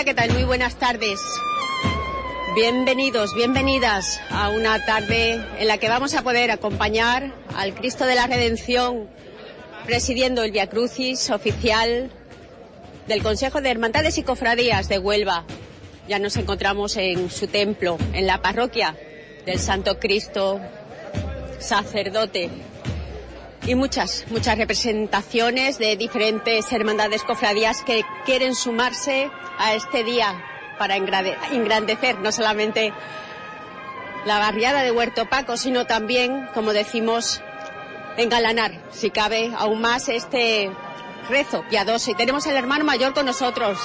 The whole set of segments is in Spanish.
Hola, ¿qué tal? Muy buenas tardes. Bienvenidos, bienvenidas a una tarde en la que vamos a poder acompañar al Cristo de la Redención presidiendo el Via Crucis oficial del Consejo de Hermandades y Cofradías de Huelva. Ya nos encontramos en su templo, en la parroquia del Santo Cristo sacerdote y muchas, muchas representaciones de diferentes hermandades cofradías que quieren sumarse a este día para engrandecer no solamente la barriada de Huerto Paco, sino también, como decimos, engalanar, si cabe, aún más este rezo piadoso. Y tenemos al hermano mayor con nosotros,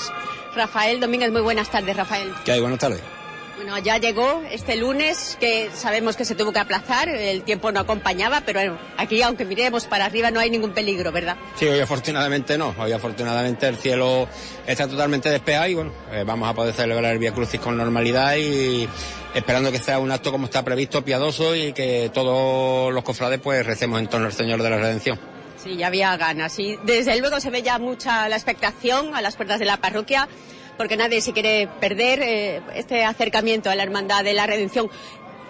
Rafael Domínguez. Muy buenas tardes, Rafael. ¿Qué hay? Buenas tardes. Bueno, ya llegó este lunes, que sabemos que se tuvo que aplazar, el tiempo no acompañaba, pero aquí, aunque miremos para arriba, no hay ningún peligro, ¿verdad? Sí, hoy afortunadamente no. Hoy afortunadamente el cielo está totalmente despejado y bueno, eh, vamos a poder celebrar el Vía Crucis con normalidad y esperando que sea un acto como está previsto, piadoso y que todos los cofrades pues recemos en torno al Señor de la Redención. Sí, ya había ganas y desde luego se ve ya mucha la expectación a las puertas de la parroquia porque nadie se quiere perder eh, este acercamiento a la Hermandad de la Redención.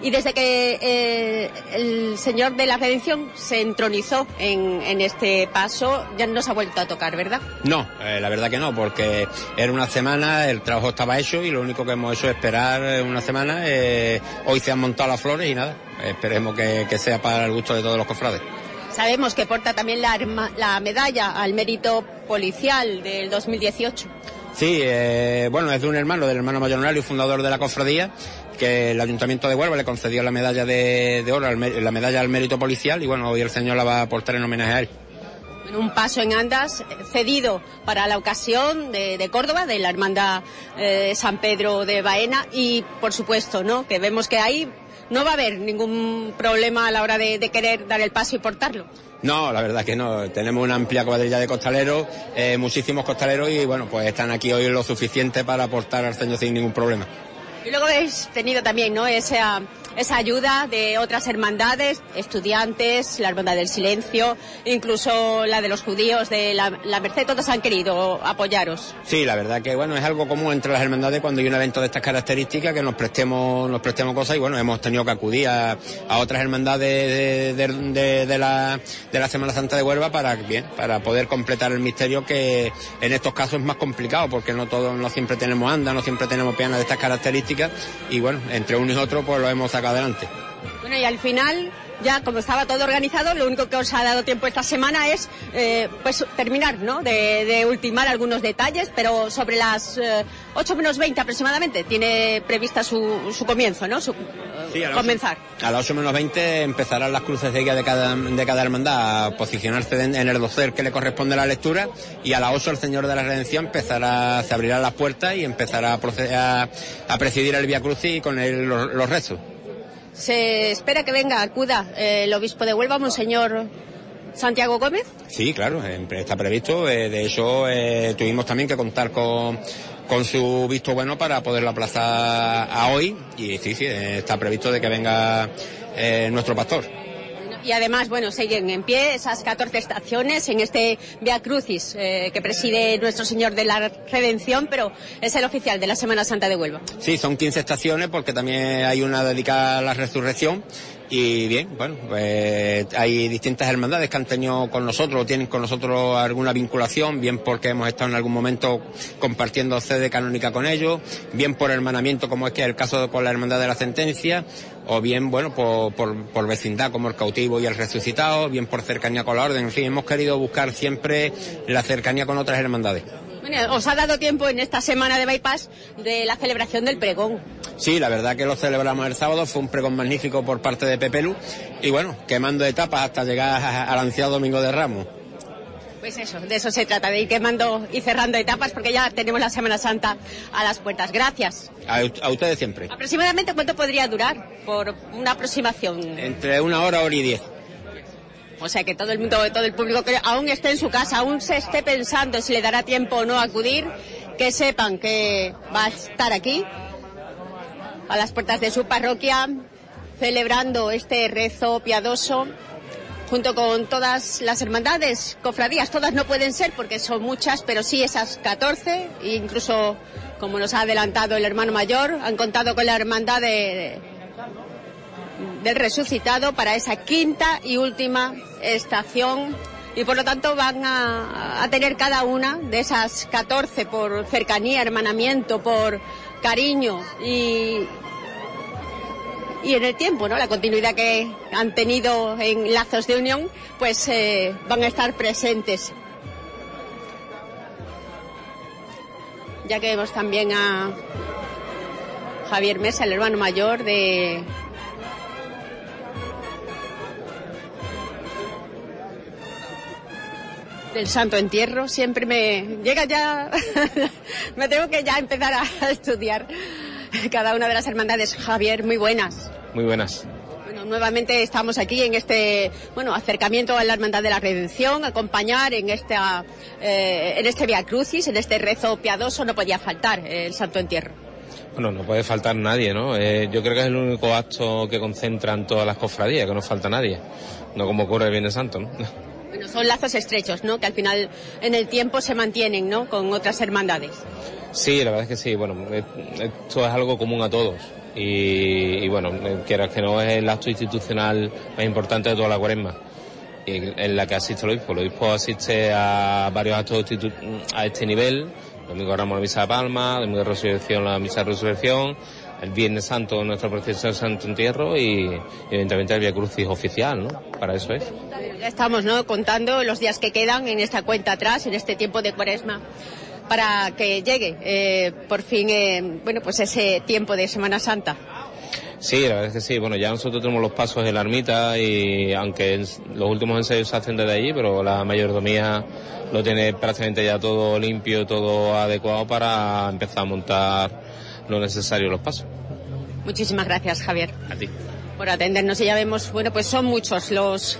Y desde que eh, el Señor de la Redención se entronizó en, este paso, ya no se ha vuelto a tocar, ¿verdad? No, eh, la verdad que no, porque era una semana, el trabajo estaba hecho y lo único que hemos hecho es esperar una semana. hoy se han montado las flores y nada, esperemos que, sea para el gusto de todos los cofrades. Sabemos que porta también la, la medalla al mérito policial del 2018. Sí, eh, bueno, es de un hermano, del hermano mayor y fundador de la cofradía, que el Ayuntamiento de Huelva le concedió la medalla de, oro, la medalla al mérito policial, y bueno, hoy el señor la va a aportar en homenaje a él. Un paso en andas cedido para la ocasión de, Córdoba, de la hermandad eh, San Pedro de Baena, y por supuesto, ¿no? Que vemos que ahí no va a haber ningún problema a la hora de querer dar el paso y portarlo. No, la verdad que no. Tenemos una amplia cuadrilla de costaleros, eh, muchísimos costaleros y bueno, pues están aquí hoy lo suficiente para aportar al ceño sin ningún problema. Y luego habéis tenido también, ¿no? Esa esa ayuda de otras hermandades, estudiantes, la Hermandad del Silencio, incluso la de los judíos de la, Merced, todos han querido apoyaros. Sí, la verdad que bueno, es algo común entre las hermandades cuando hay un evento de estas características que nos prestemos, nos prestemos cosas y bueno, hemos tenido que acudir a, otras hermandades de, la, de la Semana Santa de Huelva para, bien, para poder completar el misterio que en estos casos es más complicado porque no todos, no siempre tenemos anda, no siempre tenemos pianas de estas características y bueno, entre uno y otro pues lo hemos sacado adelante. Bueno, y al final, ya como estaba todo organizado, lo único que os ha dado tiempo esta semana es eh, pues terminar, ¿no? De, ultimar algunos detalles, pero sobre las 8 eh, menos 20 aproximadamente tiene prevista su, su comienzo, ¿no? Su, sí, a comenzar. a las 8 menos 20 empezarán las cruces de guía de cada, de cada hermandad a posicionarse en, el docer que le corresponde la lectura y a las 8 el Señor de la Redención empezará, se abrirán las puertas y empezará a, a, presidir el Vía Crucis y con él los, los restos. Se espera que venga, acuda eh, el obispo de Huelva, Monseñor Santiago Gómez. Sí, claro, está previsto. Eh, de hecho, eh, tuvimos también que contar con, con su visto bueno para poderlo aplazar a hoy. Y sí, sí, está previsto de que venga nuestro pastor y además, bueno, siguen en pie esas 14 estaciones en este Via Crucis eh, que preside nuestro Señor de la Redención, pero es el oficial de la Semana Santa de Huelva. Sí, son 15 estaciones porque también hay una dedicada a la resurrección y bien, bueno, pues hay distintas hermandades que han tenido con nosotros o tienen con nosotros alguna vinculación, bien porque hemos estado en algún momento compartiendo sede canónica con ellos, bien por hermanamiento como es que es el caso con la Hermandad de la Sentencia, o bien, bueno, por, por, vecindad como el cautivo y el resucitado, bien por cercanía con la orden, en fin, hemos querido buscar siempre la cercanía con otras hermandades. Bueno, os ha dado tiempo en esta semana de Bypass de la celebración del pregón. Sí, la verdad que lo celebramos el sábado, fue un pregón magnífico por parte de Pepelu y bueno, quemando etapas hasta llegar al ansiado Domingo de Ramos. Pues eso, de eso se trata, de ir quemando y cerrando etapas porque ya tenemos la Semana Santa a las puertas. Gracias. A, a ustedes siempre. ¿Aproximadamente cuánto podría durar por una aproximación? Entre una hora, hora y diez. O sea que todo el mundo, todo el público que aún esté en su casa, aún se esté pensando si le dará tiempo o no acudir, que sepan que va a estar aquí, a las puertas de su parroquia, celebrando este rezo piadoso junto con todas las hermandades, cofradías, todas no pueden ser porque son muchas, pero sí esas 14, e incluso, como nos ha adelantado el hermano mayor, han contado con la hermandad de, del resucitado para esa quinta y última estación. Y por lo tanto van a, tener cada una de esas 14 por cercanía, hermanamiento, por cariño y, y en el tiempo, ¿no? La continuidad que han tenido en lazos de unión, pues eh, van a estar presentes. Ya que vemos también a Javier Mesa, el hermano mayor de del Santo Entierro. Siempre me llega ya, me tengo que ya empezar a estudiar cada una de las hermandades. Javier, muy buenas. Muy buenas. Bueno, nuevamente estamos aquí en este bueno acercamiento a la Hermandad de la Redención, acompañar en esta eh, en este Via Crucis, en este rezo piadoso, no podía faltar el Santo Entierro. Bueno, no puede faltar nadie, ¿no? Eh, yo creo que es el único acto que concentran todas las cofradías, que no falta nadie. No como ocurre el Viernes Santo, ¿no? Bueno, son lazos estrechos, ¿no? Que al final en el tiempo se mantienen, ¿no? Con otras hermandades. Sí, la verdad es que sí. Bueno, eh, esto es algo común a todos. Y, bueno, eh, quieras que no es el acto institucional más importante de toda la cuaresma en la que asiste el obispo. El obispo asiste a varios actos a este nivel. Domingo Ramos la Misa de Palma, Domingo de Resurrección la Misa de Resurrección, el Viernes Santo nuestra procesión Santo Entierro y, evidentemente el Via Crucis oficial, ¿no? Para eso es. Ya estamos, ¿no? Contando los días que quedan en esta cuenta atrás, en este tiempo de cuaresma para que llegue eh, por fin, eh, bueno, pues ese tiempo de Semana Santa. Sí, la verdad es que sí. Bueno, ya nosotros tenemos los pasos en la ermita y aunque los últimos ensayos se hacen desde allí, pero la mayordomía lo tiene prácticamente ya todo limpio, todo adecuado para empezar a montar lo necesario los pasos. Muchísimas gracias, Javier. A ti. Por atendernos y ya vemos, bueno, pues son muchos los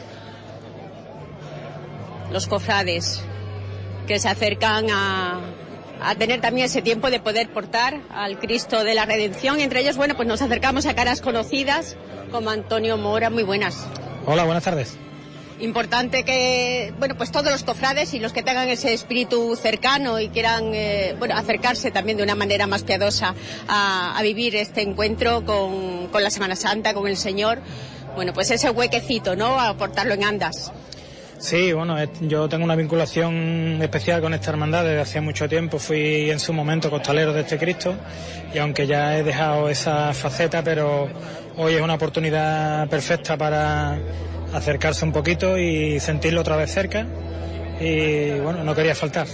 los cofrades que se acercan a, a tener también ese tiempo de poder portar al Cristo de la Redención. Entre ellos, bueno, pues nos acercamos a caras conocidas como Antonio Mora. Muy buenas. Hola, buenas tardes. Importante que, bueno, pues todos los cofrades y los que tengan ese espíritu cercano y quieran, eh, bueno, acercarse también de una manera más piadosa a, a vivir este encuentro con, con la Semana Santa, con el Señor, bueno, pues ese huequecito, ¿no? A aportarlo en andas. Sí, bueno, yo tengo una vinculación especial con esta hermandad desde hace mucho tiempo. Fui en su momento costalero de este Cristo y aunque ya he dejado esa faceta, pero hoy es una oportunidad perfecta para acercarse un poquito y sentirlo otra vez cerca y bueno, no quería faltar.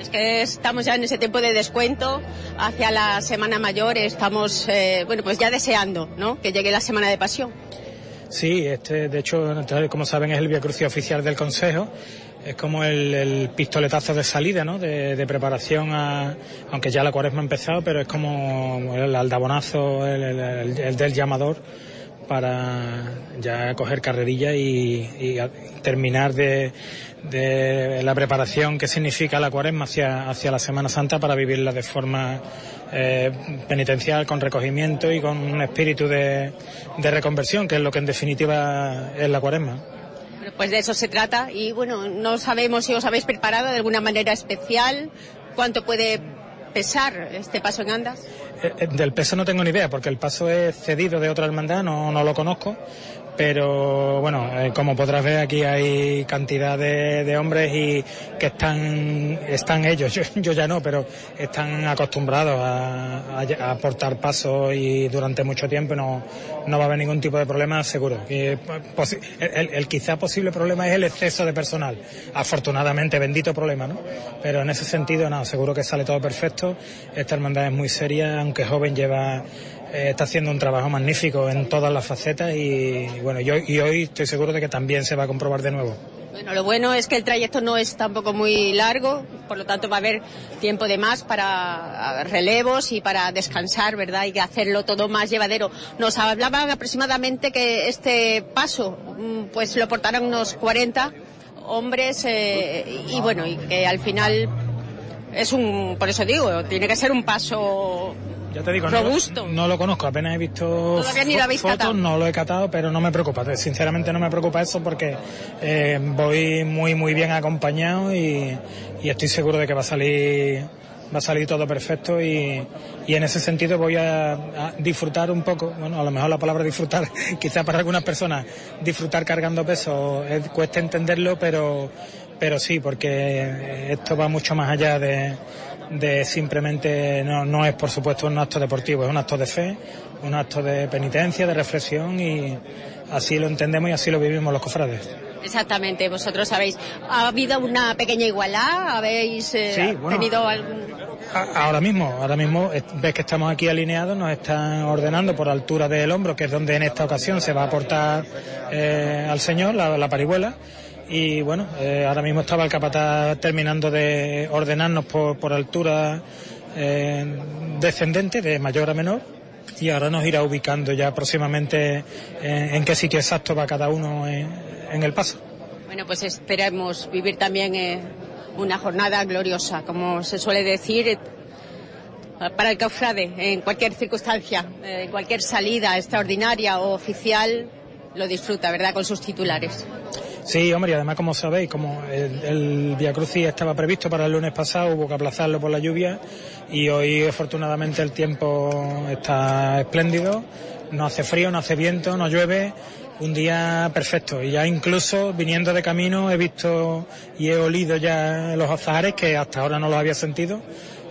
Es que estamos ya en ese tiempo de descuento hacia la Semana Mayor, estamos eh, bueno pues ya deseando ¿no? que llegue la Semana de Pasión. Sí, este, de hecho, como saben, es el Via Crucis oficial del Consejo. Es como el, pistoletazo de salida, ¿no? De, preparación a, aunque ya la cuaresma ha empezado, pero es como el aldabonazo, el, del llamador para ya coger carrerilla y terminar de, de la preparación que significa la cuaresma hacia, hacia la Semana Santa para vivirla de forma eh, penitencial, con recogimiento y con un espíritu de, de reconversión, que es lo que en definitiva es la cuaresma. Pues de eso se trata y bueno, no sabemos si os habéis preparado de alguna manera especial, cuánto puede pesar este paso en andas. Eh, eh, del peso no tengo ni idea, porque el paso es cedido de otra hermandad, no, no lo conozco, pero bueno, eh, como podrás ver aquí hay cantidad de, hombres y que están, están ellos, yo, ya no, pero están acostumbrados a, a, portar pasos y durante mucho tiempo no, no va a haber ningún tipo de problema, seguro. el, el, quizá posible problema es el exceso de personal, afortunadamente, bendito problema, ¿no? Pero en ese sentido, no, seguro que sale todo perfecto, esta hermandad es muy seria, aunque joven lleva eh, está haciendo un trabajo magnífico en todas las facetas y, bueno, yo, y hoy estoy seguro de que también se va a comprobar de nuevo. Bueno, lo bueno es que el trayecto no es tampoco muy largo, por lo tanto va a haber tiempo de más para relevos y para descansar, ¿verdad? Y hacerlo todo más llevadero. Nos hablaban aproximadamente que este paso, mm, pues lo portaron unos 40 hombres eh, y bueno, y que al final es un, por eso digo, tiene que ser un paso ya te digo, robusto. No, no, lo conozco, apenas he visto fotos, no lo he catado, pero no me preocupa. Sinceramente no me preocupa eso porque eh, voy muy muy bien acompañado y, y, estoy seguro de que va a salir va a salir todo perfecto y, y en ese sentido voy a, a, disfrutar un poco, bueno, a lo mejor la palabra disfrutar, quizás para algunas personas disfrutar cargando peso es, cuesta entenderlo, pero pero sí, porque esto va mucho más allá de, de simplemente, no, no es por supuesto un acto deportivo, es un acto de fe, un acto de penitencia, de reflexión y así lo entendemos y así lo vivimos los cofrades. Exactamente, vosotros sabéis, ¿ha habido una pequeña igualdad? ¿Habéis eh, sí, bueno, tenido algún...? Ahora mismo, ahora mismo ves que estamos aquí alineados, nos están ordenando por altura del hombro, que es donde en esta ocasión se va a aportar eh, al Señor la, la parihuela y bueno, eh, ahora mismo estaba el capataz terminando de ordenarnos por, por altura eh, descendente, de mayor a menor, y ahora nos irá ubicando ya próximamente en, qué sitio exacto va cada uno en, en, el paso. Bueno, pues esperemos vivir también eh, una jornada gloriosa, como se suele decir, para el cofrade, en cualquier circunstancia, en cualquier salida extraordinaria o oficial, lo disfruta, ¿verdad?, con sus titulares. Sí, hombre, y además, como sabéis, como el, el Via Crucis estaba previsto para el lunes pasado, hubo que aplazarlo por la lluvia y hoy, afortunadamente, el tiempo está espléndido, no hace frío, no hace viento, no llueve, un día perfecto. Y ya incluso viniendo de camino he visto y he olido ya los azahares que hasta ahora no los había sentido,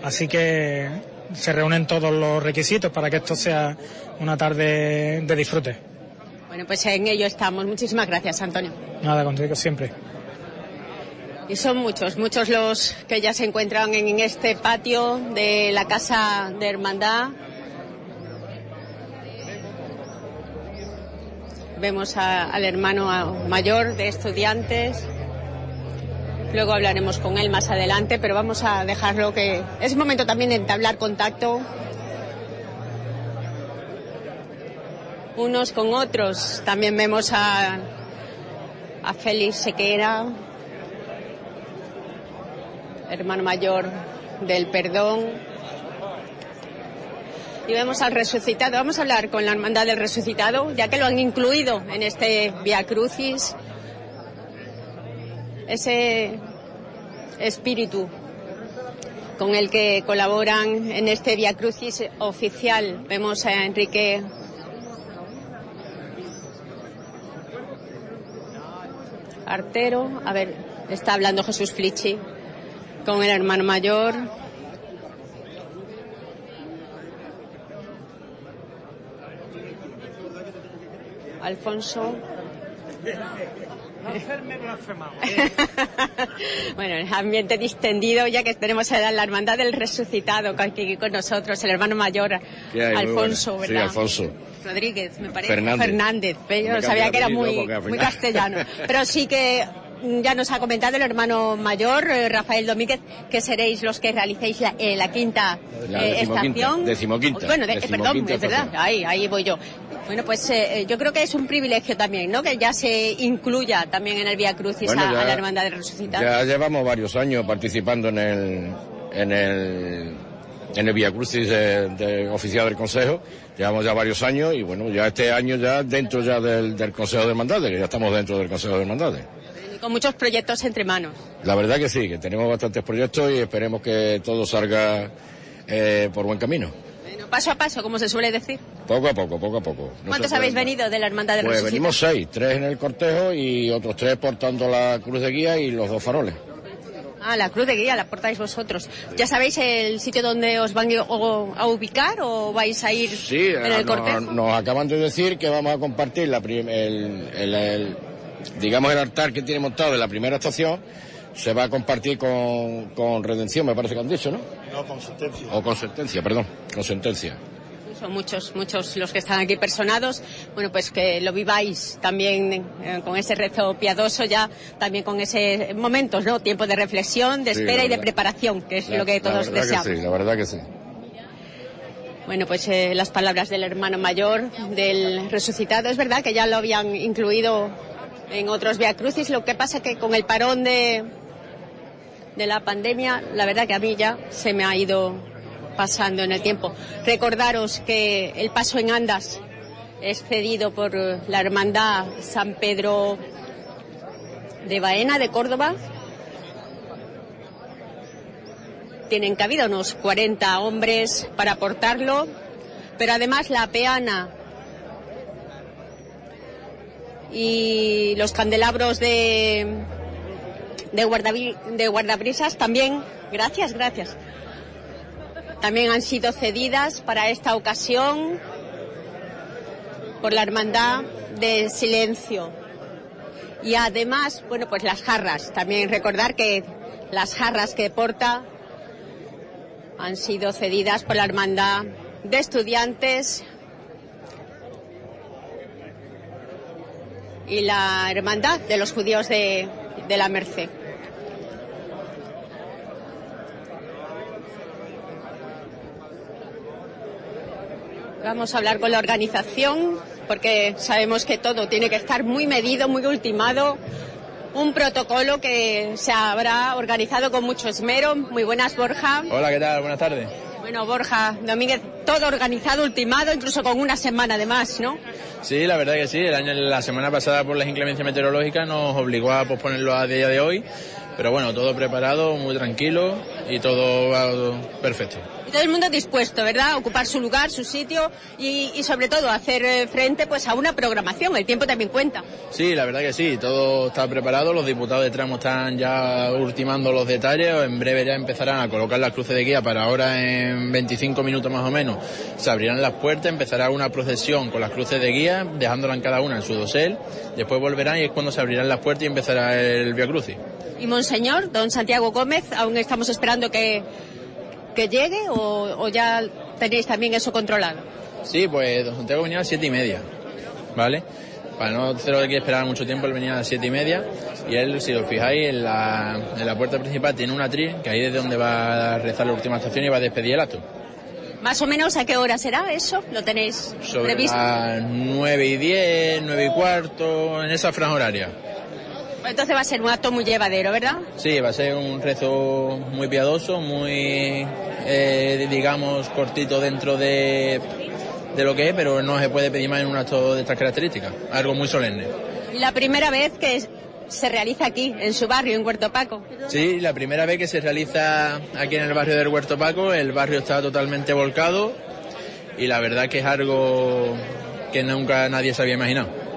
así que se reúnen todos los requisitos para que esto sea una tarde de disfrute. Bueno, pues en ello estamos. Muchísimas gracias, Antonio. Nada, contigo siempre. Y son muchos, muchos los que ya se encuentran en este patio de la Casa de Hermandad. Vemos a, al hermano mayor de estudiantes. Luego hablaremos con él más adelante, pero vamos a dejarlo que es momento también de entablar contacto unos con otros. También vemos a, a Félix Sequera, hermano mayor del perdón. Y vemos al resucitado. Vamos a hablar con la hermandad del resucitado, ya que lo han incluido en este Via Crucis. Ese espíritu con el que colaboran en este Via Crucis oficial. Vemos a Enrique Artero. A ver, está hablando Jesús Flichi con el hermano mayor. Alfonso. bueno, el ambiente distendido, ya que tenemos a la hermandad del resucitado aquí con nosotros, el hermano mayor, Alfonso, ¿verdad? Sí, Alfonso. Rodríguez, me parece. Fernández. Fernández. Yo sabía que era muy, muy castellano. Pero sí que ya nos ha comentado el hermano mayor, eh, Rafael Domínguez, que seréis los que realicéis la, eh, la quinta la eh, estación. Decimoquinta. Bueno, de, decimoquinta perdón, es verdad, ahí, ahí voy yo. Bueno, pues eh, yo creo que es un privilegio también, ¿no? Que ya se incluya también en el Vía Crucis bueno, a, ya, a, la Hermandad de Resucitado. Ya llevamos varios años participando en el, en el, en el Vía Crucis de, de oficial del Consejo. Llevamos ya varios años y bueno, ya este año ya dentro ya del, del Consejo de Hermandades, que ya estamos dentro del Consejo de Hermandades. Con muchos proyectos entre manos. La verdad que sí, que tenemos bastantes proyectos y esperemos que todo salga eh, por buen camino. Bueno, paso a paso, como se suele decir. Poco a poco, poco a poco. No ¿Cuántos habéis venido de la Hermandad de Pues Resucitado? venimos seis, tres en el cortejo y otros tres portando la cruz de guía y los dos faroles. Ah, la cruz de guía la portáis vosotros. ¿Ya sabéis el sitio donde os van a ubicar o vais a ir sí, en el nos, cortejo? nos acaban de decir que vamos a compartir la prim, el, el, el, digamos el altar que tiene montado en la primera estación se va a compartir con, con redención, me parece que han dicho, ¿no? No, con sentencia. O con sentencia, perdón, con sentencia. Son muchos, muchos los que están aquí personados. Bueno, pues que lo viváis también eh, con ese rezo piadoso, ya también con ese momentos, ¿no? Tiempo de reflexión, de Sí, espera y de preparación, que es La- lo que todos deseamos. Que sí, la verdad que sí. Bueno, pues eh, las palabras del hermano mayor, del resucitado, es verdad que ya lo habían incluido en otros Via Crucis, lo que pasa que con el parón de de la pandemia, la verdad que a mí ya se me ha ido pasando en el tiempo. Recordaros que el paso en Andas es cedido por la Hermandad San Pedro de Baena de Córdoba. Tienen cabida unos 40 hombres para portarlo, pero además la peana y los candelabros de, de, de guardabrisas también, gracias, gracias, también han sido cedidas para esta ocasión por la Hermandad de Silencio. Y además, bueno, pues las jarras. También recordar que las jarras que porta han sido cedidas por la Hermandad de Estudiantes y la Hermandad de los Judíos de, de la Merced. Vamos a hablar con la organización porque sabemos que todo tiene que estar muy medido, muy ultimado. Un protocolo que se habrá organizado con mucho esmero. Muy buenas, Borja. Hola, ¿qué tal? Buenas tardes. Bueno, Borja Domínguez, todo organizado, ultimado, incluso con una semana además, ¿no? Sí, la verdad que sí. El año, la semana pasada por las inclemencias meteorológicas nos obligó a posponerlo a día de hoy. Pero bueno, todo preparado, muy tranquilo y todo va perfecto. Y todo el mundo dispuesto, ¿verdad? A ocupar su lugar, su sitio y, y sobre todo hacer eh, frente pues a una programación. El tiempo también cuenta. Sí, la verdad que sí. Todo está preparado. Los diputados de tramo están ya ultimando los detalles. En breve ya empezarán a colocar las cruces de guía para ahora en 25 minutos más o menos. Se abrirán las puertas, empezará una procesión con las cruces de guía, dejándolas en cada una en su dosel. Después volverán y es cuando se abrirán las puertas y empezará el Via Crucis. Y Monseñor, don Santiago Gómez, aún estamos esperando que, que llegue o, o ya tenéis también eso controlado. Sí, pues don Santiago venía a las siete y media, ¿vale? Para no tener que esperar mucho tiempo, él venía a las siete y media y él, si os fijáis, en la, en la puerta principal tiene una atril, que ahí es de donde va a rezar la última estación y va a despedir el acto. Más o menos a qué hora será eso? ¿Lo tenéis Sobre previsto? las nueve y diez, nueve y cuarto, en esa franja horaria. Entonces va a ser un acto muy llevadero, ¿verdad? Sí, va a ser un rezo muy piadoso, muy, eh, digamos, cortito dentro de, de lo que es, pero no se puede pedir más en un acto de estas características, algo muy solemne. Y la primera vez que se realiza aquí, en su barrio, en Huerto Paco. Sí, la primera vez que se realiza aquí en el barrio del Huerto Paco, el barrio está totalmente volcado y la verdad que es algo que nunca nadie se había imaginado.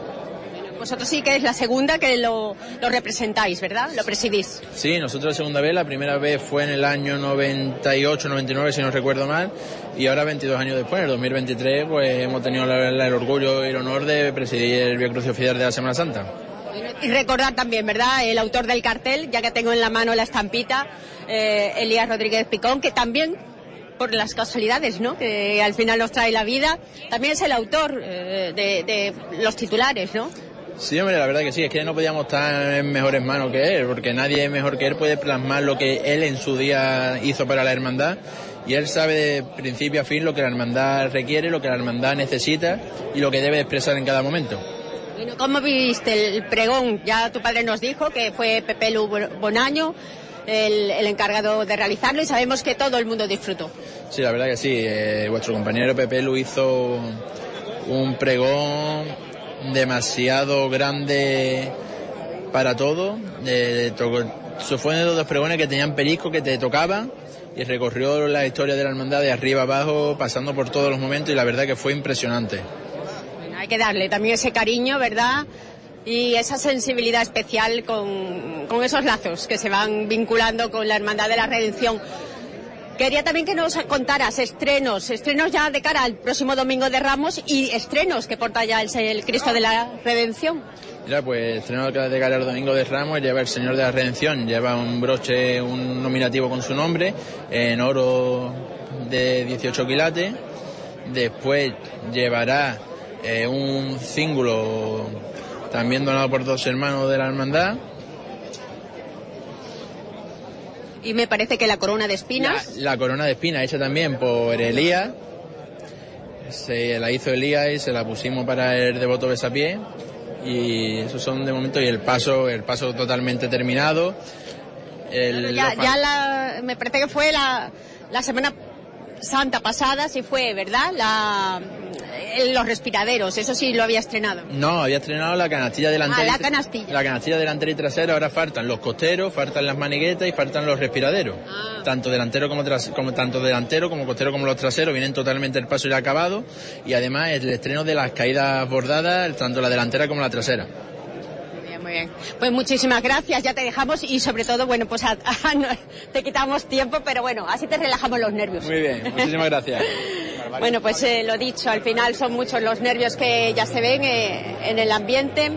Vosotros sí que es la segunda que lo, lo representáis, ¿verdad? Lo presidís. Sí, nosotros la segunda vez, la primera vez fue en el año 98, 99, si no recuerdo mal, y ahora 22 años después, en el 2023, pues hemos tenido el orgullo y el honor de presidir el Via Crucis Oficial de la Semana Santa. Y recordar también, ¿verdad? El autor del cartel, ya que tengo en la mano la estampita, eh, Elías Rodríguez Picón, que también, por las casualidades, ¿no? Que al final nos trae la vida, también es el autor eh, de, de los titulares, ¿no? Sí, hombre, la verdad que sí, es que no podíamos estar en mejores manos que él, porque nadie mejor que él puede plasmar lo que él en su día hizo para la hermandad, y él sabe de principio a fin lo que la hermandad requiere, lo que la hermandad necesita y lo que debe expresar en cada momento. ¿Cómo viste el pregón? Ya tu padre nos dijo que fue Pepe Lu Bonaño el, encargado de realizarlo y sabemos que todo el mundo disfrutó. Sí, la verdad que sí. eh, vuestro compañero Pepe Lu hizo un pregón demasiado grande para todo. Eh, tocó- fue de los pregones que tenían perisco, que te tocaban y recorrió la historia de la hermandad de arriba abajo, pasando por todos los momentos y la verdad que fue impresionante. Hay que darle también ese cariño, ¿verdad? Y esa sensibilidad especial con, esos lazos que se van vinculando con la Hermandad de la Redención. Quería también que nos contaras estrenos, estrenos ya de cara al próximo domingo de Ramos y estrenos que porta ya el, el Cristo de la Redención. Mira, pues estreno de cara al domingo de Ramos lleva el Señor de la Redención, lleva un broche, un nominativo con su nombre, en oro de 18 quilates. Después llevará eh, un cíngulo también donado por dos hermanos de la hermandad. Y me parece que la corona de espinas. La corona de espina hecha también por Elías. Se la hizo Elías y se la pusimos para el devoto besapié. Y esos son de momento y el paso, el paso totalmente terminado. El- ya, ya la, me parece que fue la, la semana santa pasada, sí fue, ¿verdad? La, eh, los respiraderos, eso sí lo había estrenado. No, había estrenado la canastilla delantera. Ah, la canastilla. La canastilla delantera y trasera, ahora faltan los costeros, faltan las maniguetas y faltan los respiraderos. Ah. Tanto delantero como, tras- como tanto delantero como costero como los traseros vienen totalmente el paso ya acabado y además el estreno de las caídas bordadas, tanto la delantera como la trasera. Muy bien. Pues muchísimas gracias, ya te dejamos y sobre todo, bueno, pues a- a- no- te quitamos tiempo, pero bueno, así te relajamos los nervios. Muy bien, muchísimas gracias. Bueno, pues eh, lo dicho, al final son muchos los nervios que ya se ven eh, en el ambiente.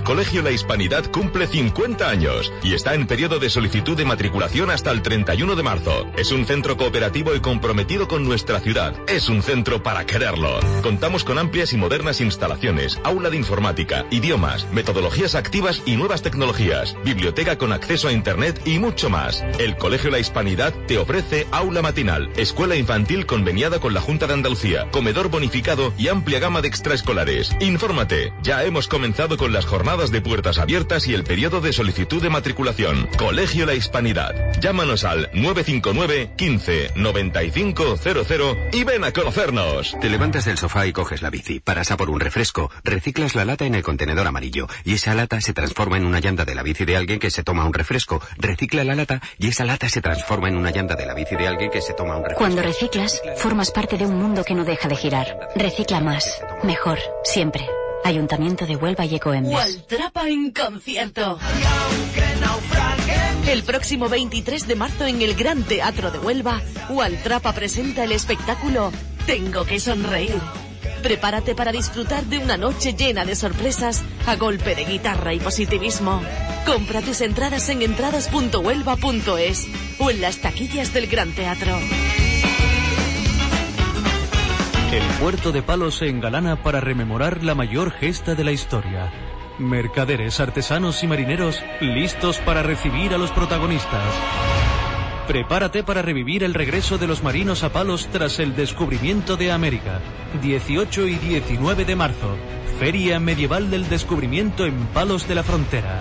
El Colegio La Hispanidad cumple 50 años y está en periodo de solicitud de matriculación hasta el 31 de marzo. Es un centro cooperativo y comprometido con nuestra ciudad. Es un centro para quererlo. Contamos con amplias y modernas instalaciones, aula de informática, idiomas, metodologías activas y nuevas tecnologías, biblioteca con acceso a Internet y mucho más. El Colegio La Hispanidad te ofrece aula matinal, escuela infantil conveniada con la Junta de Andalucía, comedor bonificado y amplia gama de extraescolares. Infórmate, ya hemos comenzado con las jornadas de puertas abiertas y el periodo de solicitud de matriculación. Colegio La Hispanidad. Llámanos al 959 15 95 00 y ven a conocernos. Te levantas del sofá y coges la bici, paras a por un refresco, reciclas la lata en el contenedor amarillo y esa lata se transforma en una llanta de la bici de alguien que se toma un refresco, recicla la lata y esa lata se transforma en una llanta de la bici de alguien que se toma un refresco. Cuando reciclas, formas parte de un mundo que no deja de girar. Recicla más, mejor, siempre. Ayuntamiento de Huelva y Ecoembes. Waltrapa en concierto. El próximo 23 de marzo en el Gran Teatro de Huelva, Waltrapa presenta el espectáculo Tengo que sonreír. Prepárate para disfrutar de una noche llena de sorpresas a golpe de guitarra y positivismo. Compra tus entradas en entradas.huelva.es o en las taquillas del Gran Teatro. El puerto de Palos se engalana para rememorar la mayor gesta de la historia. Mercaderes, artesanos y marineros listos para recibir a los protagonistas. Prepárate para revivir el regreso de los marinos a Palos tras el descubrimiento de América. 18 y 19 de marzo. Feria Medieval del Descubrimiento en Palos de la Frontera.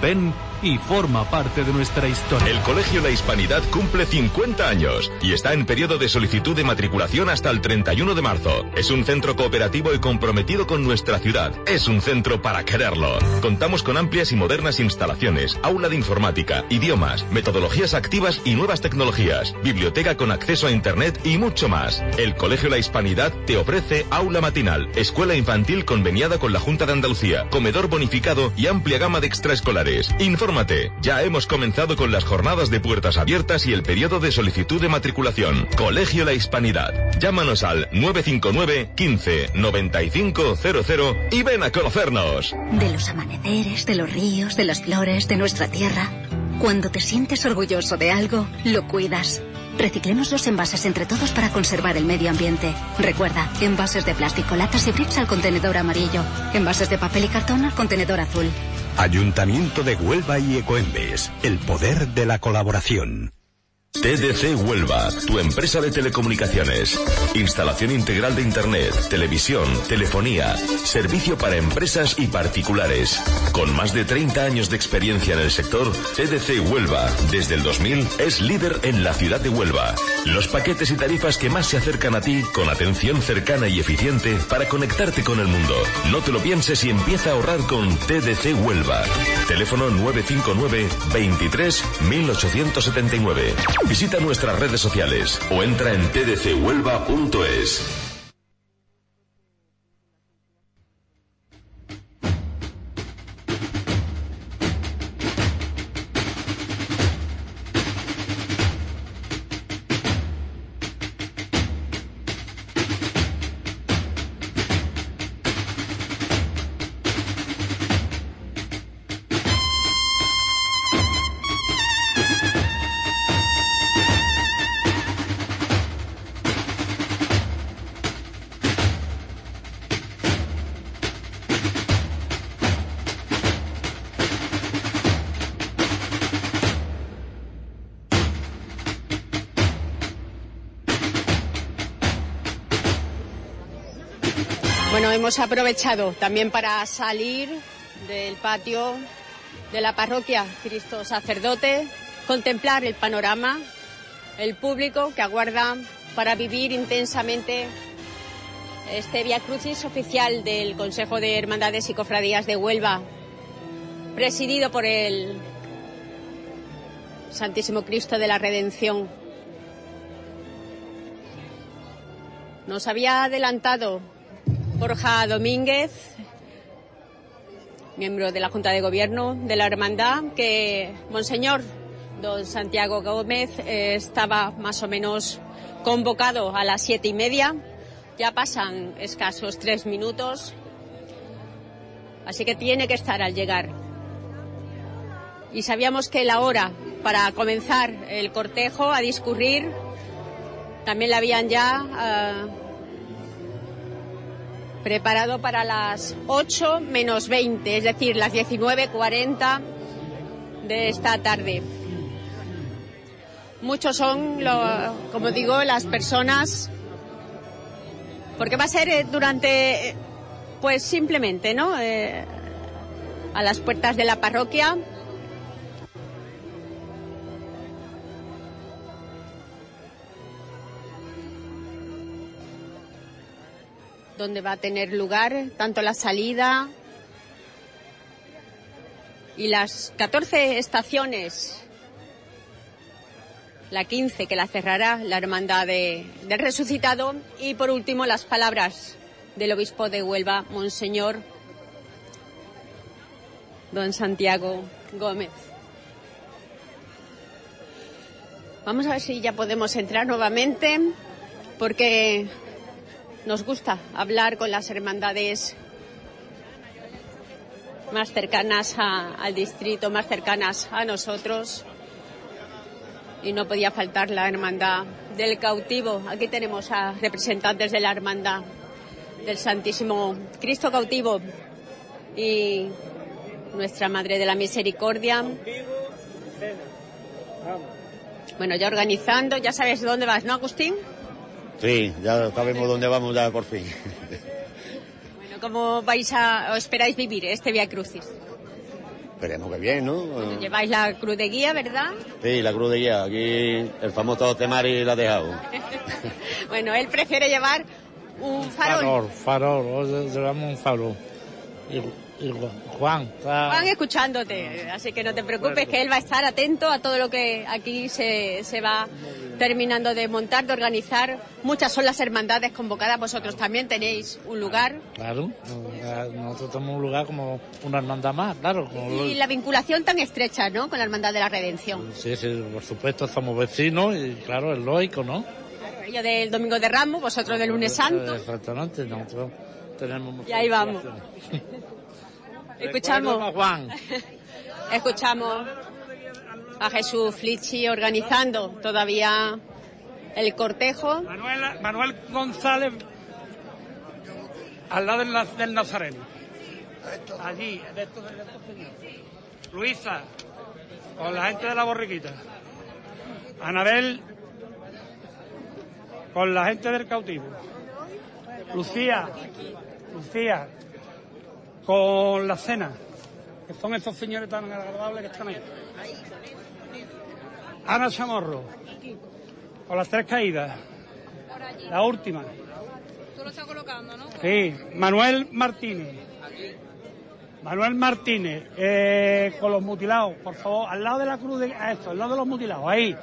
Ven y forma parte de nuestra historia. El Colegio La Hispanidad cumple 50 años y está en periodo de solicitud de matriculación hasta el 31 de marzo. Es un centro cooperativo y comprometido con nuestra ciudad. Es un centro para quererlo. Contamos con amplias y modernas instalaciones, aula de informática, idiomas, metodologías activas y nuevas tecnologías, biblioteca con acceso a Internet y mucho más. El Colegio La Hispanidad te ofrece aula matinal, escuela infantil conveniada con la Junta de Andalucía, comedor bonificado y amplia gama de extraescolares. Infórmate, ya hemos comenzado con las jornadas de puertas abiertas y el periodo de solicitud de matriculación. Colegio La Hispanidad. Llámanos al 959 15 95 00 y ven a conocernos. De los amaneceres, de los ríos, de las flores, de nuestra tierra. Cuando te sientes orgulloso de algo, lo cuidas. Reciclemos los envases entre todos para conservar el medio ambiente. Recuerda, envases de plástico, latas y bricks al contenedor amarillo. Envases de papel y cartón al contenedor azul. Ayuntamiento de Huelva y Ecoembes. El poder de la colaboración. TDC Huelva, tu empresa de telecomunicaciones. Instalación integral de Internet, televisión, telefonía, servicio para empresas y particulares. Con más de 30 años de experiencia en el sector, TDC Huelva, desde el 2000, es líder en la ciudad de Huelva. Los paquetes y tarifas que más se acercan a ti, con atención cercana y eficiente para conectarte con el mundo. No te lo pienses y empieza a ahorrar con TDC Huelva. Teléfono 959 23 1879. Visita nuestras redes sociales o entra en tdchuelva.es. hemos aprovechado también para salir del patio de la parroquia Cristo Sacerdote, contemplar el panorama, el público que aguarda para vivir intensamente este Via Crucis oficial del Consejo de Hermandades y Cofradías de Huelva, presidido por el Santísimo Cristo de la Redención. Nos había adelantado Borja Domínguez, miembro de la Junta de Gobierno de la Hermandad, que Monseñor don Santiago Gómez eh, estaba más o menos convocado a las siete y media. Ya pasan escasos tres minutos, así que tiene que estar al llegar. Y sabíamos que la hora para comenzar el cortejo a discurrir también la habían ya eh, preparado para las 8 menos 20, es decir, las 19.40 de esta tarde. Muchos son, lo, como digo, las personas, porque va a ser eh, durante, pues simplemente, ¿no? Eh, a las puertas de la parroquia. Donde va a tener lugar tanto la salida y las 14 estaciones, la 15 que la cerrará la Hermandad de, del Resucitado y por último las palabras del obispo de Huelva, Monseñor Don Santiago Gómez. Vamos a ver si ya podemos entrar nuevamente porque nos gusta hablar con las hermandades más cercanas al distrito, más cercanas a nosotros. Y no podía faltar la hermandad del cautivo. Aquí tenemos a representantes de la hermandad del Santísimo Cristo cautivo y nuestra Madre de la Misericordia. Bueno, ya organizando, ya sabes dónde vas, ¿no, Agustín? Sí, ya sabemos dónde vamos ya por fin. Bueno, ¿cómo vais a, o esperáis vivir este Via Crucis? Esperemos que bien, ¿no? Lleváis la cruz de guía, ¿verdad? Sí, la cruz de guía. Aquí el famoso temari la ha dejado. bueno, él prefiere llevar un farol. Farol, farol, hoy llevamos un farol. Y, y Juan está... Juan escuchándote, así que no te preocupes que él va a estar atento a todo lo que aquí se, se va terminando de montar, de organizar. Muchas son las hermandades convocadas, vosotros también tenéis un lugar. Claro, nosotros tenemos un lugar como una hermandad más, claro. Y la vinculación tan estrecha, ¿no?, con la Hermandad de la Redención. Sí, sí, por supuesto, somos vecinos y claro, es lógico, ¿no? Claro, ellos del Domingo de Ramos, vosotros del Lunes Santo. Exactamente, nosotros tenemos... Y ahí vamos. Escuchamos. Juan. Escuchamos a Jesús Flichi organizando todavía el cortejo. Manuel, Manuel González al lado del, Nazareno. Allí, de estos, de estos señores. Luisa, con la gente de la borriquita. Anabel, con la gente del cautivo. Lucía, Lucía, con la cena, que son estos señores tan agradables que están ahí. Ana Chamorro, con las tres caídas. La última. Tú lo estás colocando, ¿no? Sí, Manuel Martínez. Manuel Martínez, eh, con los mutilados, por favor, al lado de la cruz de a esto, al lado de los mutilados, ahí.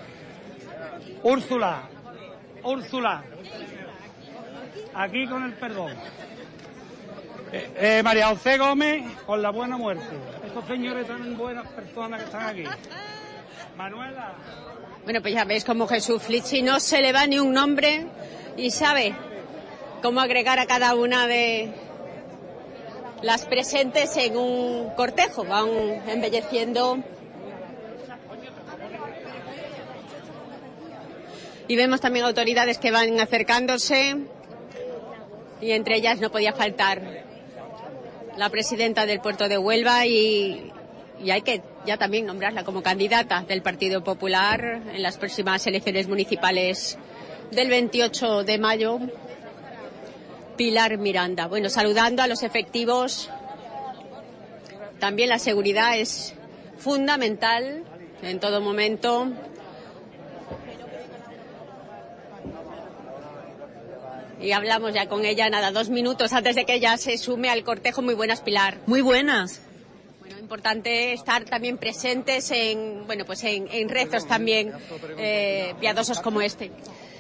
Úrsula, Úrsula, aquí con el perdón. Eh, eh, María José Gómez con la buena muerte. Estos señores tan buenas personas que están aquí. Manuela. Bueno, pues ya veis como Jesús Flichi no se le va ni un nombre y sabe cómo agregar a cada una de las presentes en un cortejo. Van embelleciendo. Y vemos también autoridades que van acercándose y entre ellas no podía faltar la presidenta del puerto de Huelva y, y hay que ya también nombrarla como candidata del Partido Popular en las próximas elecciones municipales del 28 de mayo. Pilar Miranda. Bueno, saludando a los efectivos, también la seguridad es fundamental en todo momento. Y hablamos ya con ella, nada, dos minutos antes de que ella se sume al cortejo. Muy buenas, Pilar. Muy buenas. Importante estar también presentes en, bueno, pues en, rezos también eh, piadosos como este.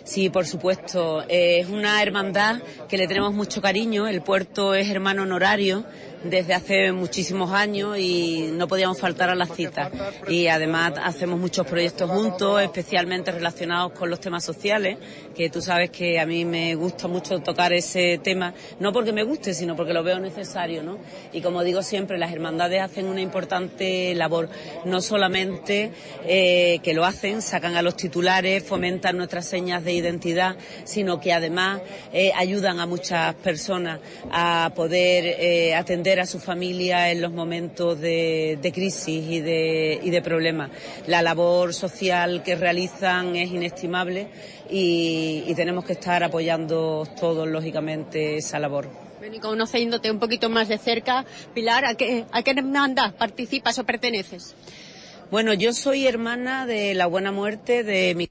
Sí, por supuesto. Eh, es una hermandad que le tenemos mucho cariño. El puerto es hermano honorario desde hace muchísimos años y no podíamos faltar a las citas. Y además hacemos muchos proyectos juntos, especialmente relacionados con los temas sociales, que tú sabes que a mí me gusta mucho tocar ese tema, no porque me guste, sino porque lo veo necesario, ¿no? Y como digo siempre, las hermandades hacen una importante labor, no solamente eh, que lo hacen, sacan a los titulares, fomentan nuestras señas de identidad, sino que además eh, ayudan a muchas personas a poder eh, atender a su familia en los momentos de, de crisis y de, y de problemas. La labor social que realizan es inestimable y, y tenemos que estar apoyando todos, lógicamente, esa labor. Bueno, y conociéndote un poquito más de cerca, Pilar, ¿a qué, a qué hermandad participas o perteneces? Bueno, yo soy hermana de la Buena Muerte de mi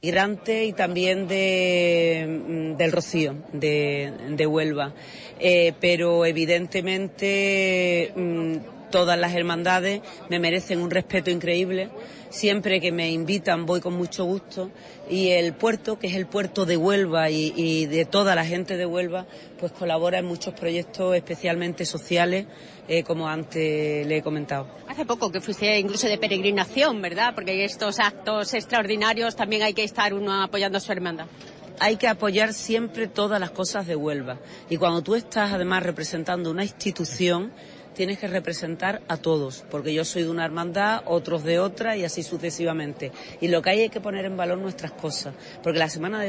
migrante y también de, mm, del Rocío, de, de Huelva. Eh, pero evidentemente mm, todas las hermandades me merecen un respeto increíble. Siempre que me invitan voy con mucho gusto y el puerto, que es el puerto de Huelva y, de toda la gente de Huelva, pues colabora en muchos proyectos especialmente sociales, eh, como antes le he comentado. Hace poco que fuiste incluso de peregrinación, ¿verdad? Porque estos actos extraordinarios también hay que estar uno apoyando a su hermandad hay que apoyar siempre todas las cosas de Huelva. Y cuando tú estás además representando una institución, tienes que representar a todos, porque yo soy de una hermandad, otros de otra y así sucesivamente. Y lo que hay es que poner en valor nuestras cosas, porque la Semana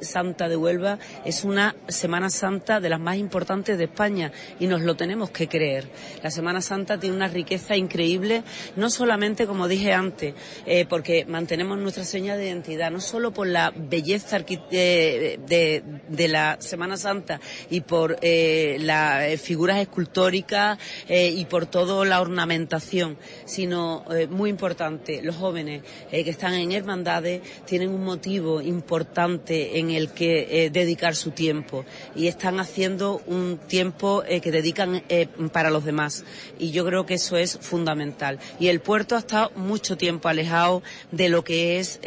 Santa de Huelva es una Semana Santa de las más importantes de España y nos lo tenemos que creer. La Semana Santa tiene una riqueza increíble, no solamente, como dije antes, eh, porque mantenemos nuestra seña de identidad, no solo por la belleza de, de, de la Semana Santa y por eh, las figuras escultóricas, eh, y por toda la ornamentación, sino eh, muy importante, los jóvenes eh, que están en hermandades tienen un motivo importante en el que dedicar su tiempo y están haciendo un tiempo que dedican para los demás y yo creo que eso es fundamental. Y el puerto ha estado mucho tiempo alejado de lo que es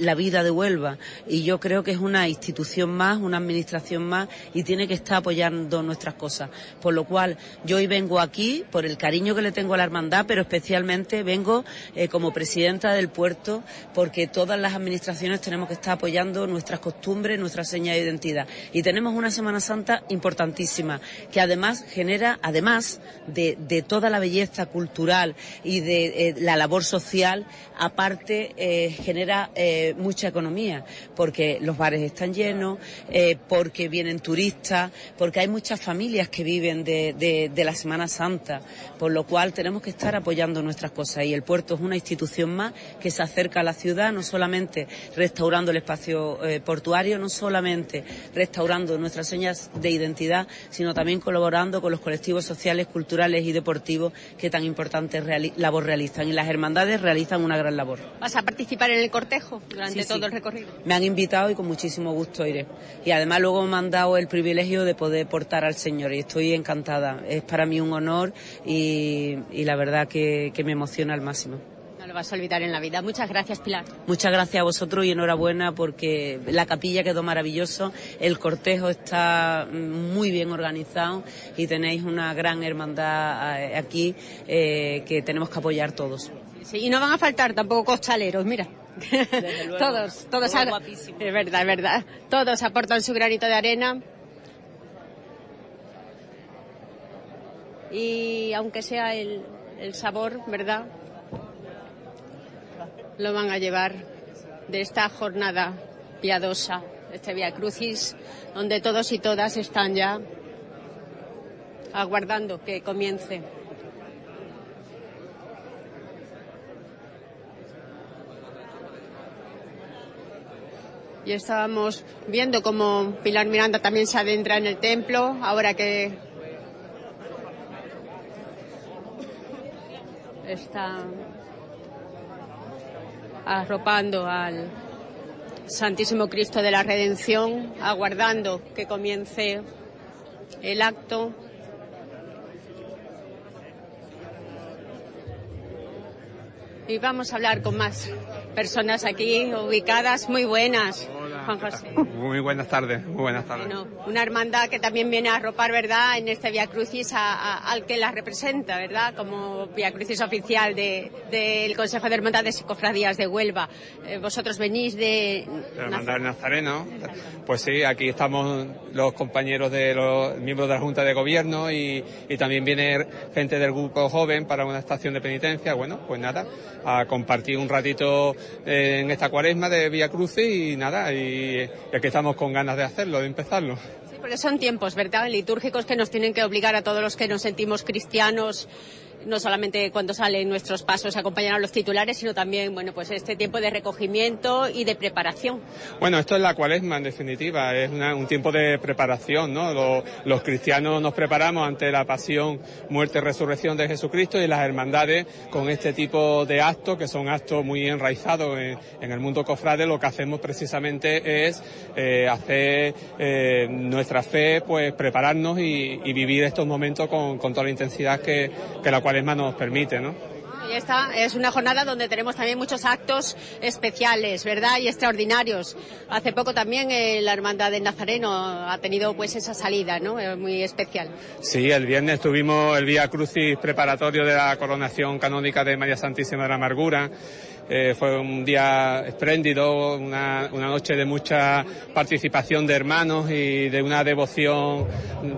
la vida de Huelva y yo creo que es una institución más, una administración más y tiene que estar apoyando nuestras cosas. Por lo cual yo hoy vengo aquí por el cariño que le tengo a la hermandad, pero especialmente vengo eh, como presidenta del puerto porque todas las administraciones tenemos que estar apoyando nuestras costumbres, nuestra seña de identidad. Y tenemos una Semana Santa importantísima que además genera, además de, toda la belleza cultural y de eh, la labor social, aparte eh, genera mucha economía porque los bares están llenos, porque vienen turistas, porque hay muchas familias que viven de, de, de la Semana Santa por lo cual tenemos que estar apoyando nuestras cosas y el puerto es una institución más que se acerca a la ciudad, no solamente restaurando el espacio eh, portuario, no solamente restaurando nuestras señas de identidad, sino también colaborando con los colectivos sociales, culturales y deportivos que tan importante reali labor realizan. Y las hermandades realizan una gran labor. ¿Vas a participar en el cortejo durante Sí, todo sí. el recorrido? Me han invitado y con muchísimo gusto iré. Y además luego me han dado el privilegio de poder portar al Señor y estoy encantada. Es para mí un honor y, y la verdad que, que me emociona al máximo. No lo vas a olvidar en la vida. Muchas gracias, Pilar. Muchas gracias a vosotros y enhorabuena porque la capilla quedó maravilloso, el cortejo está muy bien organizado y tenéis una gran hermandad eh, aquí eh, que tenemos que apoyar todos. Sí, y no van a faltar tampoco costaleros, mira. todos, todos. Todo ha- guapísimo. Es verdad, es verdad. Todos aportan su granito de arena. Y aunque sea el, sabor, ¿verdad? Lo van a llevar de esta jornada piadosa, este Via Crucis, donde todos y todas están ya aguardando que comience. Y estábamos viendo cómo Pilar Miranda también se adentra en el templo, ahora que está arropando al Santísimo Cristo de la Redención, aguardando que comience el acto. Y vamos a hablar con más personas aquí ubicadas. Muy buenas, Juan José. Muy buenas tardes, muy buenas tardes. Bueno, una hermandad que también viene a arropar, ¿verdad?, en este Via Crucis a- a- al que la representa, ¿verdad?, como Via Crucis oficial de- del Consejo de Hermandades y Cofradías de Huelva. Eh, vosotros venís de... La Hermandad del Nazareno. Pues sí, aquí estamos los compañeros de los miembros de la Junta de Gobierno y, y también viene gente del grupo joven para una estación de penitencia. Bueno, pues nada, a compartir un ratito eh, en esta cuaresma de Vía Crucis y nada, y, y aquí estamos con ganas de hacerlo, de empezarlo. Sí, porque son tiempos, ¿verdad?, litúrgicos que nos tienen que obligar a todos los que nos sentimos cristianos no solamente cuando salen nuestros pasos a acompañar a los titulares, sino también, bueno, pues este tiempo de recogimiento y de preparación. Bueno, esto es la cuaresma, en definitiva, es una- un tiempo de preparación, ¿no? Lo- los cristianos nos preparamos ante la pasión, muerte y resurrección de Jesucristo y las hermandades con este tipo de actos, que son actos muy enraizados en, el mundo cofrade, lo que hacemos precisamente es eh, hacer eh, nuestra fe, pues prepararnos y, y vivir estos momentos con, con toda la intensidad que, que la cuaresma nos permite, ¿no? Y esta es una jornada donde tenemos también muchos actos especiales, ¿verdad? Y extraordinarios. Hace poco también eh, la Hermandad del Nazareno ha tenido pues esa salida, ¿no? Eh, Muy especial. Sí, el viernes tuvimos el Vía Crucis preparatorio de la coronación canónica de María Santísima de la Amargura. Eh, fue un día espléndido, una, una noche de mucha participación de hermanos y de una devoción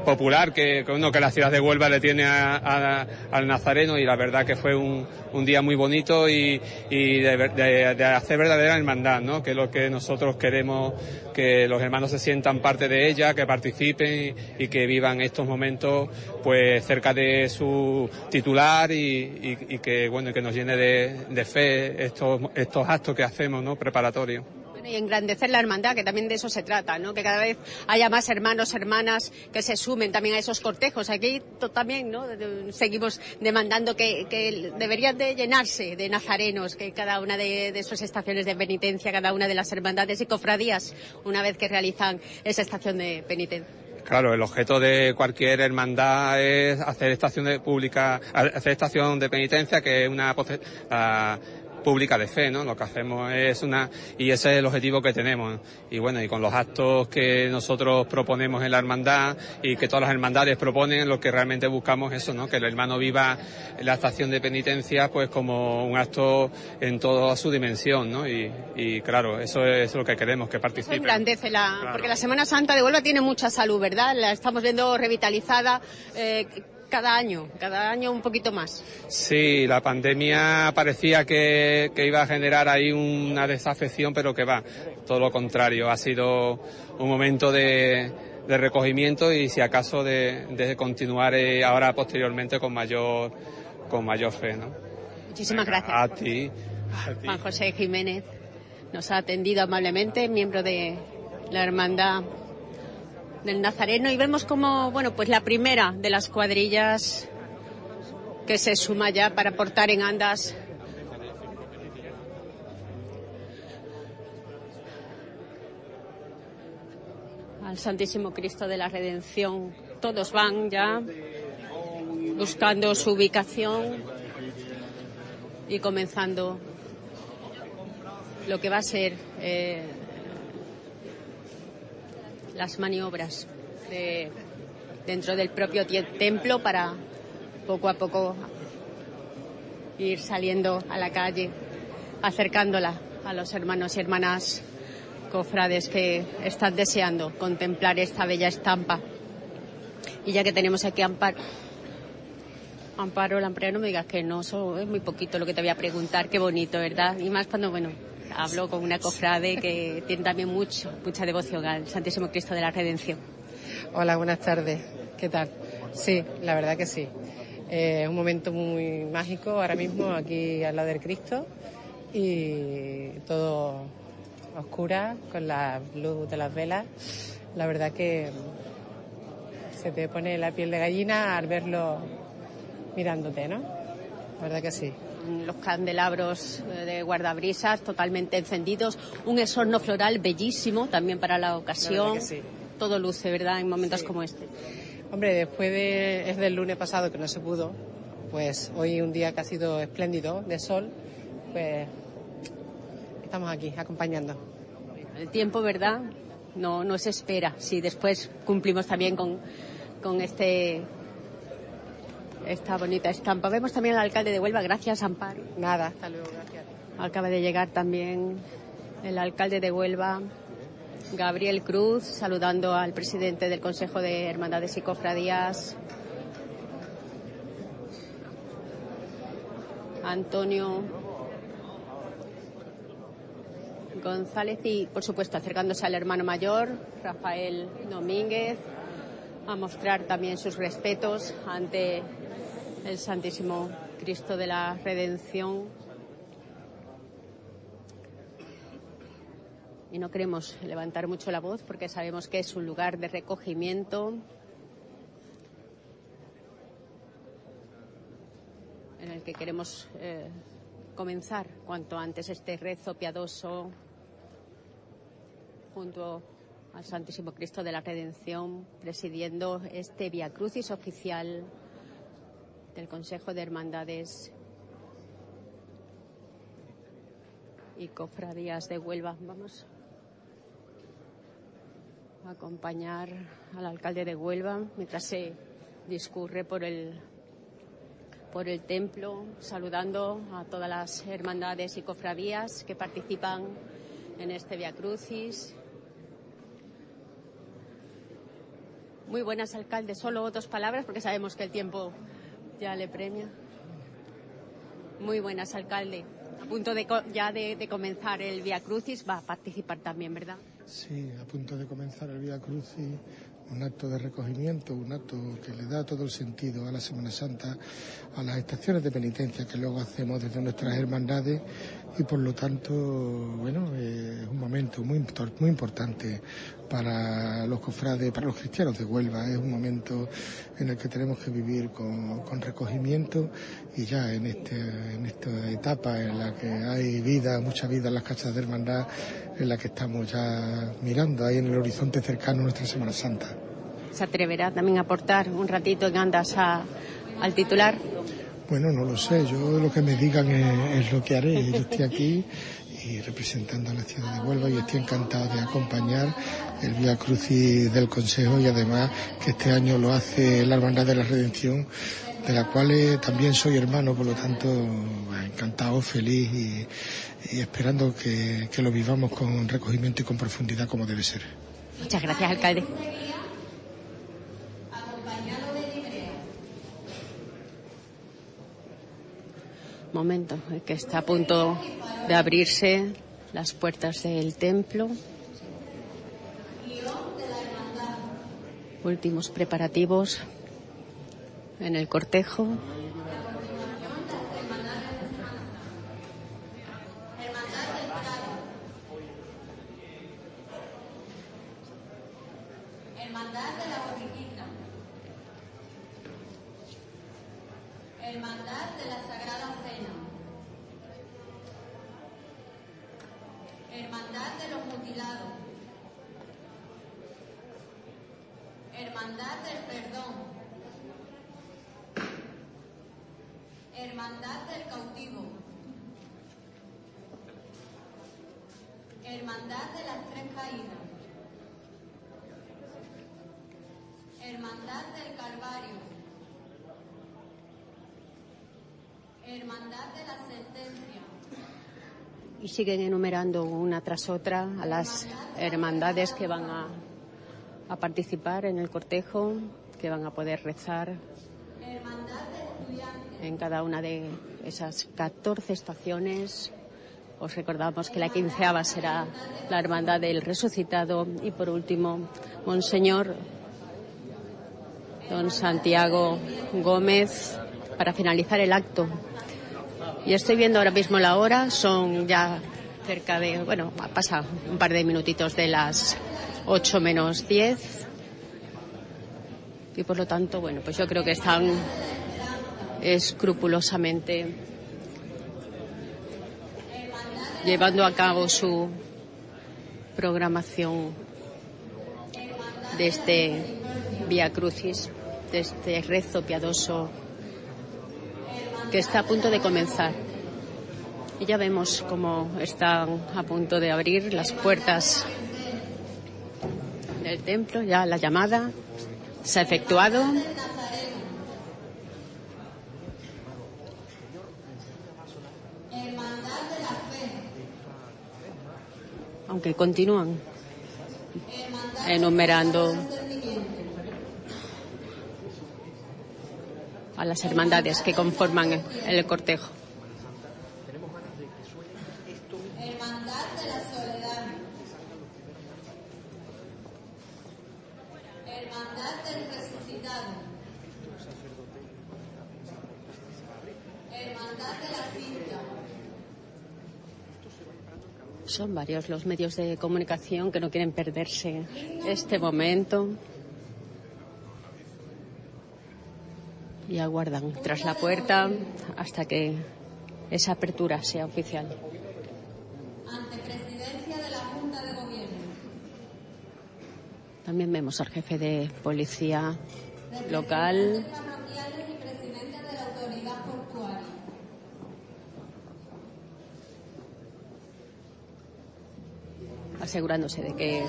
popular que, que, uno, que la ciudad de Huelva le tiene a- al Nazareno y la verdad que fue un, un día muy bonito y, y de, hacer verdadera hermandad, ¿no? que es lo que nosotros queremos que los hermanos se sientan parte de ella, que participen y, y que vivan estos momentos pues cerca de su titular y, y- y que bueno que nos llene de, de fe estos, estos actos que hacemos ¿no? preparatorios. Bueno, y engrandecer la hermandad, que también de eso se trata, ¿no? Que cada vez haya más hermanos, hermanas que se sumen también a esos cortejos. Aquí también, ¿no? Seguimos demandando que, que deberían de llenarse de nazarenos, que cada una de, de sus estaciones de penitencia, cada una de las hermandades y cofradías, una vez que realizan esa estación de penitencia. Claro, el objeto de cualquier hermandad es hacer estación de pública, hacer estación de penitencia, que es una la pública de fe, ¿no? Lo que hacemos es una y ese es el objetivo que tenemos. Y bueno, y con los actos que nosotros proponemos en la hermandad y que todas las hermandades proponen, lo que realmente buscamos es eso, ¿no? Que el hermano viva la estación de penitencia, pues como un acto en toda su dimensión, ¿no? Y, y claro, eso es lo que queremos, que Eso participen. engrandece la, Claro. porque la Semana Santa de Huelva tiene mucha salud, ¿verdad? La estamos viendo revitalizada eh, cada año, cada año un poquito más. Sí, la pandemia parecía que, que iba a generar ahí una desafección, pero que va, todo lo contrario, ha sido un momento de, de recogimiento y si acaso de, de continuar eh, ahora posteriormente con mayor, con mayor fe, ¿no? Muchísimas gracias. A ti. a ti. Juan José Jiménez nos ha atendido amablemente, miembro de la Hermandad del Nazareno, y vemos como, bueno, pues la primera de las cuadrillas que se suma ya para portar en andas al Santísimo Cristo de la Redención. Todos van ya buscando su ubicación y comenzando lo que va a ser eh, las maniobras de- dentro del propio templo para poco a poco ir saliendo a la calle, acercándola a los hermanos y hermanas cofrades que están deseando contemplar esta bella estampa. Y ya que tenemos aquí Amparo, Amparo Lampreo, no me digas que no, eso es muy poquito lo que te voy a preguntar, qué bonito, ¿verdad? Y más cuando, bueno, hablo con una cofrade que tiene también mucho, mucha devoción al Santísimo Cristo de la Redención. Hola, buenas tardes. ¿Qué tal? Sí, la verdad que sí. Eh, Es un momento muy mágico ahora mismo aquí al lado del Cristo y todo oscura, con la luz de las velas. La verdad que se te pone la piel de gallina al verlo mirándote, ¿no? La verdad que sí. Los candelabros eh, de guardabrisas totalmente encendidos, un esorno floral bellísimo también para la ocasión. que sí. Todo luce, ¿verdad? En momentos como este. Hombre, después de, es del lunes pasado que no se pudo, pues hoy un día que ha sido espléndido de sol, pues estamos aquí acompañando. El tiempo, ¿verdad? No, no se espera. Si después cumplimos también con, con este esta bonita estampa. Vemos también al alcalde de Huelva. Gracias, Amparo. Nada, hasta luego, gracias. Acaba de llegar también el alcalde de Huelva, Gabriel Cruz, saludando al presidente del Consejo de Hermandades y Cofradías, Antonio González y, por supuesto, acercándose al hermano mayor, Rafael Domínguez, a mostrar también sus respetos ante el Santísimo Cristo de la Redención. Y no queremos levantar mucho la voz porque sabemos que es un lugar de recogimiento en el que queremos eh, comenzar cuanto antes este rezo piadoso junto al Santísimo Cristo de la Redención, presidiendo este Via Crucis oficial del Consejo de Hermandades y Cofradías de Huelva. Vamos a acompañar al alcalde de Huelva mientras se discurre por el por el templo, saludando a todas las hermandades y cofradías que participan en este Via Crucis. Muy buenas, alcalde. Solo dos palabras porque sabemos que el tiempo ya le premia. Muy buenas, alcalde. A punto de, ya de, de comenzar el Via Crucis, va a participar también, ¿verdad? Sí, a punto de comenzar el Vía Crucis, un acto de recogimiento, un acto que le da todo el sentido a la Semana Santa, a las estaciones de penitencia que luego hacemos desde nuestras hermandades y por lo tanto, bueno, eh, es un momento muy, muy importante para los cofrades, para los cristianos de Huelva, es un momento en el que tenemos que vivir con, con recogimiento y ya en, este, en esta etapa en la que hay vida, mucha vida en las casas de hermandad, en la que estamos ya mirando ahí en el horizonte cercano nuestra Semana Santa. ¿Se atreverá también a aportar un ratito en andas al titular? Bueno, no lo sé, yo lo que me digan es, lo que haré. Yo estoy aquí y representando a la ciudad de Huelva y estoy encantado de acompañar el Vía Crucis del Consejo y además que este año lo hace la Hermandad de la Redención, de la cual también soy hermano, por lo tanto, bueno, encantado, feliz y, y esperando que, que lo vivamos con recogimiento y con profundidad como debe ser. Muchas gracias, alcalde. Momento, eh, que está a punto de abrirse las puertas del templo. Últimos preparativos en el cortejo. Hermandad de la Borriquita. Hermandad de la Sagrada Cena. Hermandad de los Mutilados. Hermandad del Perdón. Hermandad del Cautivo. Hermandad de las Tres Caídas. Hermandad del Calvario. Hermandad de la Sentencia. Y siguen enumerando una tras otra a las hermandades que van a, a participar en el cortejo, que van a poder rezar en cada una de esas 14 estaciones. Os recordamos que la quinceava será la Hermandad del Resucitado y por último, Monseñor Don Santiago Gómez para finalizar el acto. Y estoy viendo ahora mismo la hora, son ya cerca de, bueno, pasa un par de minutitos de las 8 menos 10. Y por lo tanto, bueno, pues yo creo que están escrupulosamente llevando a cabo su programación de este Vía Crucis, de este rezo piadoso que está a punto de comenzar. Y ya vemos cómo están a punto de abrir las puertas del templo, ya la llamada se ha efectuado. Aunque continúan enumerando a las hermandades que conforman el cortejo. Son varios los medios de comunicación que no quieren perderse este momento y aguardan tras la puerta hasta que esa apertura sea oficial. Ante presidencia de la Junta de Gobierno. También vemos al jefe de policía local, Parroquiales y presidente de la Autoridad Portuaria. asegurándose de que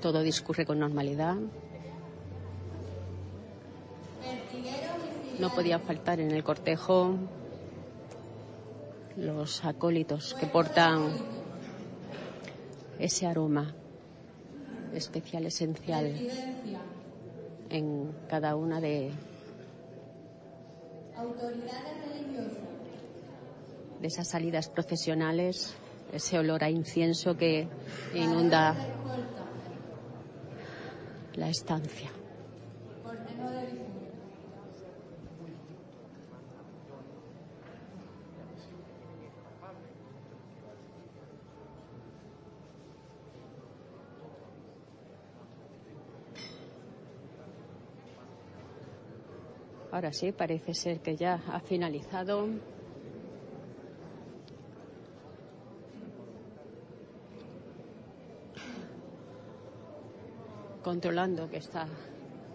todo discurre con normalidad. No podía faltar en el cortejo los acólitos que portan ese aroma especial, esencial en cada una de, de esas salidas procesionales, ese olor a incienso que inunda la estancia. Ahora sí, parece ser que ya ha finalizado. Controlando que está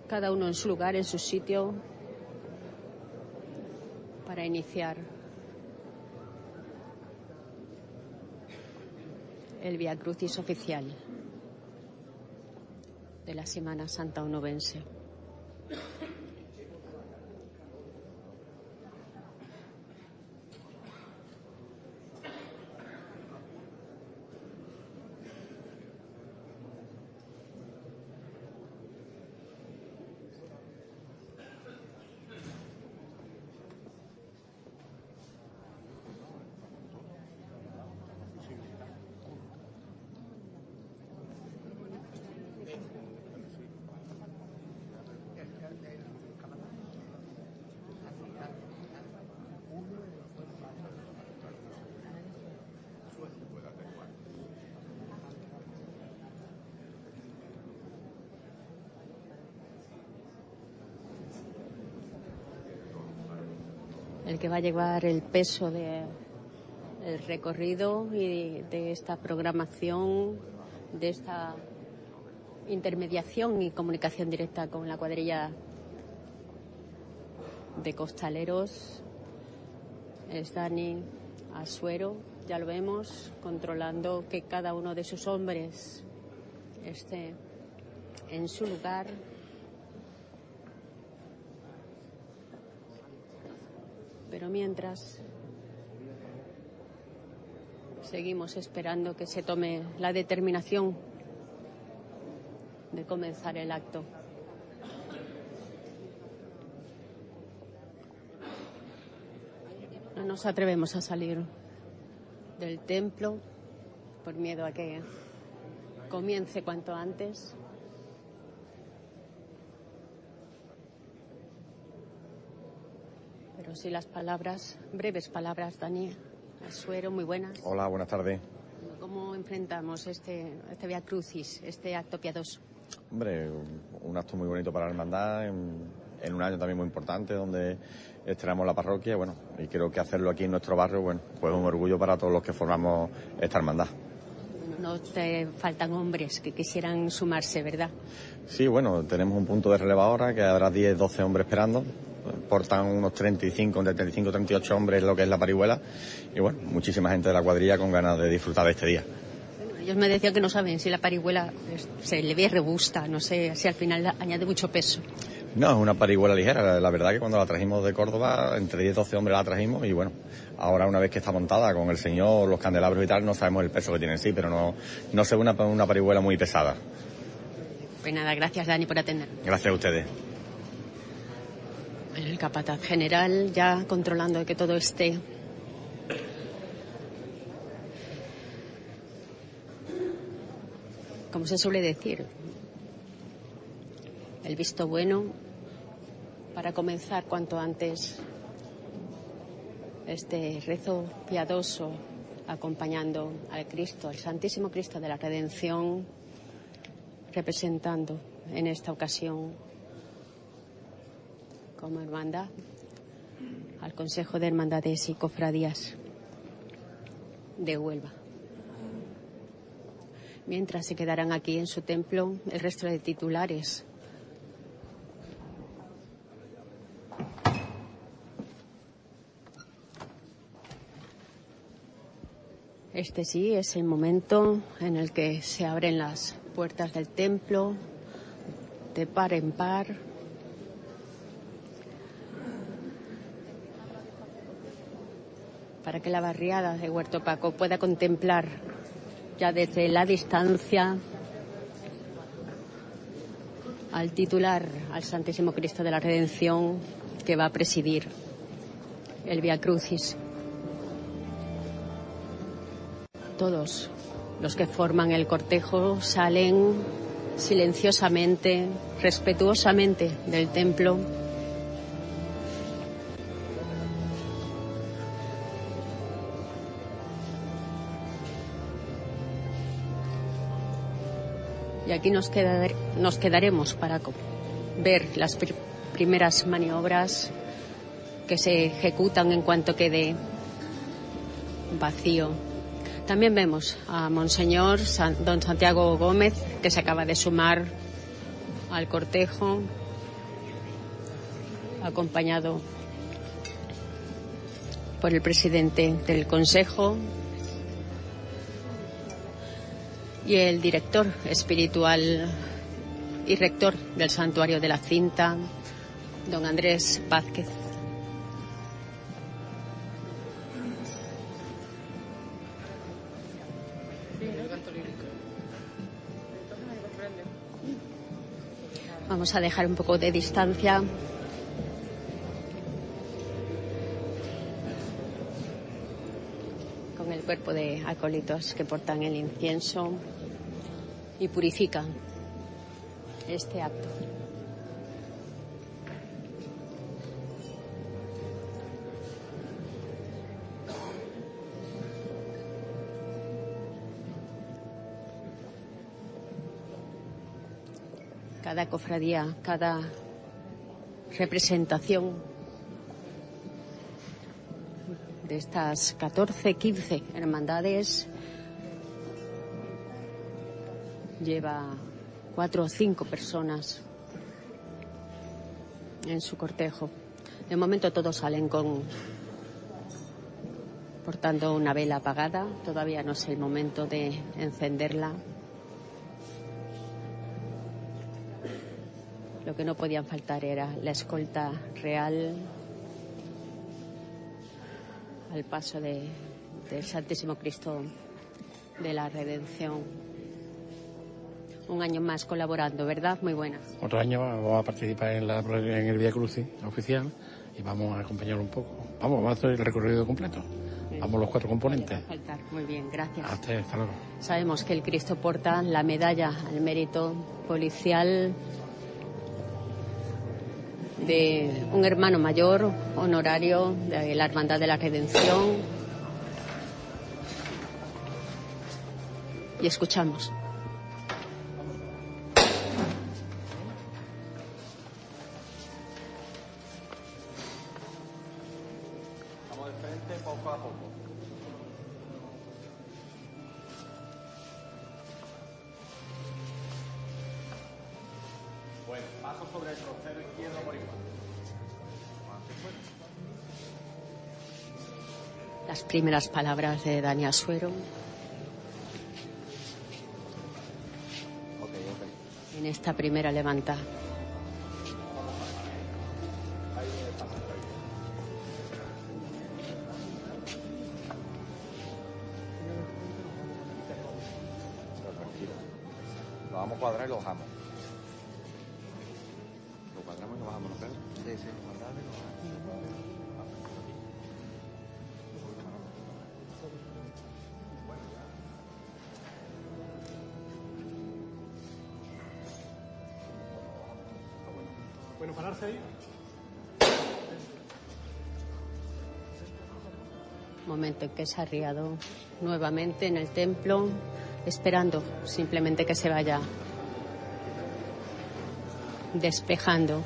cada uno en su lugar, en su sitio, para iniciar el Via Crucis oficial de la Semana Santa Onubense. El que va a llevar el peso de el recorrido y de esta programación, de esta intermediación y comunicación directa con la cuadrilla de costaleros es Dani Asuero, ya lo vemos, controlando que cada uno de sus hombres esté en su lugar. Pero mientras seguimos esperando que se tome la determinación de comenzar el acto. No nos atrevemos a salir del templo por miedo a que comience cuanto antes. Pero sí las palabras, breves palabras, Dani, Suero, muy buenas. Hola, buenas tardes. ¿Cómo enfrentamos este, este Via Crucis, este acto piadoso? Hombre, un acto muy bonito para la hermandad, en, en un año también muy importante, donde estrenamos la parroquia, bueno, y creo que hacerlo aquí en nuestro barrio, bueno, pues un orgullo para todos los que formamos esta hermandad. No te faltan hombres que quisieran sumarse, ¿verdad? Sí, bueno, tenemos un punto de relevo ahora, que habrá 10, 12 hombres esperando, portan unos 35, entre 35 y 38 hombres lo que es la parihuela, y bueno, muchísima gente de la cuadrilla con ganas de disfrutar de este día. Ellos me decían que no saben si la parihuela es- se le ve robusta, no sé si al final añade mucho peso. No, es una parihuela ligera. La verdad que cuando la trajimos de Córdoba, entre 10 y 12 hombres la trajimos y bueno, ahora una vez que está montada con el señor, los candelabros y tal, no sabemos el peso que tiene en sí, pero no, no se ve una, una parihuela muy pesada. Pues nada, gracias Dani por atender. Gracias a ustedes. El capataz general ya controlando que todo esté. Como se suele decir, el visto bueno para comenzar cuanto antes este rezo piadoso acompañando al Cristo, al Santísimo Cristo de la Redención, representando en esta ocasión como hermandad al Consejo de Hermandades y Cofradías de Huelva. Mientras se quedarán aquí en su templo el resto de titulares. Este sí es el momento en el que se abren las puertas del templo de par en par. Para que la barriada de Huerto Paco pueda contemplar ya desde la distancia al titular, al Santísimo Cristo de la Redención, que va a presidir el Via Crucis. Todos los que forman el cortejo salen silenciosamente, respetuosamente del templo aquí nos, queda- nos quedaremos para ver las pr- primeras maniobras que se ejecutan en cuanto quede vacío. También vemos a Monseñor Don Santiago Gómez, que se acaba de sumar al cortejo, acompañado por el presidente del Consejo, y el director espiritual y rector del Santuario de la Cinta, don Andrés Vázquez. Vamos a dejar un poco de distancia. con el cuerpo de acólitos que portan el incienso y purifican este acto. Cada cofradía, cada representación de estas 14, 15 hermandades lleva cuatro o cinco personas en su cortejo. De momento todos salen con portando una vela apagada. Todavía no es el momento de encenderla. Lo que no podían faltar era la escolta real al paso de, del Santísimo Cristo de la Redención un año más colaborando, ¿verdad? Muy buenas. Otro año vamos a participar en, la, en el Vía Crucis oficial y vamos a acompañar un poco. Vamos, vamos a hacer el recorrido completo. Vamos los cuatro componentes. Muy bien, gracias. Hasta, luego. Sabemos que el Cristo porta la medalla al mérito policial de un hermano mayor honorario de la Hermandad de la Redención. Y escuchamos. Primeras palabras de Dani Asuero. En esta primera levanta. Que se ha arriado nuevamente en el templo, esperando simplemente que se vaya despejando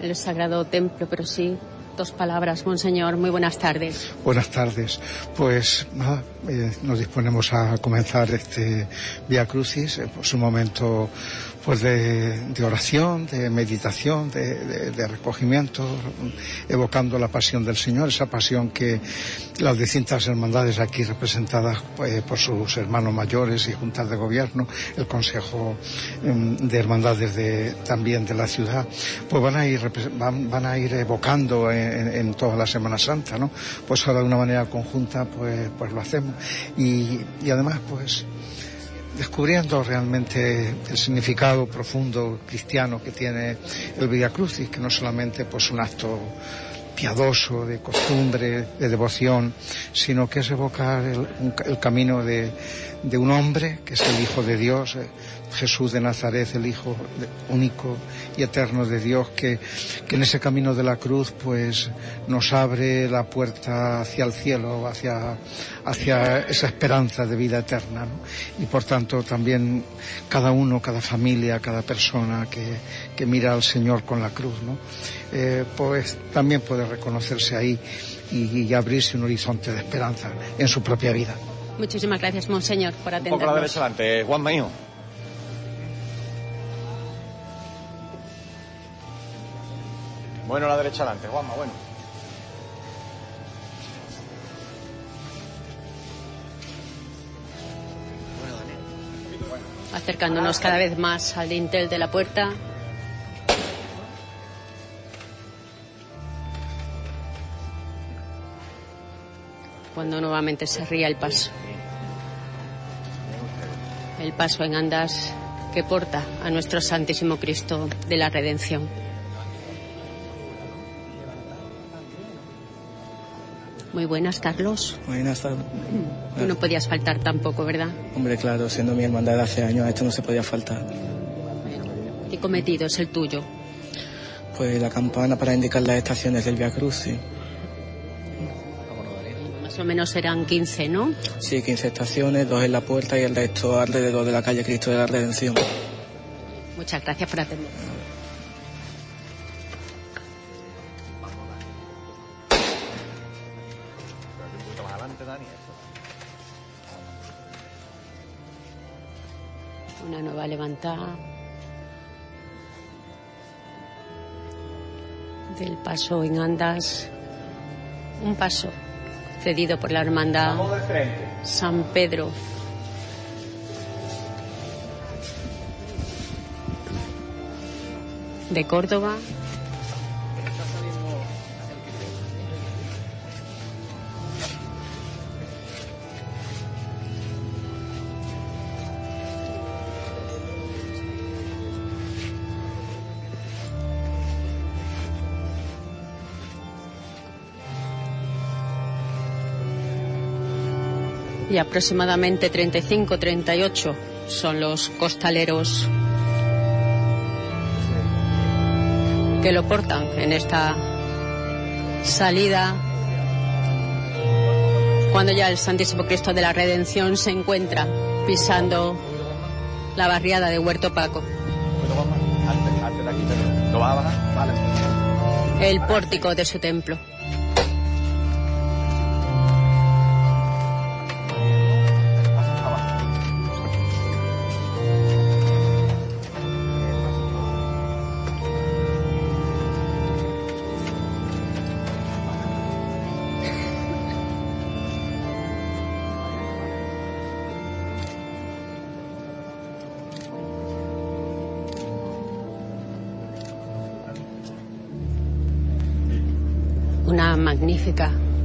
el sagrado templo, pero sí, dos palabras, monseñor. Muy buenas tardes. Buenas tardes. Pues nada, eh, nos disponemos a comenzar este Via Crucis, eh, pues un momento pues de, de oración, de meditación, de, de- de recogimiento, evocando la pasión del Señor, esa pasión que las distintas hermandades aquí representadas eh, por sus hermanos mayores y juntas de gobierno, el Consejo em, de Hermandades de, también de la ciudad, pues van a ir, van, van a ir evocando en toda la Semana Santa, ¿no? Pues ahora de una manera conjunta pues, pues lo hacemos. Y, y además pues descubriendo realmente el significado profundo cristiano que tiene el Via Crucis, que no solamente pues un acto piadoso, de costumbre, de devoción, sino que es evocar el, el camino de, de un hombre que es el Hijo de Dios, eh, Jesús de Nazaret, el Hijo único y eterno de Dios, que, que en ese camino de la cruz pues nos abre la puerta hacia el cielo, hacia, hacia esa esperanza de vida eterna. Y por tanto también cada uno, cada familia, cada persona que, que mira al Señor con la cruz, ¿no? Eh, pues también puede reconocerse ahí y abrirse un horizonte de esperanza en su propia vida. Muchísimas gracias, monseñor, por Un poco a la atendernos. derecha adelante, Juanma, hijo. Bueno, a la derecha adelante, Juanma, bueno. Acercándonos cada vez más al dintel de la puerta. Cuando nuevamente se ría el paso. El paso en andas que porta a nuestro Santísimo Cristo de la Redención. Muy buenas, Carlos. Buenas tardes. Tú no podías faltar tampoco, ¿verdad? Hombre, claro, siendo mi hermandad de hace años, a esto no se podía faltar. ¿Qué cometido es el tuyo? Pues la campana para indicar las estaciones del Via Crucis. Más o menos serán 15, ¿no? Sí, 15 estaciones, dos en la puerta y el resto alrededor de la calle Cristo de la Redención. Muchas gracias por atender. Una nueva levantada. Del paso en andas. Un paso cedido por la hermandad. San Pedro. De Córdoba. Y aproximadamente 35-38 son los costaleros que lo portan en esta salida cuando ya el Santísimo Cristo de la Redención se encuentra pisando la barriada de Huerto Paco. El pórtico de su templo.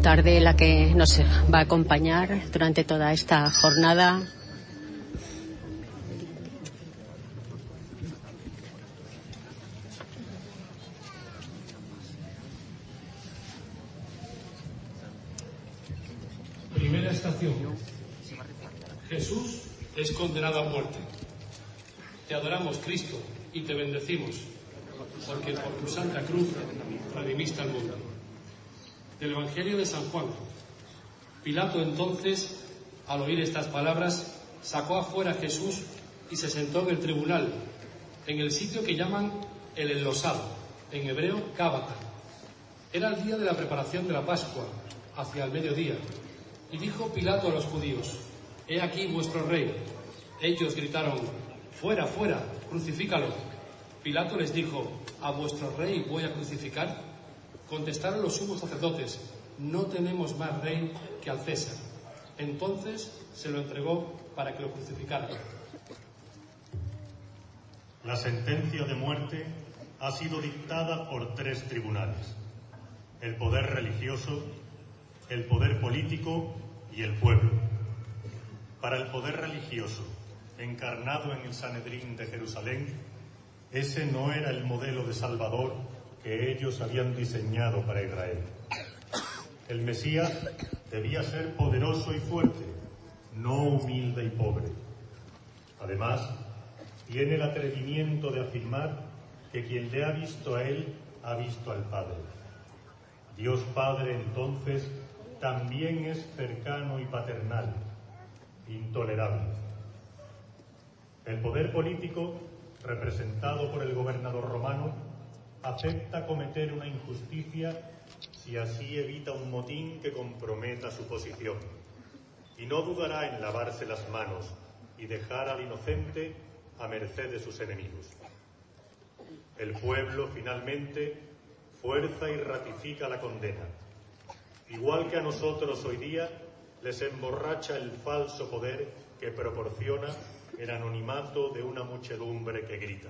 Tarde la que nos va a acompañar durante toda esta jornada. Primera estación. Jesús es condenado a muerte. Te adoramos, Cristo, y te bendecimos, porque por tu santa cruz redimiste al mundo. Del Evangelio de San Juan. Pilato entonces, al oír estas palabras, sacó afuera a Jesús y se sentó en el tribunal, en el sitio que llaman el enlosado, en hebreo Cábata. Era el día de la preparación de la Pascua, hacia el mediodía, y dijo Pilato a los judíos, He aquí vuestro rey. Ellos gritaron, Fuera, fuera, crucifícalo. Pilato les dijo, ¿A vuestro rey voy a crucificar? Contestaron los sumos sacerdotes, No tenemos más rey que al César. Entonces se lo entregó para que lo crucificaran. La sentencia de muerte ha sido dictada por tres tribunales. El poder religioso, el poder político y el pueblo. Para el poder religioso, encarnado en el Sanedrín de Jerusalén, ese no era el modelo de Salvador que ellos habían diseñado para Israel. El Mesías debía ser poderoso y fuerte, no humilde y pobre. Además, tiene el atrevimiento de afirmar que quien le ha visto a él ha visto al Padre. Dios Padre entonces también es cercano y paternal, intolerable. El poder político, representado por el gobernador romano, acepta cometer una injusticia si así evita un motín que comprometa su posición, y no dudará en lavarse las manos y dejar al inocente a merced de sus enemigos. El pueblo, finalmente, fuerza y ratifica la condena. Igual que a nosotros hoy día, les emborracha el falso poder que proporciona el anonimato de una muchedumbre que grita.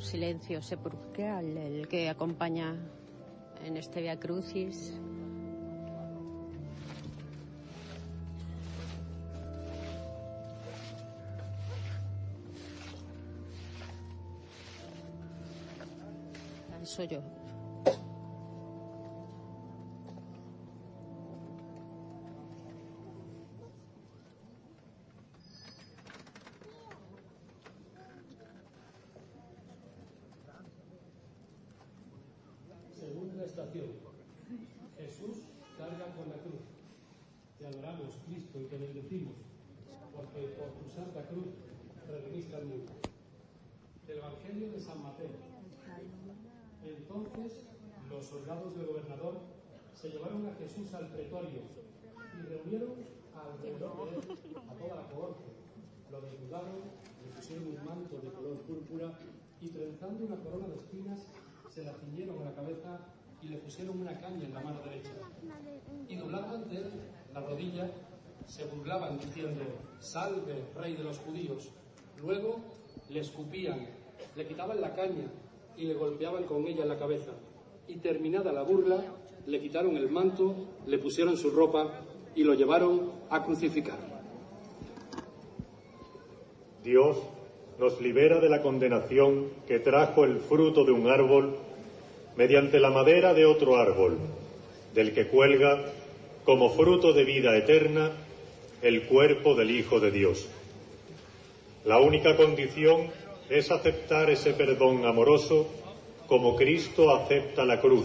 Silencio sepulcral el que acompaña en este Via Crucis. Yo. Llevaron a Jesús al pretorio y reunieron alrededor de él a toda la cohorte. Lo desnudaron, le pusieron un manto de color púrpura y trenzando una corona de espinas se la ciñeron a la cabeza y le pusieron una caña en la mano derecha. Y doblando ante él la rodilla, se burlaban diciendo, salve, rey de los judíos. Luego le escupían, le quitaban la caña y le golpeaban con ella en la cabeza. Y terminada la burla, le quitaron el manto, le pusieron su ropa y lo llevaron a crucificar. Dios nos libera de la condenación que trajo el fruto de un árbol mediante la madera de otro árbol, del que cuelga, como fruto de vida eterna, el cuerpo del Hijo de Dios. La única condición es aceptar ese perdón amoroso como Cristo acepta la cruz,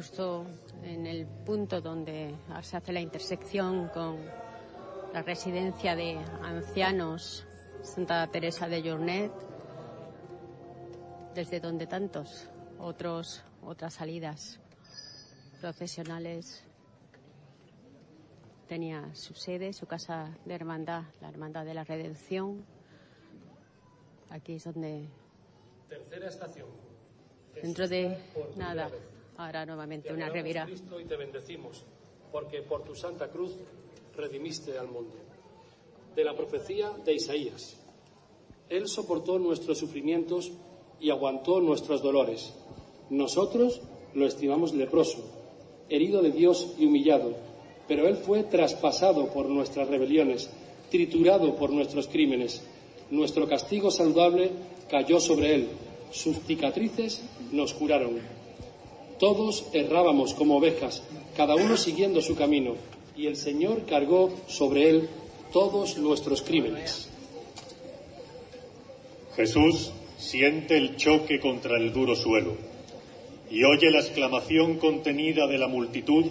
Justo en el punto donde se hace la intersección con la residencia de ancianos Santa Teresa de Jornet, desde donde tantos otros otras salidas profesionales tenía su sede, su casa de hermandad, la Hermandad de la Redención. Aquí es donde Tercera estación. dentro de nada ahora nuevamente Te una revira. Cristo, y te bendecimos, porque por tu santa cruz redimiste al mundo. De la profecía de Isaías. Él soportó nuestros sufrimientos y aguantó nuestros dolores. Nosotros lo estimamos leproso, herido de Dios y humillado, pero Él fue traspasado por nuestras rebeliones, triturado por nuestros crímenes. Nuestro castigo saludable cayó sobre Él, sus cicatrices nos curaron. Todos errábamos como ovejas, cada uno siguiendo su camino, y el Señor cargó sobre Él todos nuestros crímenes. Jesús siente el choque contra el duro suelo y oye la exclamación contenida de la multitud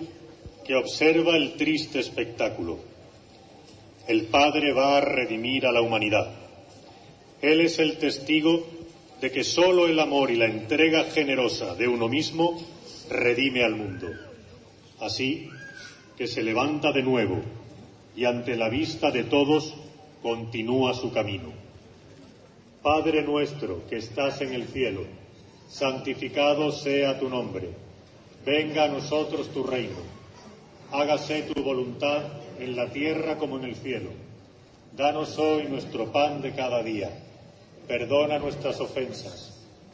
que observa el triste espectáculo. El Padre va a redimir a la humanidad. Él es el testigo de que sólo el amor y la entrega generosa de uno mismo redime al mundo. Así que se levanta de nuevo y ante la vista de todos continúa su camino. Padre nuestro que estás en el cielo, santificado sea tu nombre. Venga a nosotros tu reino. Hágase tu voluntad en la tierra como en el cielo. Danos hoy nuestro pan de cada día. Perdona nuestras ofensas,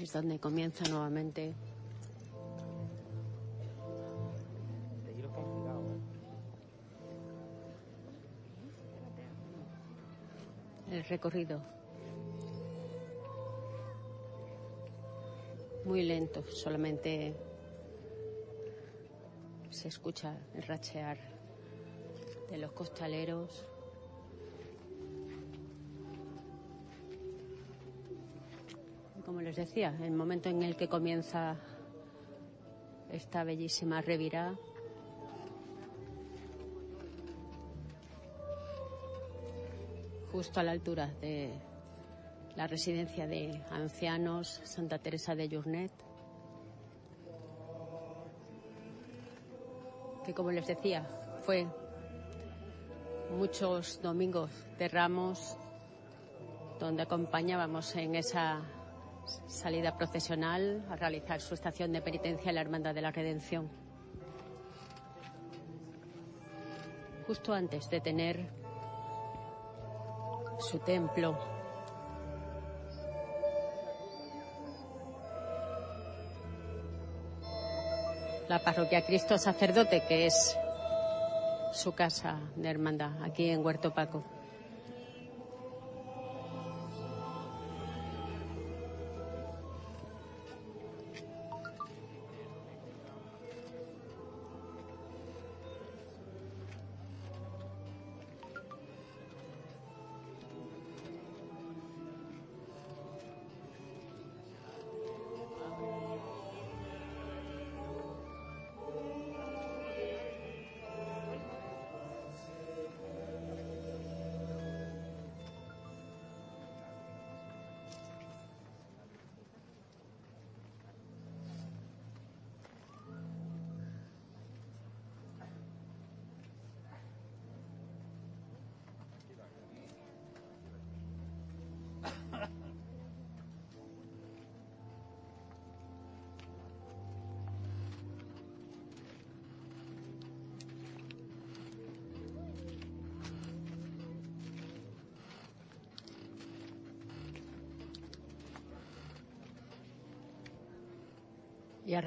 es donde comienza nuevamente el recorrido. Muy lento, solamente se escucha el rachear de los costaleros. Como les decía, el momento en el que comienza esta bellísima revirá justo a la altura de la residencia de ancianos Santa Teresa de Journet, que como les decía, fue muchos domingos de ramos donde acompañábamos en esa salida procesional a realizar su estación de penitencia en la Hermandad de la Redención. Justo antes de tener su templo. La parroquia Cristo Sacerdote, que es su casa de hermandad, aquí en Huerto Paco.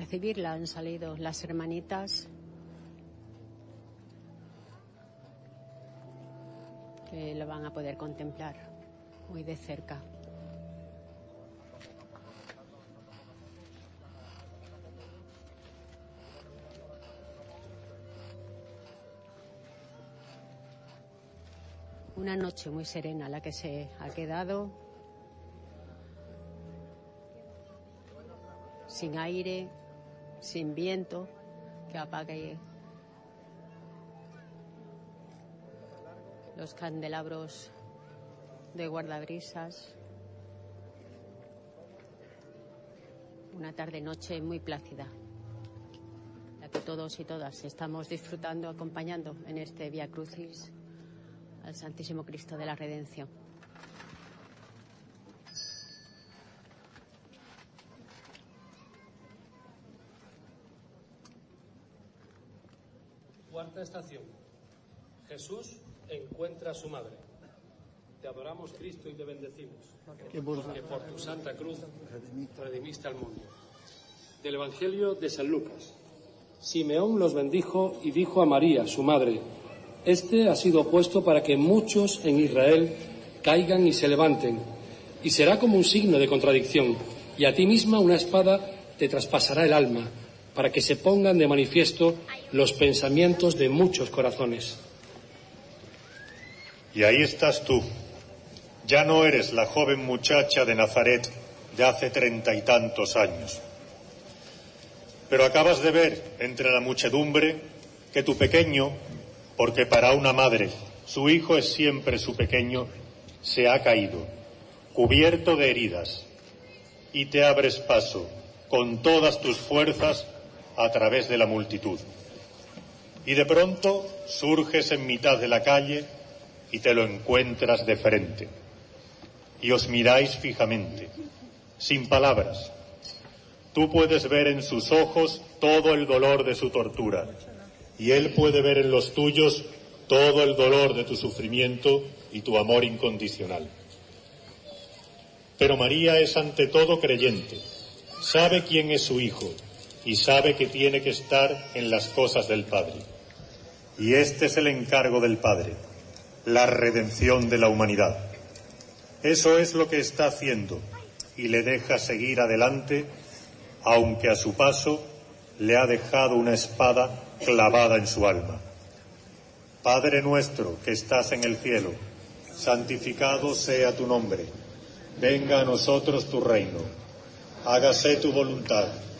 Recibirla han salido las hermanitas. Que lo van a poder contemplar muy de cerca. Una noche muy serena la que se ha quedado, sin aire, sin viento, que apague eh. los candelabros de guardabrisas. Una tarde-noche muy plácida, la que todos y todas estamos disfrutando, acompañando en este Via Crucis al Santísimo Cristo de la Redención. Cuarta estación. Jesús encuentra a su madre. Te adoramos, Cristo, y te bendecimos. Porque por tu santa cruz redimiste al mundo. Del Evangelio de San Lucas. Simeón los bendijo y dijo a María, su madre, Este ha sido puesto para que muchos en Israel caigan y se levanten, y será como un signo de contradicción, y a ti misma una espada te traspasará el alma, para que se pongan de manifiesto los pensamientos de muchos corazones. Y ahí estás tú. Ya no eres la joven muchacha de Nazaret de hace treinta y tantos años. Pero acabas de ver entre la muchedumbre que tu pequeño, porque para una madre su hijo es siempre su pequeño, se ha caído, cubierto de heridas, y te abres paso con todas tus fuerzas a través de la multitud. Y de pronto surges en mitad de la calle y te lo encuentras de frente. Y os miráis fijamente, sin palabras. Tú puedes ver en sus ojos todo el dolor de su tortura y él puede ver en los tuyos todo el dolor de tu sufrimiento y tu amor incondicional. Pero María es ante todo creyente, sabe quién es su hijo y sabe que tiene que estar en las cosas del Padre. Y este es el encargo del Padre, la redención de la humanidad. Eso es lo que está haciendo y le deja seguir adelante, aunque a su paso le ha dejado una espada clavada en su alma. Padre nuestro que estás en el cielo, santificado sea tu nombre, venga a nosotros tu reino, hágase tu voluntad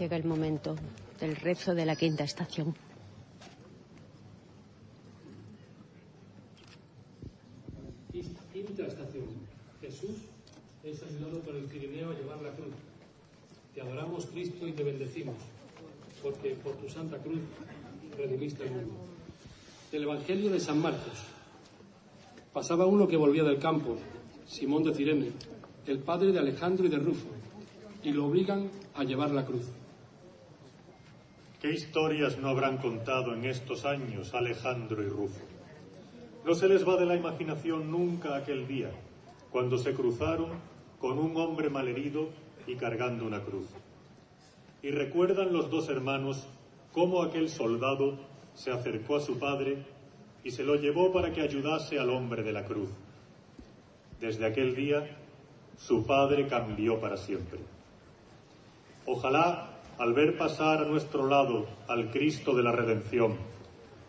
Llega el momento del rezo de la quinta estación. Quinta estación. Jesús es ayudado por el Pirineo a llevar la cruz. Te adoramos, Cristo, y te bendecimos, porque por tu santa cruz redimiste el mundo. Del Evangelio de San Marcos. Pasaba uno que volvía del campo, Simón de Cirene, el padre de Alejandro y de Rufo, y lo obligan a llevar la cruz. ¿Qué historias no habrán contado en estos años Alejandro y Rufo? No se les va de la imaginación nunca aquel día, cuando se cruzaron con un hombre malherido y cargando una cruz. Y recuerdan los dos hermanos cómo aquel soldado se acercó a su padre y se lo llevó para que ayudase al hombre de la cruz. Desde aquel día, su padre cambió para siempre. Ojalá, al ver pasar a nuestro lado al Cristo de la Redención,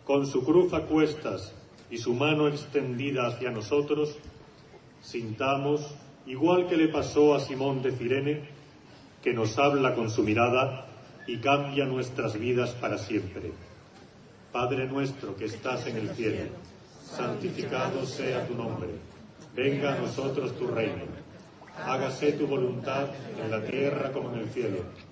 con su cruz a cuestas y su mano extendida hacia nosotros, sintamos, igual que le pasó a Simón de Cirene, que nos habla con su mirada y cambia nuestras vidas para siempre. Padre nuestro que estás en el cielo, santificado sea tu nombre. Venga a nosotros tu reino. Hágase tu voluntad en la tierra como en el cielo.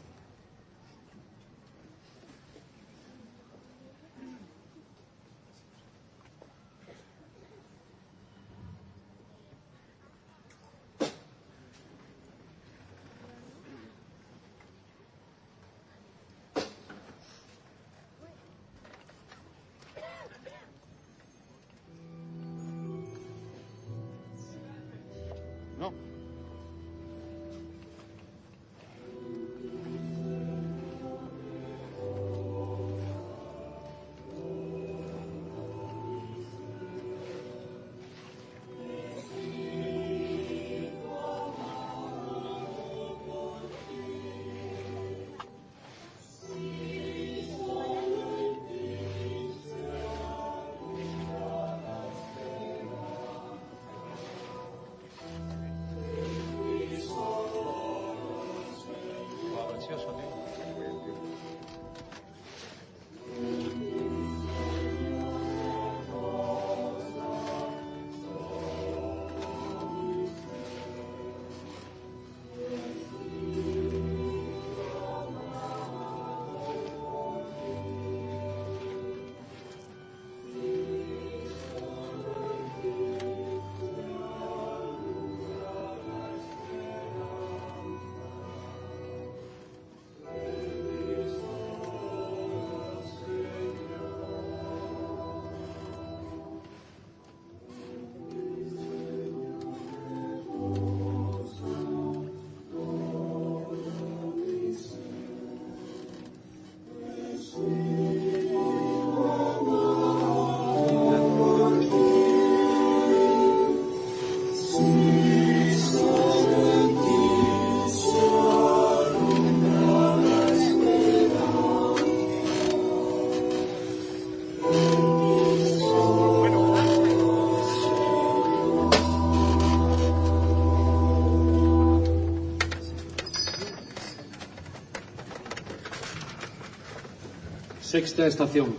Sexta estación.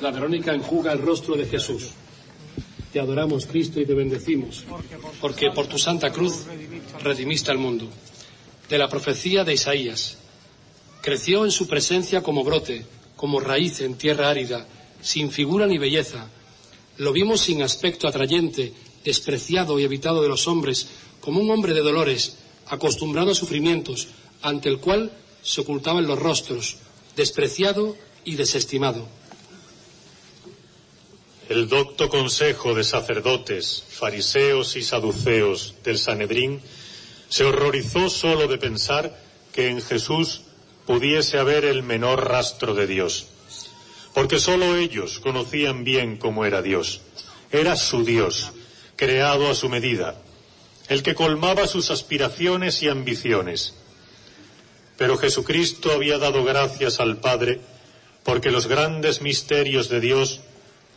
La Verónica enjuga el rostro de Jesús. Te adoramos, Cristo, y te bendecimos, porque por tu santa cruz redimiste al mundo. De la profecía de Isaías. Creció en su presencia como brote, como raíz en tierra árida, sin figura ni belleza. Lo vimos sin aspecto atrayente, despreciado y evitado de los hombres, como un hombre de dolores, acostumbrado a sufrimientos, ante el cual se ocultaban los rostros, despreciado y desestimado. El docto consejo de sacerdotes, fariseos y saduceos del Sanedrín se horrorizó solo de pensar que en Jesús pudiese haber el menor rastro de Dios, porque sólo ellos conocían bien cómo era Dios. Era su Dios, creado a su medida, el que colmaba sus aspiraciones y ambiciones. Pero Jesucristo había dado gracias al Padre porque los grandes misterios de Dios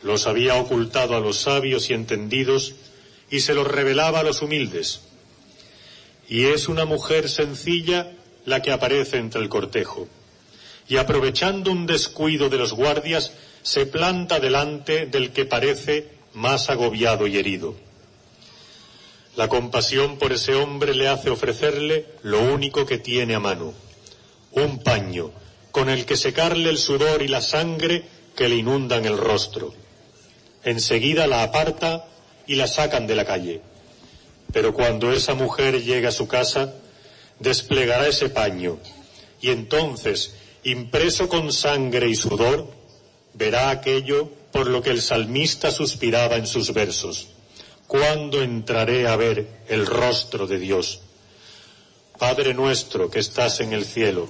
los había ocultado a los sabios y entendidos y se los revelaba a los humildes. Y es una mujer sencilla la que aparece entre el cortejo. Y aprovechando un descuido de los guardias, se planta delante del que parece más agobiado y herido. La compasión por ese hombre le hace ofrecerle lo único que tiene a mano, un paño con el que secarle el sudor y la sangre que le inundan el rostro. Enseguida la aparta y la sacan de la calle. Pero cuando esa mujer llegue a su casa, desplegará ese paño y entonces, impreso con sangre y sudor, verá aquello por lo que el salmista suspiraba en sus versos. ¿Cuándo entraré a ver el rostro de Dios? Padre nuestro que estás en el cielo,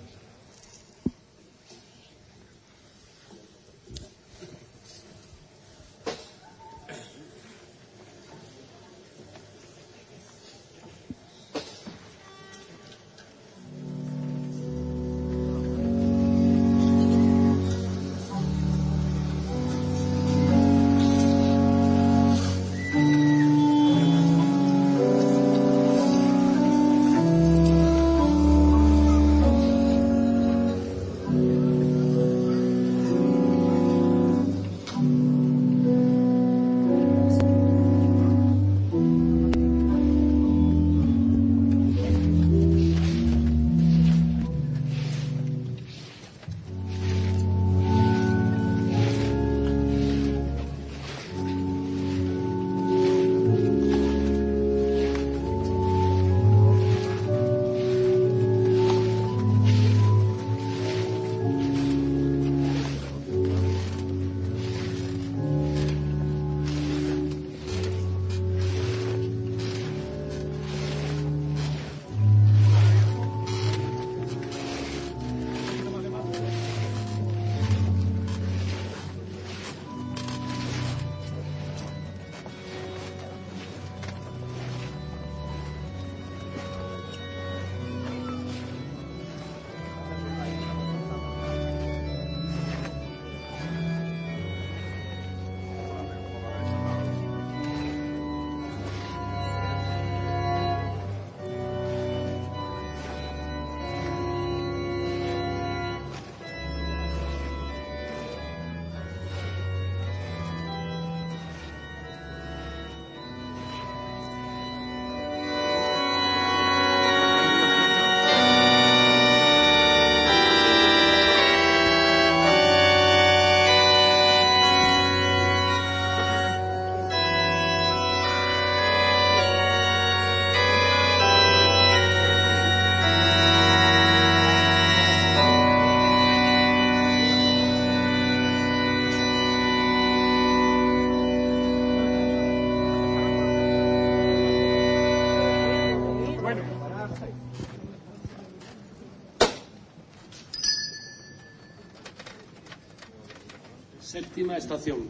Séptima estación.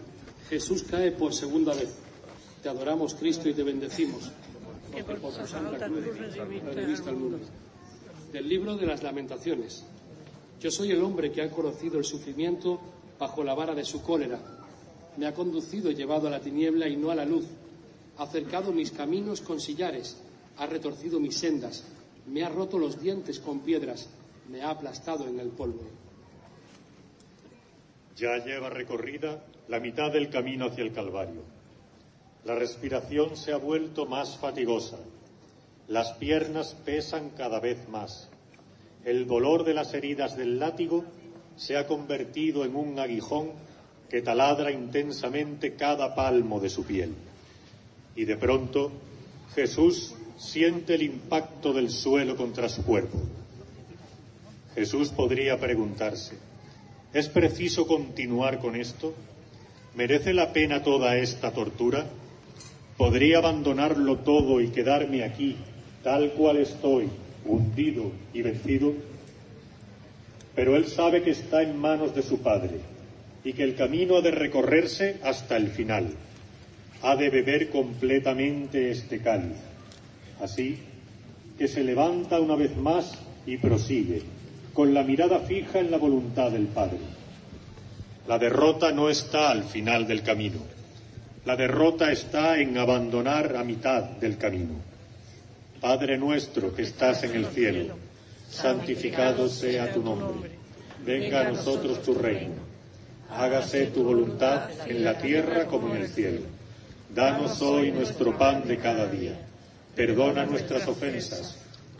Jesús cae por segunda vez. Te adoramos, Cristo, y te bendecimos, porque por tu santa cruz redimiste al mundo. Del libro de las lamentaciones. Yo soy el hombre que ha conocido el sufrimiento bajo la vara de su cólera. Me ha conducido y llevado a la tiniebla y no a la luz. Ha cercado mis caminos con sillares. Ha retorcido mis sendas. Me ha roto los dientes con piedras. Me ha aplastado en el polvo. Ya lleva recorrida la mitad del camino hacia el Calvario. La respiración se ha vuelto más fatigosa. Las piernas pesan cada vez más. El dolor de las heridas del látigo se ha convertido en un aguijón que taladra intensamente cada palmo de su piel. Y de pronto Jesús siente el impacto del suelo contra su cuerpo. Jesús podría preguntarse, ¿Es preciso continuar con esto? ¿Merece la pena toda esta tortura? ¿Podría abandonarlo todo y quedarme aquí, tal cual estoy, hundido y vencido? Pero él sabe que está en manos de su Padre y que el camino ha de recorrerse hasta el final. Ha de beber completamente este cáliz. Así que se levanta una vez más y prosigue, con la mirada fija en la voluntad del Padre. La derrota no está al final del camino. La derrota está en abandonar a mitad del camino. Padre nuestro que estás en el cielo, santificado sea tu nombre. Venga a nosotros tu reino. Hágase tu voluntad en la tierra como en el cielo. Danos hoy nuestro pan de cada día. Perdona nuestras ofensas,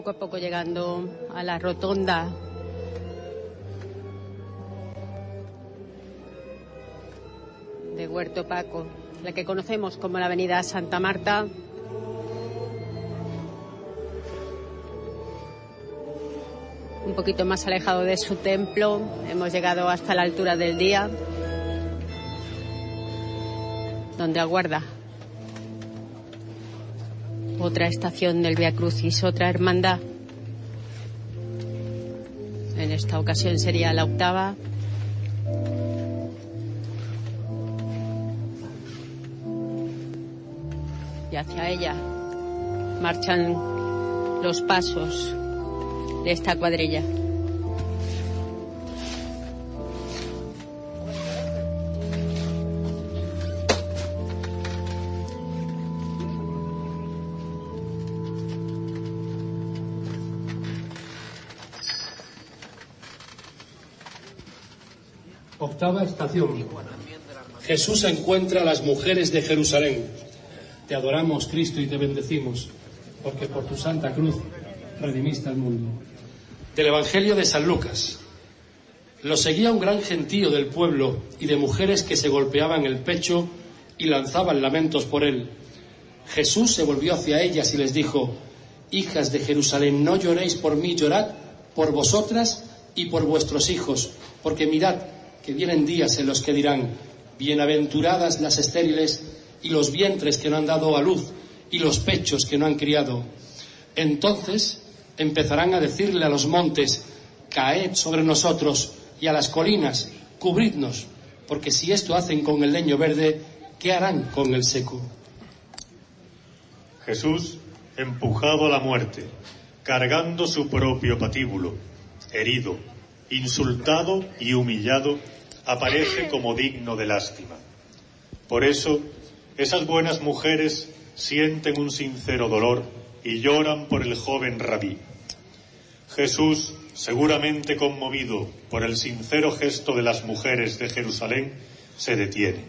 poco a poco llegando a la rotonda de Huerto Paco, la que conocemos como la Avenida Santa Marta. Un poquito más alejado de su templo, hemos llegado hasta la altura del día, donde aguarda otra estación del Via Crucis, otra hermandad. En esta ocasión sería la octava. Y hacia ella marchan los pasos de esta cuadrilla. Octava estación. Jesús encuentra a las mujeres de Jerusalén. Te adoramos, Cristo, y te bendecimos, porque por tu santa cruz redimiste al mundo. Del Evangelio de San Lucas. Lo seguía un gran gentío del pueblo y de mujeres que se golpeaban el pecho y lanzaban lamentos por él. Jesús se volvió hacia ellas y les dijo, Hijas de Jerusalén, no lloréis por mí, llorad por vosotras y por vuestros hijos, porque mirad, que vienen días en los que dirán, bienaventuradas las estériles y los vientres que no han dado a luz y los pechos que no han criado. Entonces empezarán a decirle a los montes, caed sobre nosotros y a las colinas, cubridnos, porque si esto hacen con el leño verde, ¿qué harán con el seco? Jesús, empujado a la muerte, cargando su propio patíbulo, herido, insultado y humillado, aparece como digno de lástima. Por eso, esas buenas mujeres sienten un sincero dolor y lloran por el joven rabí. Jesús seguramente conmovido por el sincero gesto de las mujeres de Jerusalén, se detiene.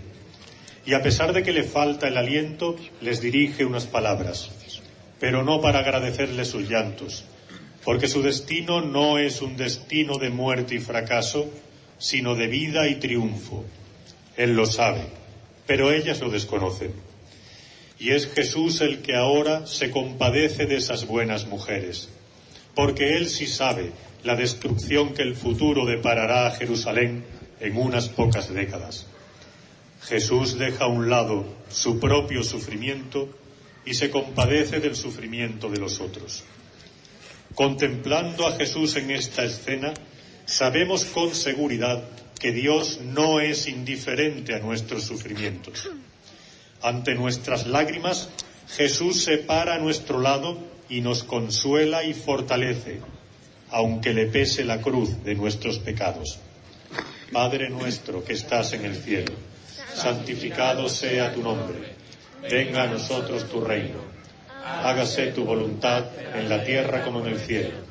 Y a pesar de que le falta el aliento, les dirige unas palabras, pero no para agradecerles sus llantos, porque su destino no es un destino de muerte y fracaso, sino de vida y triunfo. Él lo sabe, pero ellas lo desconocen. Y es Jesús el que ahora se compadece de esas buenas mujeres, porque Él sí sabe la destrucción que el futuro deparará a Jerusalén en unas pocas décadas. Jesús deja a un lado su propio sufrimiento y se compadece del sufrimiento de los otros. Contemplando a Jesús en esta escena, sabemos con seguridad que Dios no es indiferente a nuestros sufrimientos. Ante nuestras lágrimas, Jesús se para a nuestro lado y nos consuela y fortalece, aunque le pese la cruz de nuestros pecados. Padre nuestro que estás en el cielo, santificado sea tu nombre, venga a nosotros tu reino, hágase tu voluntad en la tierra como en el cielo.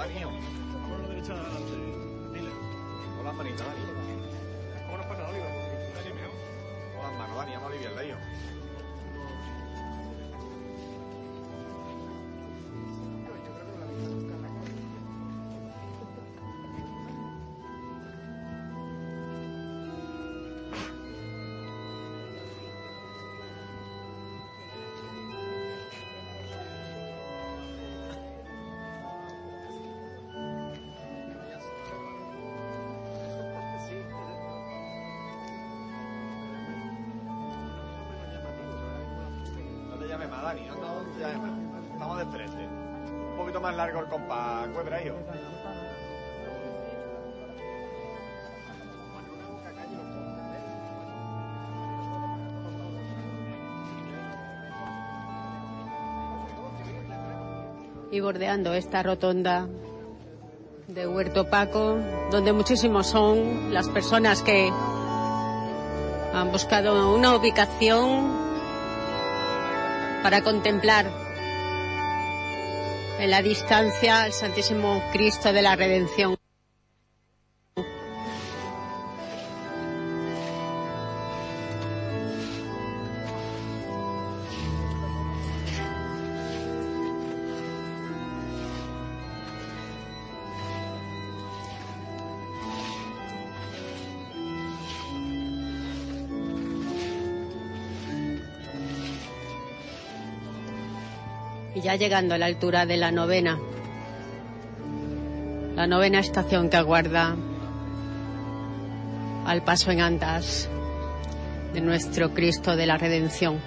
Poco a poco, Dani. Con la derecha adelante. Dile. Con las y bordeando esta rotonda de Huerto Paco, donde muchísimos son las personas que han buscado una ubicación para contemplar en la distancia al Santísimo Cristo de la Redención. Ya llegando a la altura de la novena, la novena estación que aguarda al paso en andas de nuestro Cristo de la Redención.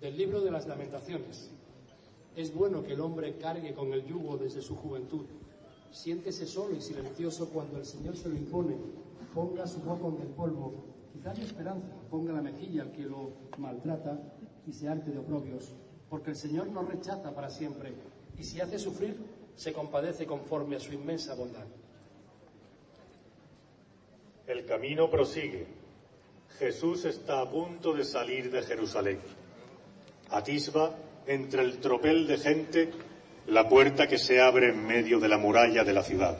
Del libro de las lamentaciones. Es bueno que el hombre cargue con el yugo desde su juventud, Siéntese solo y silencioso cuando el Señor se lo impone. Ponga su boca en el polvo. Quizás la esperanza ponga la mejilla al que lo maltrata y se arte de oprobios. Porque el Señor no rechaza para siempre. Y si hace sufrir, se compadece conforme a su inmensa bondad. El camino prosigue. Jesús está a punto de salir de Jerusalén. Atisba, entre el tropel de gente, la puerta que se abre en medio de la muralla de la ciudad.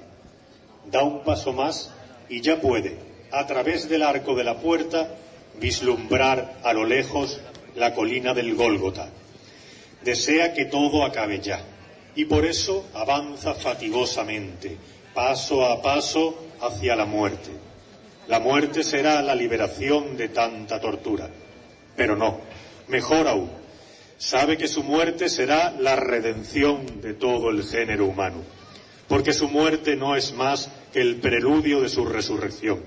Da un paso más y ya puede, a través del arco de la puerta, vislumbrar a lo lejos la colina del Gólgota. Desea que todo acabe ya y por eso avanza fatigosamente, paso a paso hacia la muerte. La muerte será la liberación de tanta tortura. Pero no, mejor aún, sabe que su muerte será la redención de todo el género humano, porque su muerte no es más que el preludio de su resurrección,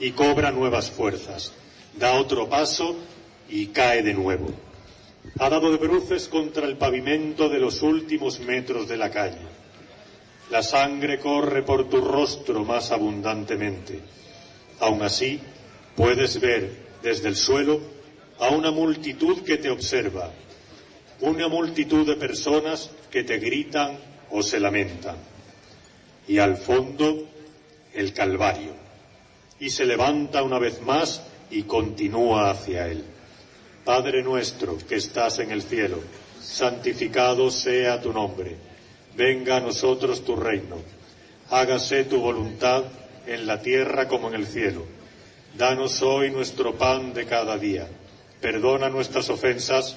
y cobra nuevas fuerzas, da otro paso y cae de nuevo. Ha dado de bruces contra el pavimento de los últimos metros de la calle. La sangre corre por tu rostro más abundantemente. Aun así, puedes ver desde el suelo a una multitud que te observa, una multitud de personas que te gritan o se lamentan. Y al fondo, el Calvario. Y se levanta una vez más y continúa hacia él. Padre nuestro que estás en el cielo, santificado sea tu nombre. Venga a nosotros tu reino. Hágase tu voluntad en la tierra como en el cielo. Danos hoy nuestro pan de cada día. Perdona nuestras ofensas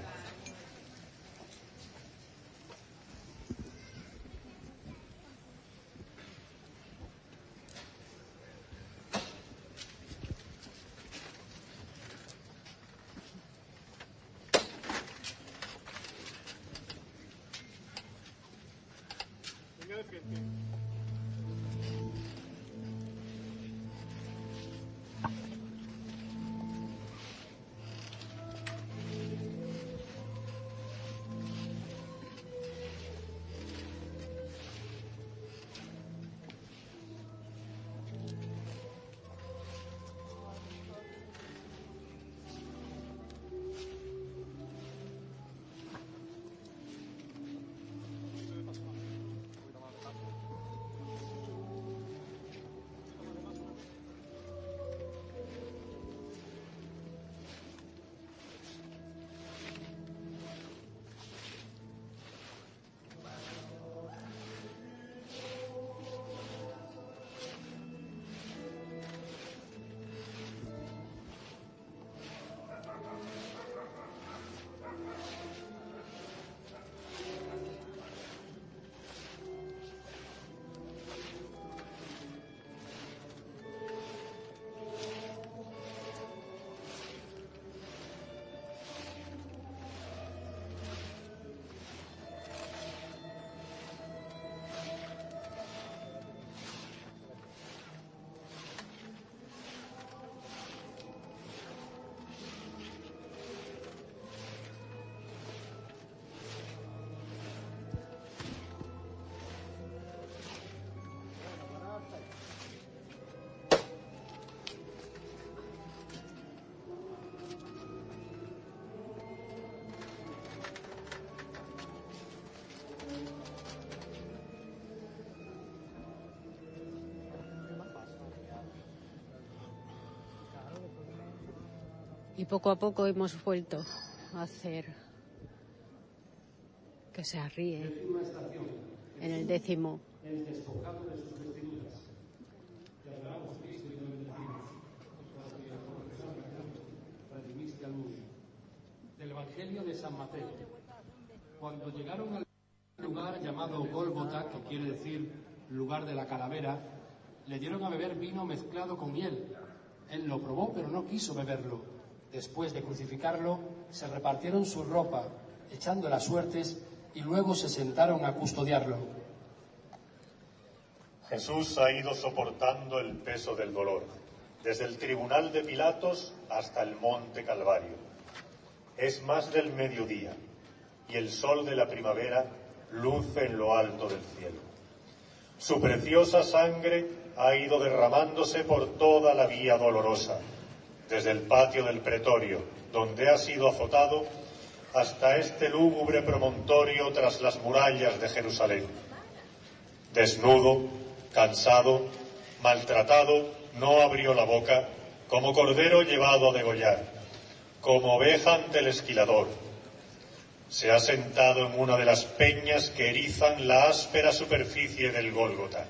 Y poco a poco hemos vuelto a hacer que se ríe en el décimo. Del Evangelio de San Mateo. Cuando llegaron al lugar llamado Gólgota, que quiere decir lugar de la calavera, le dieron a beber vino mezclado con miel. Él lo probó, pero no quiso beberlo. Después de crucificarlo, se repartieron su ropa, echando las suertes, y luego se sentaron a custodiarlo. Jesús ha ido soportando el peso del dolor. desde el tribunal de Pilatos hasta el monte Calvario. Es más del mediodía y el sol de la primavera luce en lo alto del cielo. Su preciosa sangre ha ido derramándose por toda la vía dolorosa, desde el patio del pretorio, donde ha sido azotado, hasta este lúgubre promontorio tras las murallas de Jerusalén. Desnudo, cansado, maltratado, no abrió la boca, como cordero llevado a degollar, como oveja ante el esquilador. Se ha sentado en una de las peñas que erizan la áspera superficie del Gólgota.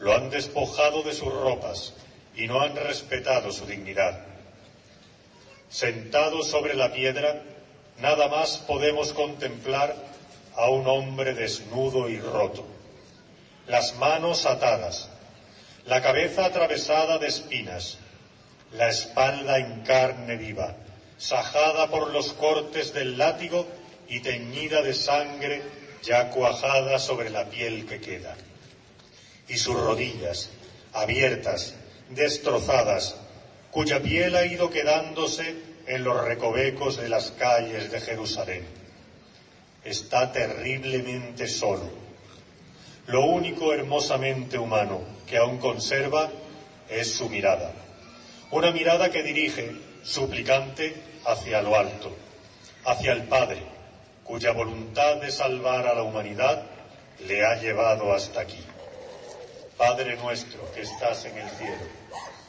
Lo han despojado de sus ropas y no han respetado su dignidad. Sentado sobre la piedra, nada más podemos contemplar a un hombre desnudo y roto, las manos atadas, la cabeza atravesada de espinas, la espalda en carne viva, sajada por los cortes del látigo y teñida de sangre ya cuajada sobre la piel que queda. Y sus rodillas, abiertas, destrozadas, cuya piel ha ido quedándose en los recovecos de las calles de Jerusalén. Está terriblemente solo. Lo único hermosamente humano que aún conserva es su mirada. Una mirada que dirige, suplicante, hacia lo alto, hacia el Padre, cuya voluntad de salvar a la humanidad le ha llevado hasta aquí. Padre nuestro que estás en el cielo,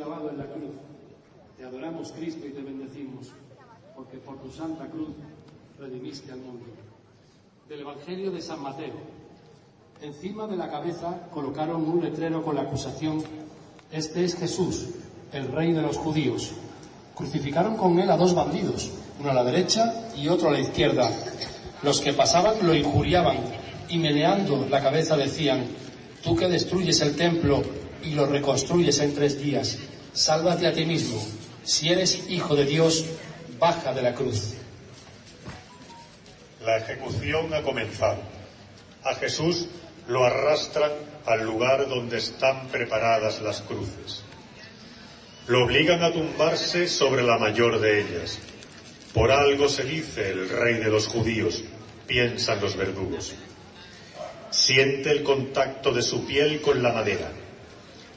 Clavado en la cruz. Te adoramos, Cristo, y te bendecimos, porque por tu santa cruz redimiste al mundo. Del Evangelio de San Mateo. Encima de la cabeza colocaron un letrero con la acusación, Este es Jesús, el rey de los judíos. Crucificaron con él a dos bandidos, uno a la derecha y otro a la izquierda. Los que pasaban lo injuriaban y meneando la cabeza decían, Tú que destruyes el templo y lo reconstruyes en tres días, sálvate a ti mismo. Si eres hijo de Dios, baja de la cruz. La ejecución ha comenzado. A Jesús lo arrastran al lugar donde están preparadas las cruces. Lo obligan a tumbarse sobre la mayor de ellas. Por algo se dice el rey de los judíos, piensan los verdugos. Siente el contacto de su piel con la madera.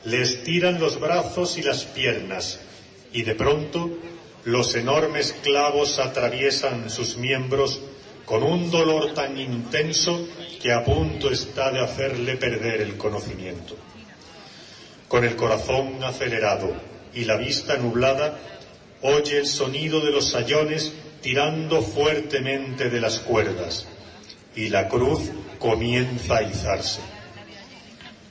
Le estiran los brazos y las piernas y de pronto los enormes clavos atraviesan sus miembros con un dolor tan intenso que a punto está de hacerle perder el conocimiento. Con el corazón acelerado y la vista nublada, oye el sonido de los sayones tirando fuertemente de las cuerdas y la cruz comienza a izarse.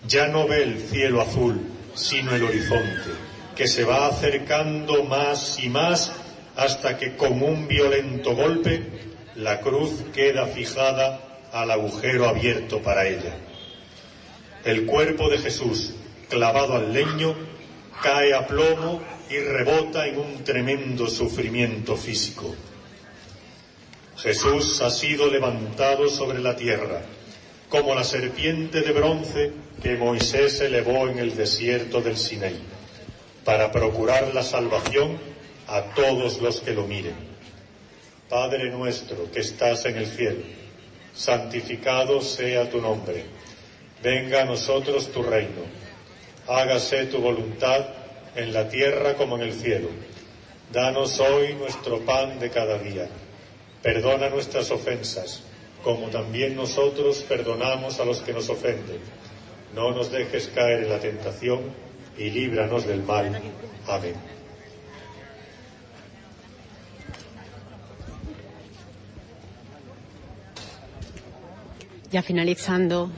Ya no ve el cielo azul, sino el horizonte, que se va acercando más y más hasta que con un violento golpe la cruz queda fijada al agujero abierto para ella. El cuerpo de Jesús, clavado al leño, cae a plomo y rebota en un tremendo sufrimiento físico. Jesús ha sido levantado sobre la tierra, como la serpiente de bronce que Moisés elevó en el desierto del Sinaí, para procurar la salvación a todos los que lo miren. Padre nuestro que estás en el cielo, santificado sea tu nombre. Venga a nosotros tu reino. Hágase tu voluntad en la tierra como en el cielo. Danos hoy nuestro pan de cada día Perdona nuestras ofensas, como también nosotros perdonamos a los que nos ofenden. No nos dejes caer en la tentación y líbranos del mal. Amén. Ya finalizando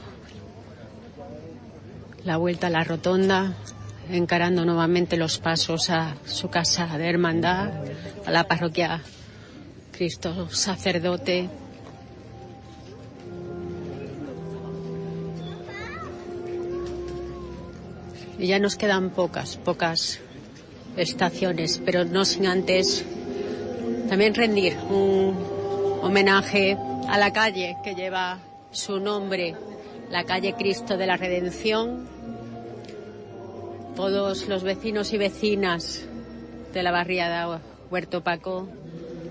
la vuelta a la rotonda, encarando nuevamente los pasos a su casa de hermandad, a la parroquia Cristo sacerdote. Ya nos quedan pocas, pocas estaciones, pero no sin antes también rendir un homenaje a la calle que lleva su nombre, la calle Cristo de la Redención. Todos los vecinos y vecinas de la barriada Huerto Paco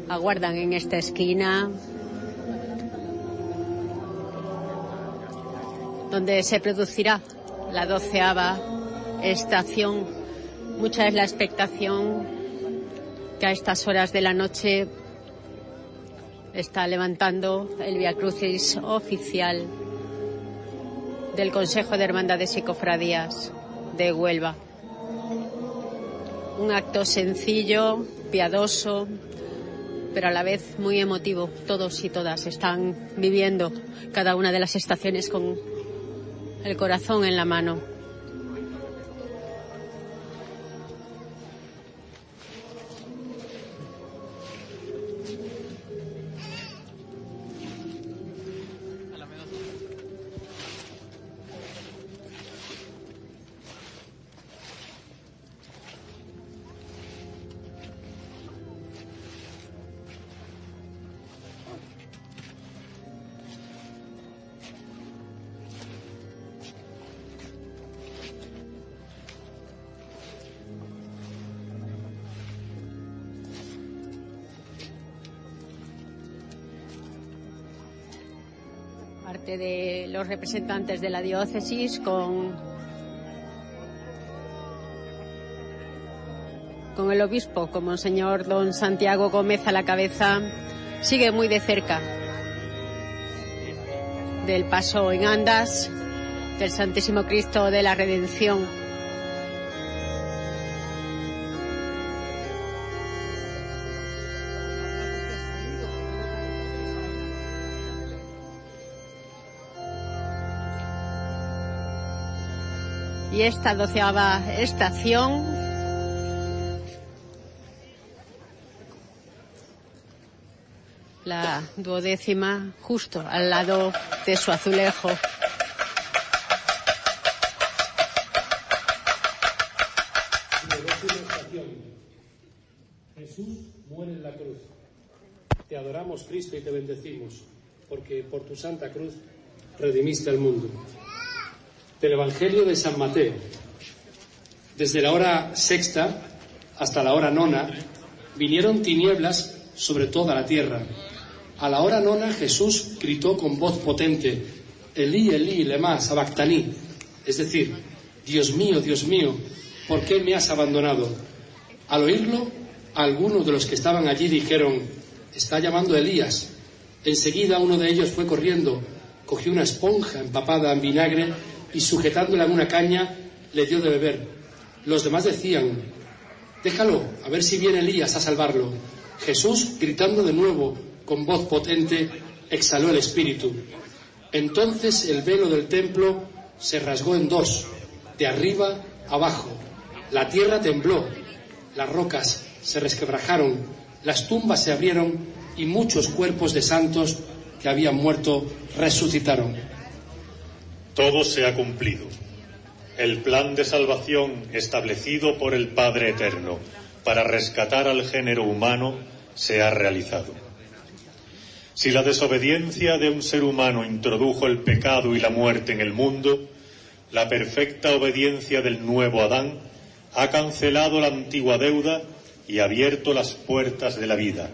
aguardan en esta esquina donde se producirá la doceava estación. Mucha es la expectación que a estas horas de la noche está levantando el Via Crucis oficial del Consejo de Hermandades y Cofradías de Huelva. Un acto sencillo, piadoso, pero a la vez muy emotivo. Todos y todas están viviendo cada una de las estaciones con el corazón en la mano. Los representantes de la diócesis con, con el obispo, como el señor don Santiago Gómez a la cabeza, sigue muy de cerca del paso en andas del Santísimo Cristo de la Redención. Y esta doceava estación la duodécima justo al lado de su azulejo. Jesús muere en la cruz. Te adoramos, Cristo, y te bendecimos, porque por tu santa cruz redimiste al mundo del Evangelio de San Mateo. Desde la hora sexta hasta la hora nona vinieron tinieblas sobre toda la tierra. A la hora nona Jesús gritó con voz potente, Elí, Elí, lema sabactaní, es decir, Dios mío, Dios mío, ¿por qué me has abandonado? Al oírlo, Algunos de los que estaban allí dijeron, está llamando Elías. Enseguida uno de ellos fue corriendo, cogió una esponja empapada en vinagre y sujetándola en una caña le dio de beber. Los demás decían, déjalo, a ver si viene Elías a salvarlo. Jesús, gritando de nuevo con voz potente, exhaló el espíritu. Entonces el velo del templo se rasgó en dos, de arriba abajo. La tierra tembló, las rocas se resquebrajaron, las tumbas se abrieron y muchos cuerpos de santos que habían muerto resucitaron. Todo se ha cumplido. El plan de salvación establecido por el Padre Eterno para rescatar al género humano se ha realizado. Si la desobediencia de un ser humano introdujo el pecado y la muerte en el mundo, la perfecta obediencia del nuevo Adán ha cancelado la antigua deuda y abierto las puertas de la vida.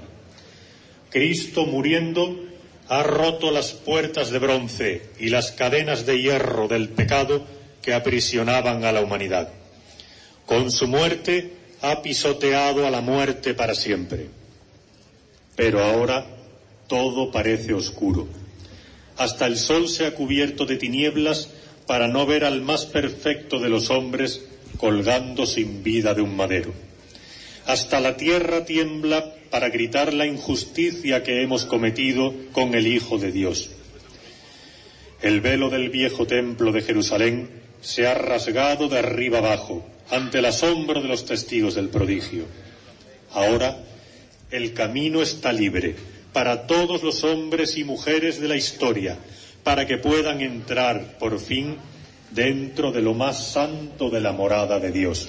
Cristo muriendo ha roto las puertas de bronce y las cadenas de hierro del pecado que aprisionaban a la humanidad. Con su muerte ha pisoteado a la muerte para siempre. Pero ahora todo parece oscuro. Hasta el sol se ha cubierto de tinieblas para no ver al más perfecto de los hombres colgando sin vida de un madero. Hasta la tierra tiembla para gritar la injusticia que hemos cometido con el Hijo de Dios. El velo del viejo templo de Jerusalén se ha rasgado de arriba abajo ante el asombro de los testigos del prodigio. Ahora el camino está libre para todos los hombres y mujeres de la historia, para que puedan entrar por fin dentro de lo más santo de la morada de Dios.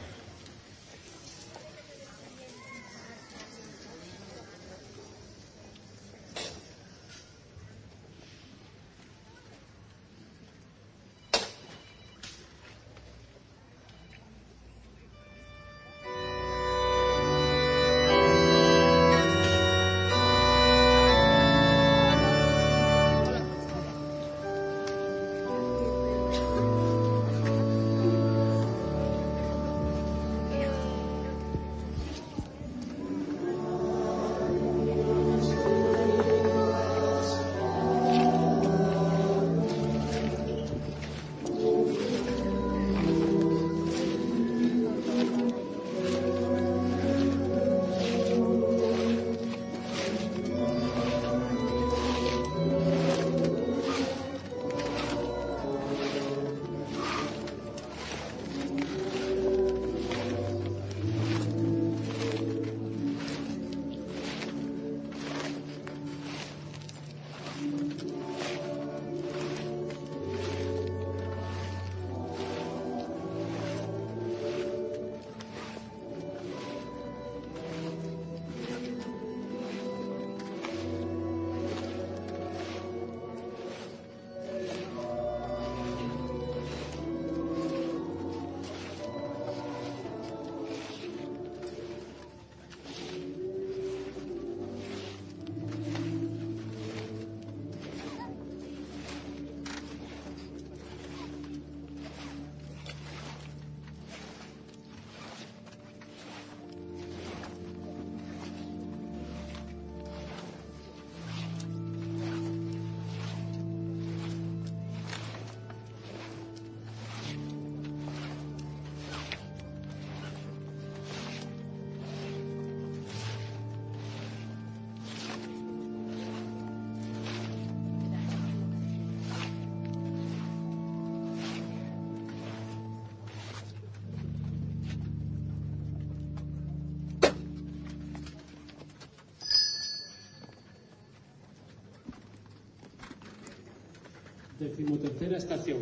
Decimotercera estación.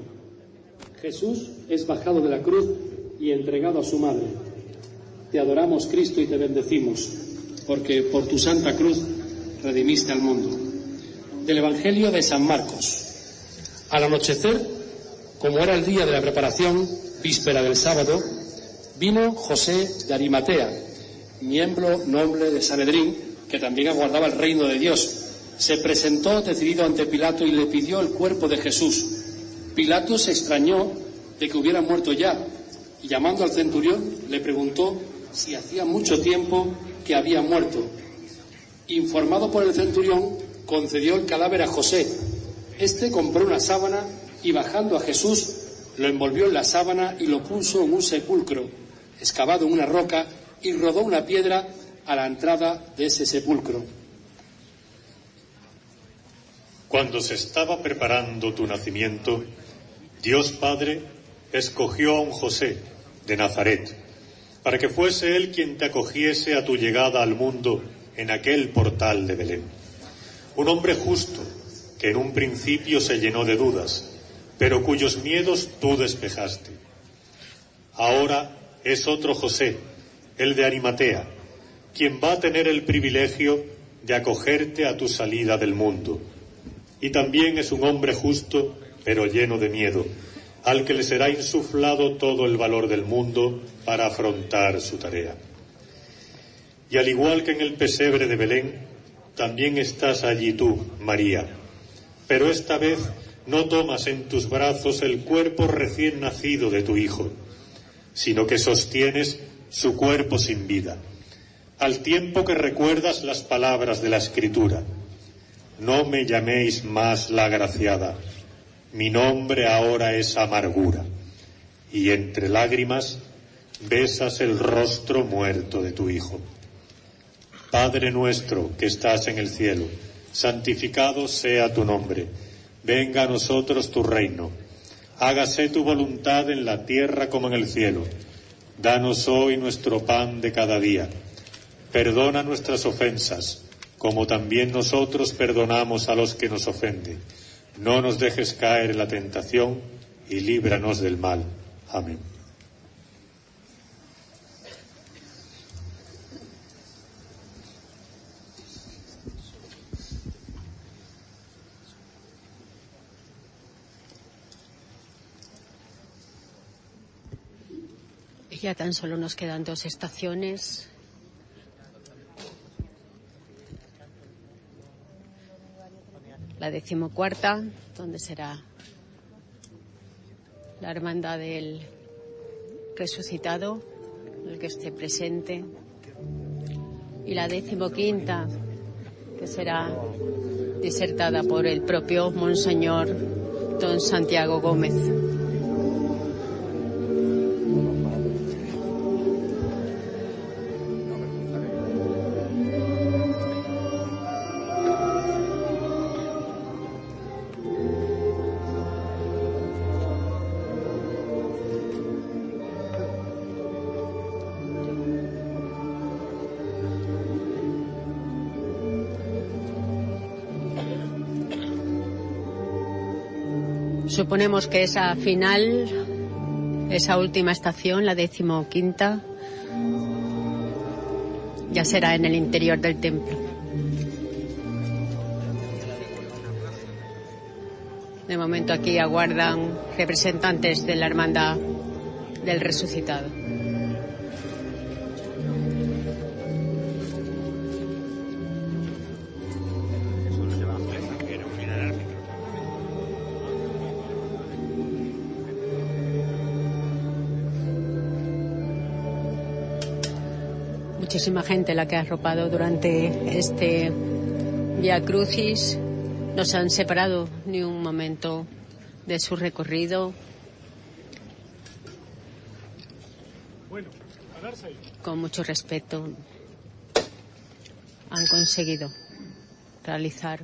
Jesús es bajado de la cruz y entregado a su madre. Te adoramos, Cristo, y te bendecimos, porque por tu santa cruz redimiste al mundo. del Evangelio de San Marcos. Al anochecer, como era el día de la preparación, víspera del sábado, vino José de Arimatea, miembro noble de Sanedrín, que también aguardaba el reino de Dios. Se presentó decidido ante Pilato y le pidió el cuerpo de Jesús. Pilato se extrañó de que hubiera muerto ya y llamando al centurión le preguntó si hacía mucho tiempo que había muerto. Informado por el centurión, concedió el cadáver a José. Este compró una sábana y bajando a Jesús lo envolvió en la sábana y lo puso en un sepulcro, excavado en una roca, y rodó una piedra a la entrada de ese sepulcro. Cuando se estaba preparando tu nacimiento, Dios Padre escogió a un José de Nazaret, para que fuese él quien te acogiese a tu llegada al mundo en aquel portal de Belén. Un hombre justo, que en un principio se llenó de dudas, pero cuyos miedos tú despejaste. Ahora es otro José, el de Arimatea, quien va a tener el privilegio de acogerte a tu salida del mundo. Y también es un hombre justo, pero lleno de miedo, al que le será insuflado todo el valor del mundo para afrontar su tarea. Y al igual que en el pesebre de Belén, también estás allí tú, María, pero esta vez no tomas en tus brazos el cuerpo recién nacido de tu Hijo, sino que sostienes su cuerpo sin vida, al tiempo que recuerdas las palabras de la Escritura. No me llaméis más la agraciada, mi nombre ahora es amargura, y entre lágrimas besas el rostro muerto de tu Hijo. Padre nuestro que estás en el cielo, santificado sea tu nombre, venga a nosotros tu reino, hágase tu voluntad en la tierra como en el cielo. Danos hoy nuestro pan de cada día. Perdona nuestras ofensas, como también nosotros perdonamos a los que nos ofenden. No nos dejes caer en la tentación y líbranos del mal. Amén. Ya tan solo nos quedan dos estaciones. La decimocuarta, donde será la hermandad del resucitado, el que esté presente. Y la decimoquinta, que será disertada por el propio Monseñor Don Santiago Gómez. Suponemos que esa final, esa última estación, la decimoquinta, ya será en el interior del templo. De momento aquí aguardan representantes de la hermandad del resucitado. Muchísima gente la que ha arropado durante este Via Crucis. No se han separado ni un momento de su recorrido. Con mucho respeto han conseguido realizar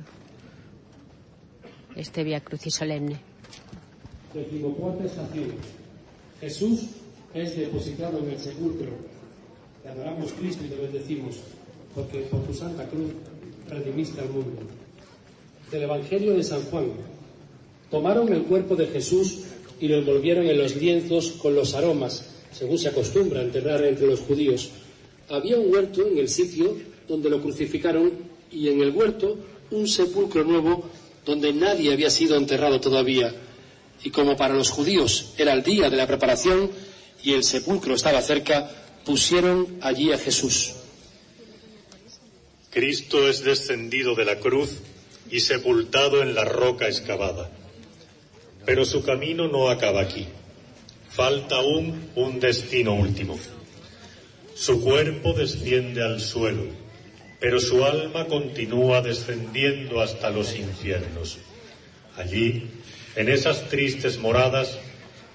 este Via Crucis solemne. Decimocuarta estación. Jesús es depositado en el sepulcro adoramos Cristo y te bendecimos, porque por tu santa cruz redimiste al mundo. Del Evangelio de San Juan. Tomaron el cuerpo de Jesús y lo envolvieron en los lienzos con los aromas, según se acostumbra enterrar entre los judíos. Había un huerto en el sitio donde lo crucificaron y en el huerto un sepulcro nuevo donde nadie había sido enterrado todavía. Y como para los judíos era el día de la preparación y el sepulcro estaba cerca, pusieron allí a Jesús. Cristo es descendido de la cruz y sepultado en la roca excavada. Pero su camino no acaba aquí. Falta aún un destino último. Su cuerpo desciende al suelo, pero su alma continúa descendiendo hasta los infiernos. Allí, en esas tristes moradas,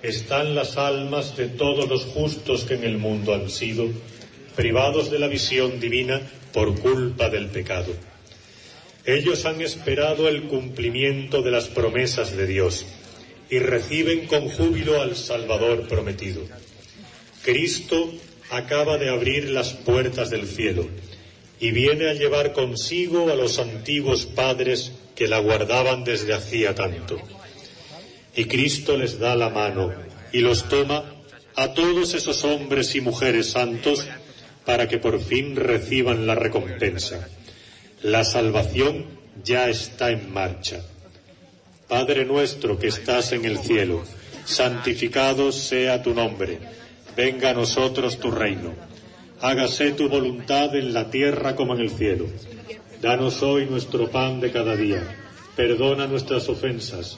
están las almas de todos los justos que en el mundo han sido privados de la visión divina por culpa del pecado. Ellos han esperado el cumplimiento de las promesas de Dios y reciben con júbilo al Salvador prometido. Cristo acaba de abrir las puertas del cielo y viene a llevar consigo a los antiguos padres que la guardaban desde hacía tanto. Y Cristo les da la mano y los toma a todos esos hombres y mujeres santos para que por fin reciban la recompensa. La salvación ya está en marcha. Padre nuestro que estás en el cielo, santificado sea tu nombre. Venga a nosotros tu reino. Hágase tu voluntad en la tierra como en el cielo. Danos hoy nuestro pan de cada día. Perdona nuestras ofensas,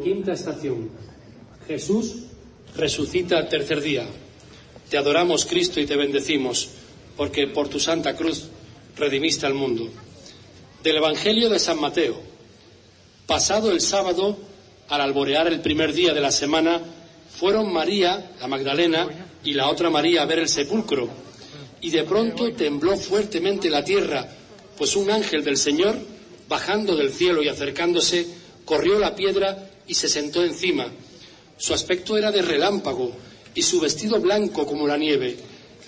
Decimoquinta estación. Jesús resucita al tercer día. Te adoramos, Cristo, y te bendecimos, porque por tu santa cruz redimiste al mundo. Del Evangelio de San Mateo. Pasado el sábado, al alborear el primer día de la semana, fueron María, la Magdalena, y la otra María a ver el sepulcro. Y de pronto tembló fuertemente la tierra, pues un ángel del Señor, bajando del cielo y acercándose, corrió la piedra y se sentó encima. Su aspecto era de relámpago y su vestido blanco como la nieve.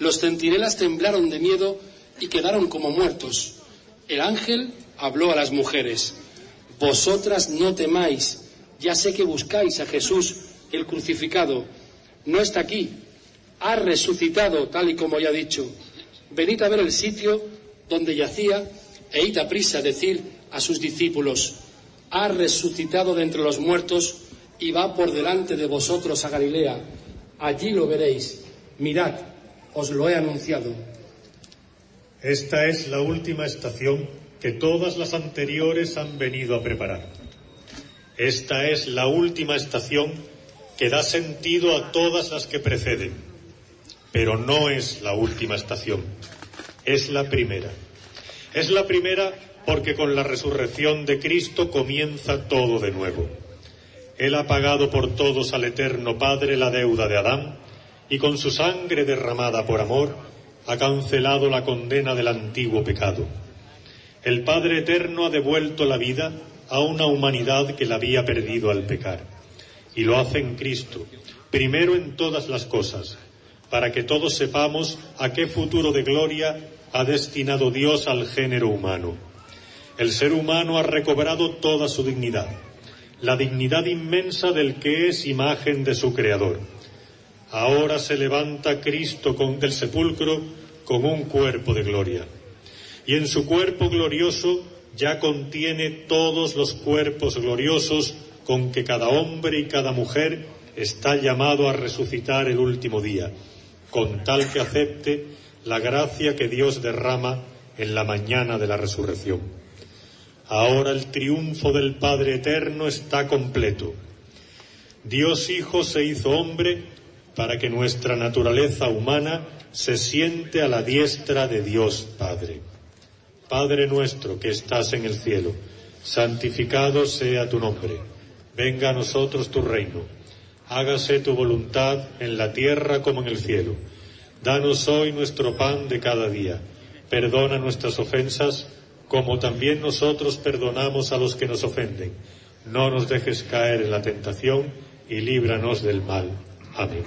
Los centinelas temblaron de miedo y quedaron como muertos. El ángel habló a las mujeres. Vosotras no temáis, ya sé que buscáis a Jesús, el crucificado. No está aquí, ha resucitado, tal y como ya he dicho. Venid a ver el sitio donde yacía e id a prisa a decir a sus discípulos, ha resucitado de entre los muertos y va por delante de vosotros a Galilea. Allí lo veréis. Mirad, os lo he anunciado. Esta es la última estación que todas las anteriores han venido a preparar. Esta es la última estación que da sentido a todas las que preceden. Pero no es la última estación, es la primera. Es la primera porque con la resurrección de Cristo comienza todo de nuevo. Él ha pagado por todos al Eterno Padre la deuda de Adán y con su sangre derramada por amor ha cancelado la condena del antiguo pecado. El Padre Eterno ha devuelto la vida a una humanidad que la había perdido al pecar. Y lo hace en Cristo, primero en todas las cosas, para que todos sepamos a qué futuro de gloria ha destinado Dios al género humano. El ser humano ha recobrado toda su dignidad, la dignidad inmensa del que es imagen de su Creador. Ahora se levanta Cristo del sepulcro con un cuerpo de gloria. Y en su cuerpo glorioso ya contiene todos los cuerpos gloriosos con que cada hombre y cada mujer está llamado a resucitar el último día, con tal que acepte la gracia que Dios derrama en la mañana de la resurrección. Ahora el triunfo del Padre Eterno está completo. Dios Hijo se hizo hombre para que nuestra naturaleza humana se siente a la diestra de Dios Padre. Padre nuestro que estás en el cielo, santificado sea tu nombre. Venga a nosotros tu reino. Hágase tu voluntad en la tierra como en el cielo. Danos hoy nuestro pan de cada día. Perdona nuestras ofensas como también nosotros perdonamos a los que nos ofenden. No nos dejes caer en la tentación y líbranos del mal. Amén.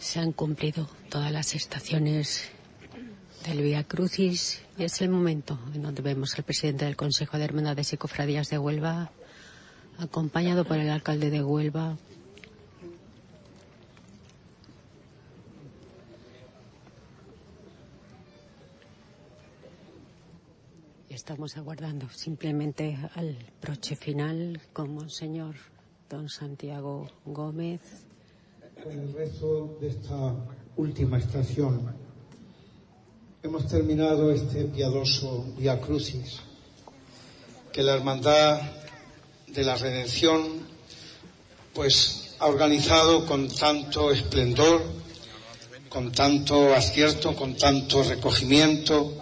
Se han cumplido todas las estaciones del Vía Crucis y es el momento en donde vemos al presidente del Consejo de Hermandades y Cofradías de Huelva, acompañado por el alcalde de Huelva. Estamos aguardando simplemente al broche final con Monseñor Don Santiago Gómez. El rezo de esta última estación hemos terminado este piadoso Via Crucis. Que la Hermandad de la Redención pues ha organizado con tanto esplendor, con tanto acierto, con tanto recogimiento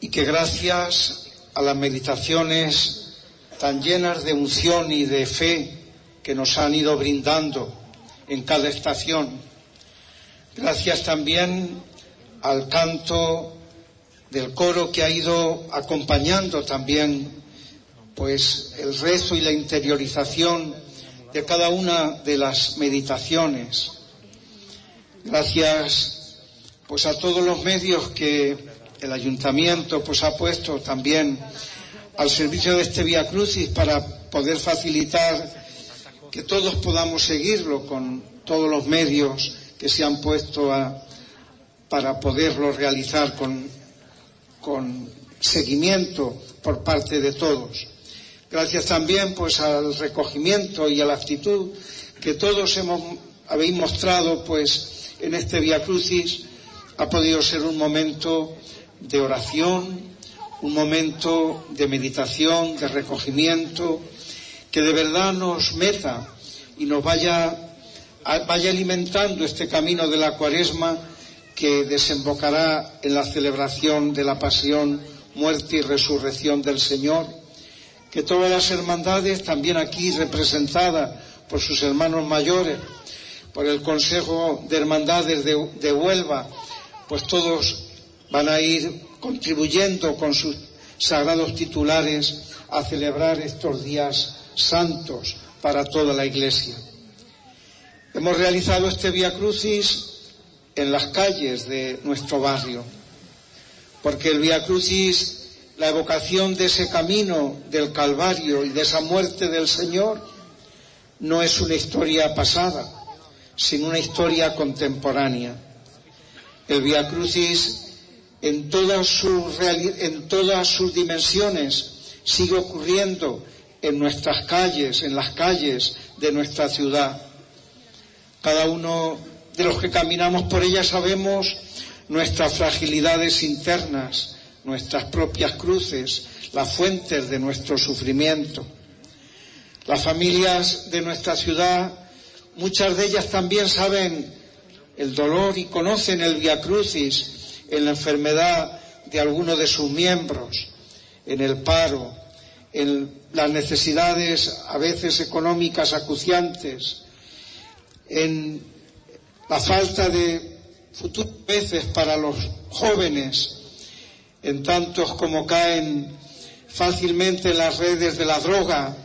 y que gracias a las meditaciones tan llenas de unción y de fe que nos han ido brindando en cada estación, gracias también al canto del coro que ha ido acompañando también pues el rezo y la interiorización de cada una de las meditaciones. Gracias pues a todos los medios que el ayuntamiento pues ha puesto también al servicio de este Vía Crucis para poder facilitar que todos podamos seguirlo con todos los medios que se han puesto a, para poderlo realizar con, seguimiento por parte de todos. Gracias también pues al recogimiento y a la actitud que todos hemos, habéis mostrado pues en este Via Crucis ha podido ser un momento de oración, un momento de meditación, de recogimiento, que de verdad nos meta y nos vaya, vaya alimentando este camino de la cuaresma que desembocará en la celebración de la pasión, muerte y resurrección del Señor, que todas las hermandades, también aquí representadas por sus hermanos mayores, por el Consejo de Hermandades de, de Huelva, pues todos van a ir contribuyendo con sus sagrados titulares a celebrar estos días santos para toda la Iglesia. Hemos realizado este Via Crucis en las calles de nuestro barrio, porque el Via Crucis, la evocación de ese camino del Calvario y de esa muerte del Señor, no es una historia pasada, sino una historia contemporánea. El Via Crucis, en todas sus, en todas sus dimensiones, sigue ocurriendo en nuestras calles, en las calles de nuestra ciudad. Cada uno de los que caminamos por ella sabemos nuestras fragilidades internas, nuestras propias cruces, las fuentes de nuestro sufrimiento. Las familias de nuestra ciudad, muchas de ellas también saben el dolor y conocen el Via Crucis en la enfermedad de alguno de sus miembros, en el paro, en las necesidades a veces económicas acuciantes, en la falta de futuras veces para los jóvenes, en tantos como caen fácilmente en las redes de la droga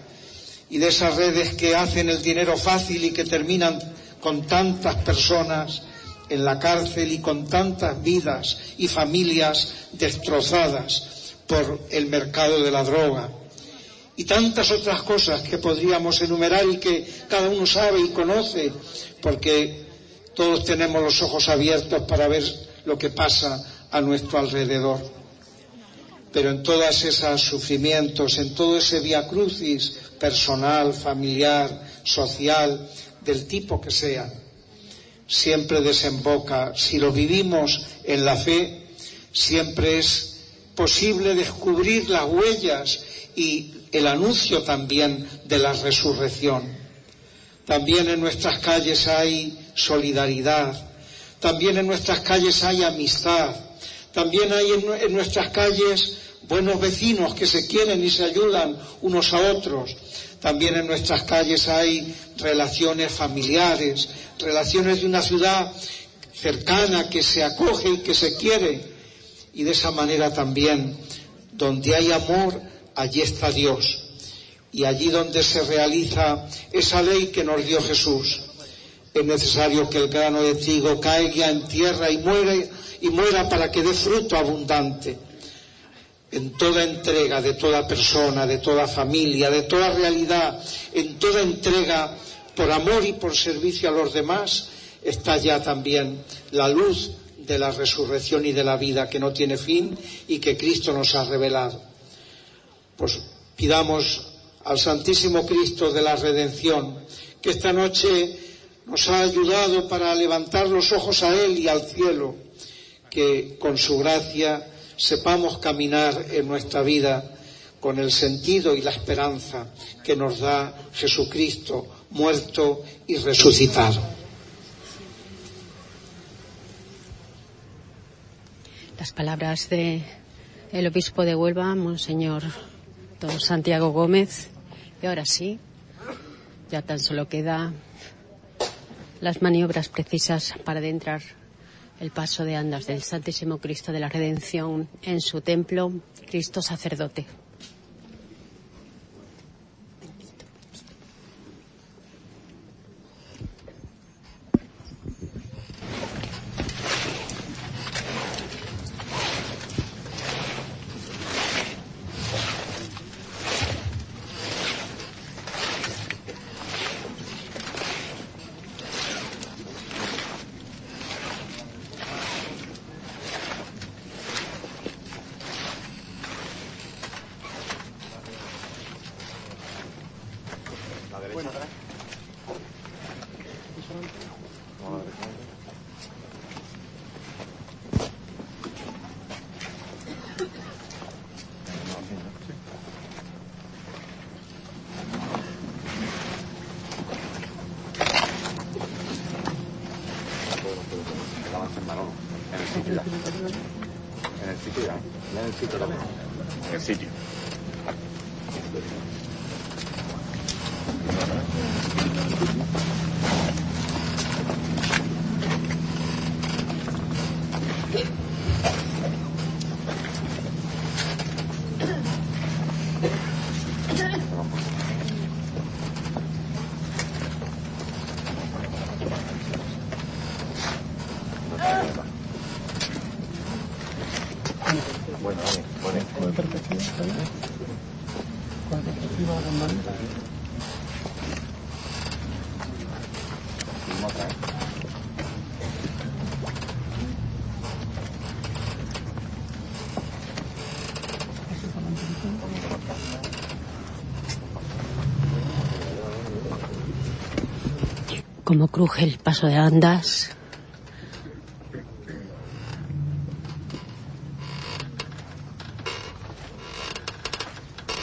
y de esas redes que hacen el dinero fácil y que terminan con tantas personas en la cárcel y con tantas vidas y familias destrozadas por el mercado de la droga. Y tantas otras cosas que podríamos enumerar y que cada uno sabe y conoce, porque todos tenemos los ojos abiertos para ver lo que pasa a nuestro alrededor. Pero en todos esos sufrimientos, en todo ese via crucis personal, familiar, social, del tipo que sea, siempre desemboca, si lo vivimos en la fe, siempre es posible descubrir las huellas y el anuncio también de la resurrección. También en nuestras calles hay solidaridad, también en nuestras calles hay amistad, también hay en, nuestras calles buenos vecinos que se quieren y se ayudan unos a otros. También en nuestras calles hay relaciones familiares, relaciones de una ciudad cercana que se acoge y que se quiere. Y de esa manera también, donde hay amor, allí está Dios. Y allí donde se realiza esa ley que nos dio Jesús, es necesario que el grano de trigo caiga en tierra y muera, y muera para que dé fruto abundante. En toda entrega de toda persona, de toda familia, de toda realidad, en toda entrega por amor y por servicio a los demás, está ya también la luz de la resurrección y de la vida que no tiene fin y que Cristo nos ha revelado. Pues pidamos al Santísimo Cristo de la Redención que esta noche nos ha ayudado para levantar los ojos a Él y al cielo, que con su gracia sepamos caminar en nuestra vida con el sentido y la esperanza que nos da Jesucristo muerto y resucitado. Las palabras de el obispo de Huelva, Monseñor Don Santiago Gómez. Y ahora sí, ya tan solo queda las maniobras precisas para adentrar el paso de andas del Santísimo Cristo de la Redención en su templo, Cristo sacerdote. cómo cruje el paso de andas.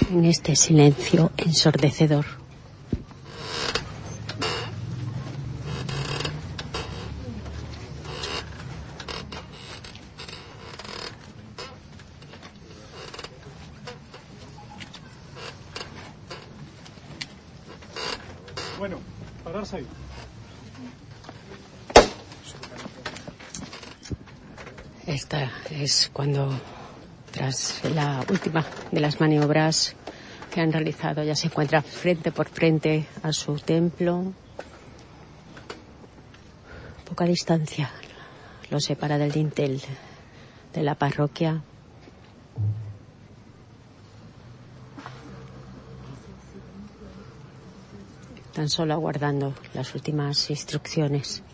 En este silencio ensordecedor. Esta es cuando, tras la última de las maniobras que han realizado, ya se encuentra frente por frente a su templo. Poca distancia lo separa del dintel de la parroquia. Tan solo aguardando las últimas instrucciones.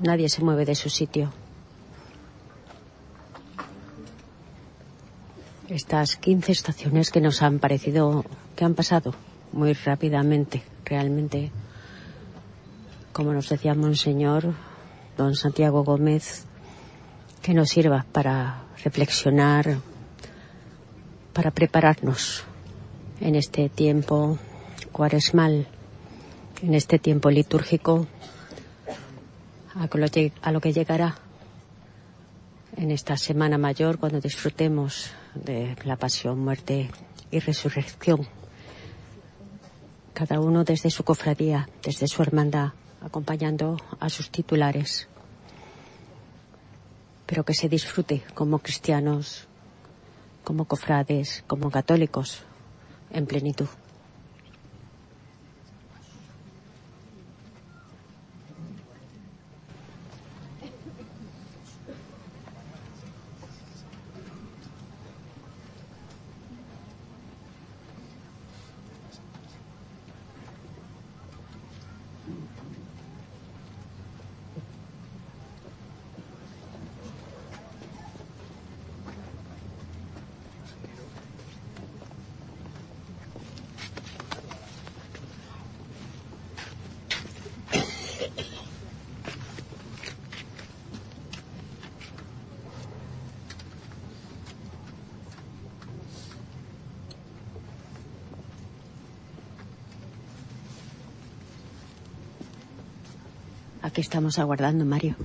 Nadie se mueve de su sitio. Estas 15 estaciones que nos han parecido que han pasado muy rápidamente, realmente, como nos decía Monseñor, don Santiago Gómez, que nos sirva para reflexionar, para prepararnos en este tiempo cuaresmal, en este tiempo litúrgico, a lo que- llegará en esta Semana Mayor cuando disfrutemos de la pasión, muerte y resurrección. Cada uno desde su cofradía, desde su hermandad, acompañando a sus titulares. Pero que se disfrute como cristianos, como cofrades, como católicos, en plenitud. Aquí estamos aguardando, Mario.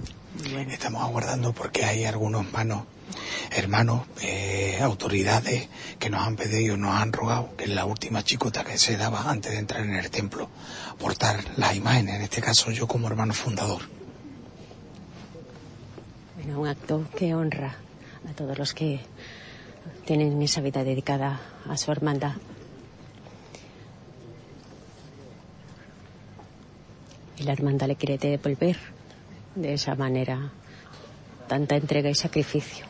Estamos aguardando porque hay algunos manos, hermanos, eh, autoridades que nos han pedido, nos han rogado que en la última chicota que se daba antes de entrar en el templo, portar las imágenes, en este caso yo como hermano fundador. Bueno, un acto que honra a todos los que tienen esa vida dedicada a su hermandad. Y la hermandad le quiere devolver de esa manera tanta entrega y sacrificio.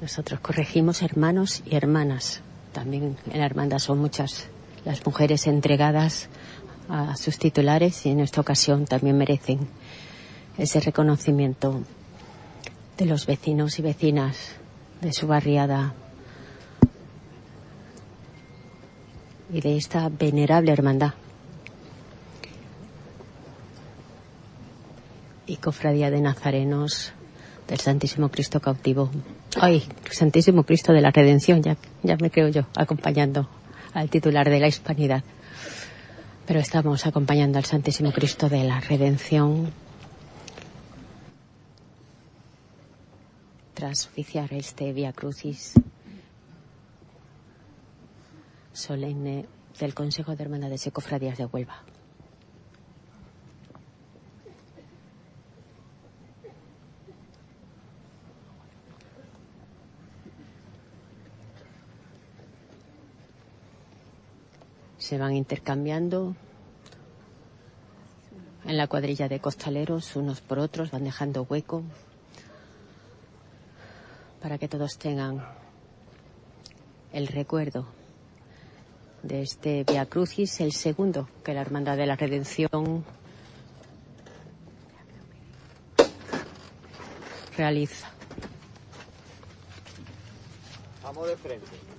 Nosotros corregimos hermanos y hermanas. También en la hermandad son muchas las mujeres entregadas a sus titulares y en esta ocasión también merecen ese reconocimiento de los vecinos y vecinas de su barriada y de esta venerable hermandad. Y cofradía de nazarenos del Santísimo Cristo cautivo. Ay, Santísimo Cristo de la Redención, ya, ya me creo yo, acompañando al titular de la Hispanidad. Pero estamos acompañando al Santísimo Cristo de la Redención tras oficiar este Via Crucis solemne del Consejo de Hermandades y Cofradías de Huelva. Se van intercambiando en la cuadrilla de costaleros unos por otros, van dejando hueco para que todos tengan el recuerdo de este Via Crucis, el segundo que la Hermandad de la Redención realiza. Vamos de frente.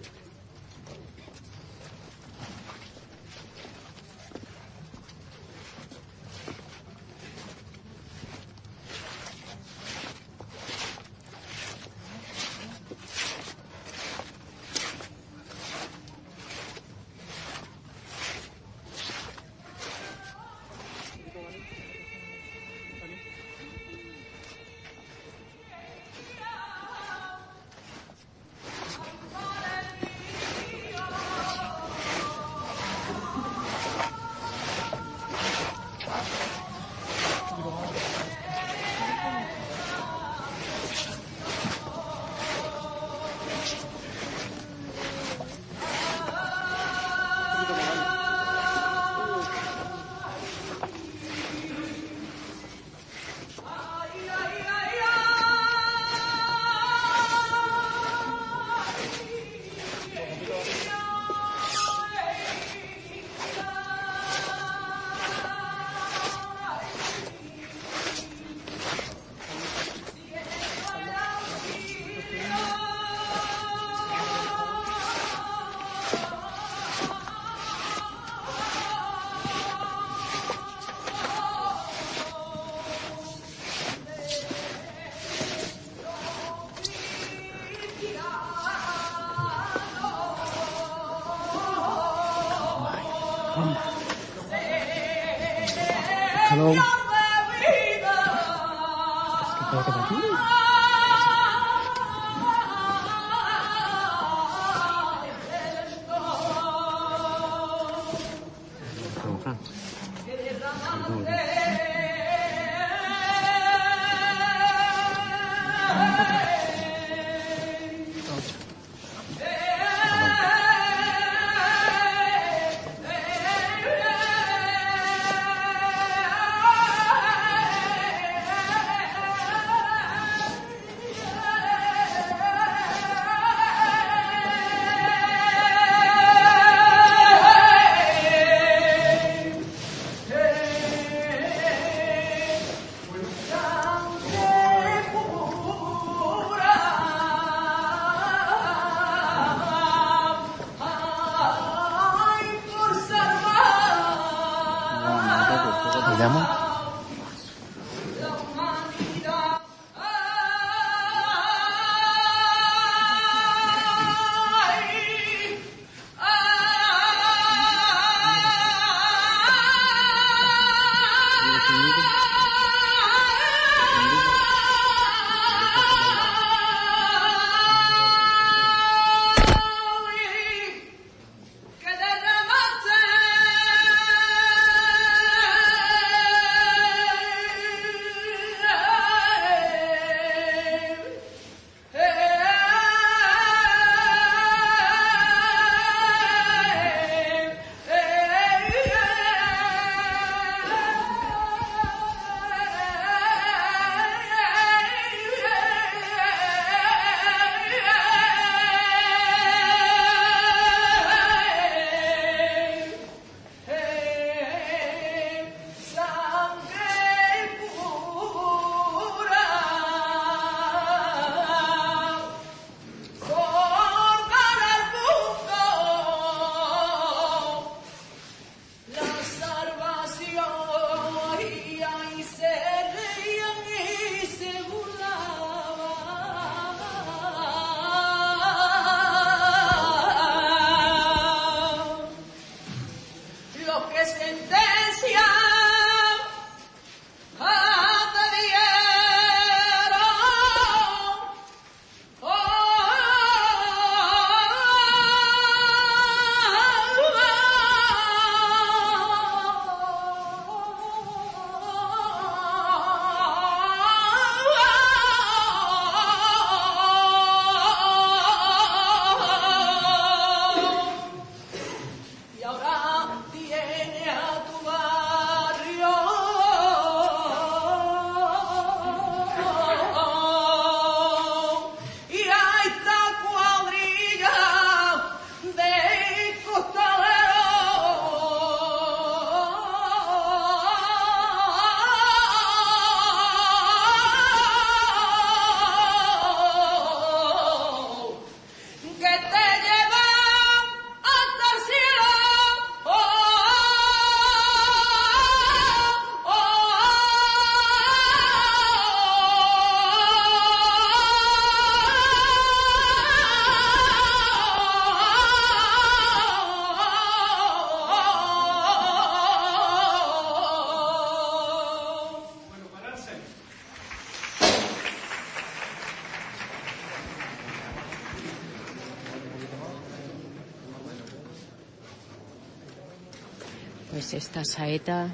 Pues esta saeta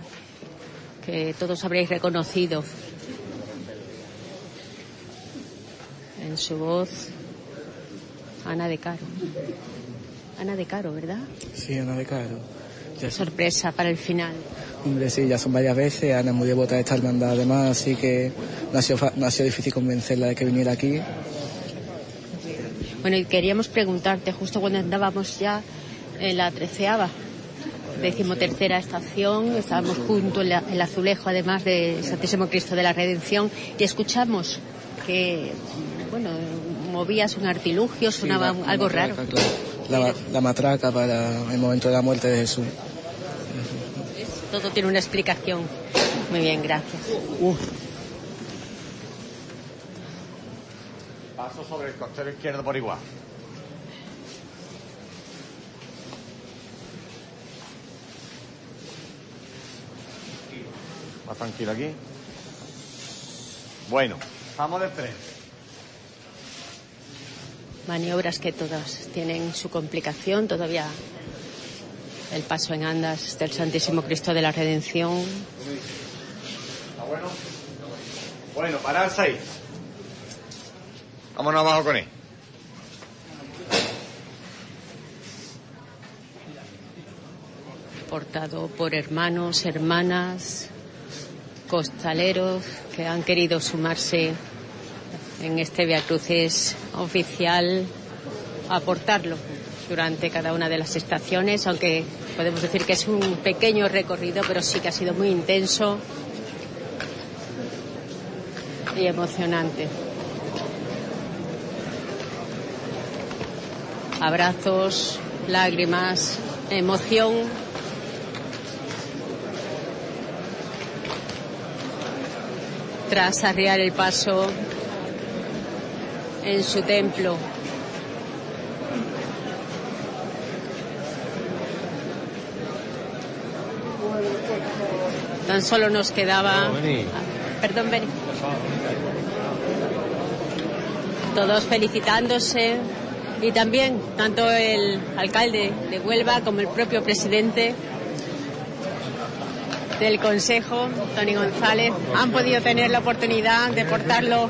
que todos habréis reconocido en su voz Ana de Caro. Ana de Caro, ¿verdad? Sí, Ana de Caro. Ya sorpresa para el final. Hombre, sí, ya son varias veces. Ana es muy devota de esta hermandad además, así que no ha sido, no ha sido difícil convencerla de que viniera aquí. Bueno, y queríamos preguntarte, justo cuando andábamos ya en la treceava, decimotercera estación, estábamos junto en el azulejo, además de Santísimo Cristo de la Redención, y escuchamos que, bueno, movías un artilugio, sonaba Sí, la- algo la raro. matraca, claro. La, la matraca para el momento de la muerte de Jesús. Todo tiene una explicación. Muy bien, gracias. Paso sobre el costero izquierdo por igual. Tranquilo aquí. Bueno, vamos de frente. Maniobras que todas tienen su complicación. Todavía el paso en andas del Santísimo Cristo de la Redención. ¿Está bueno? Bueno, pararse ahí. Vámonos abajo con él. portado por hermanos, hermanas, costaleros que han querido sumarse en este Via Crucis oficial, aportarlo durante cada una de las estaciones, aunque podemos decir que es un pequeño recorrido, pero sí que ha sido muy intenso y emocionante. Abrazos, lágrimas, emoción tras arriar el paso en su templo. Tan solo nos quedaba... Perdón, Beni. Todos felicitándose y también tanto el alcalde de Huelva como el propio presidente del Consejo, Tony González, han podido tener la oportunidad de portarlo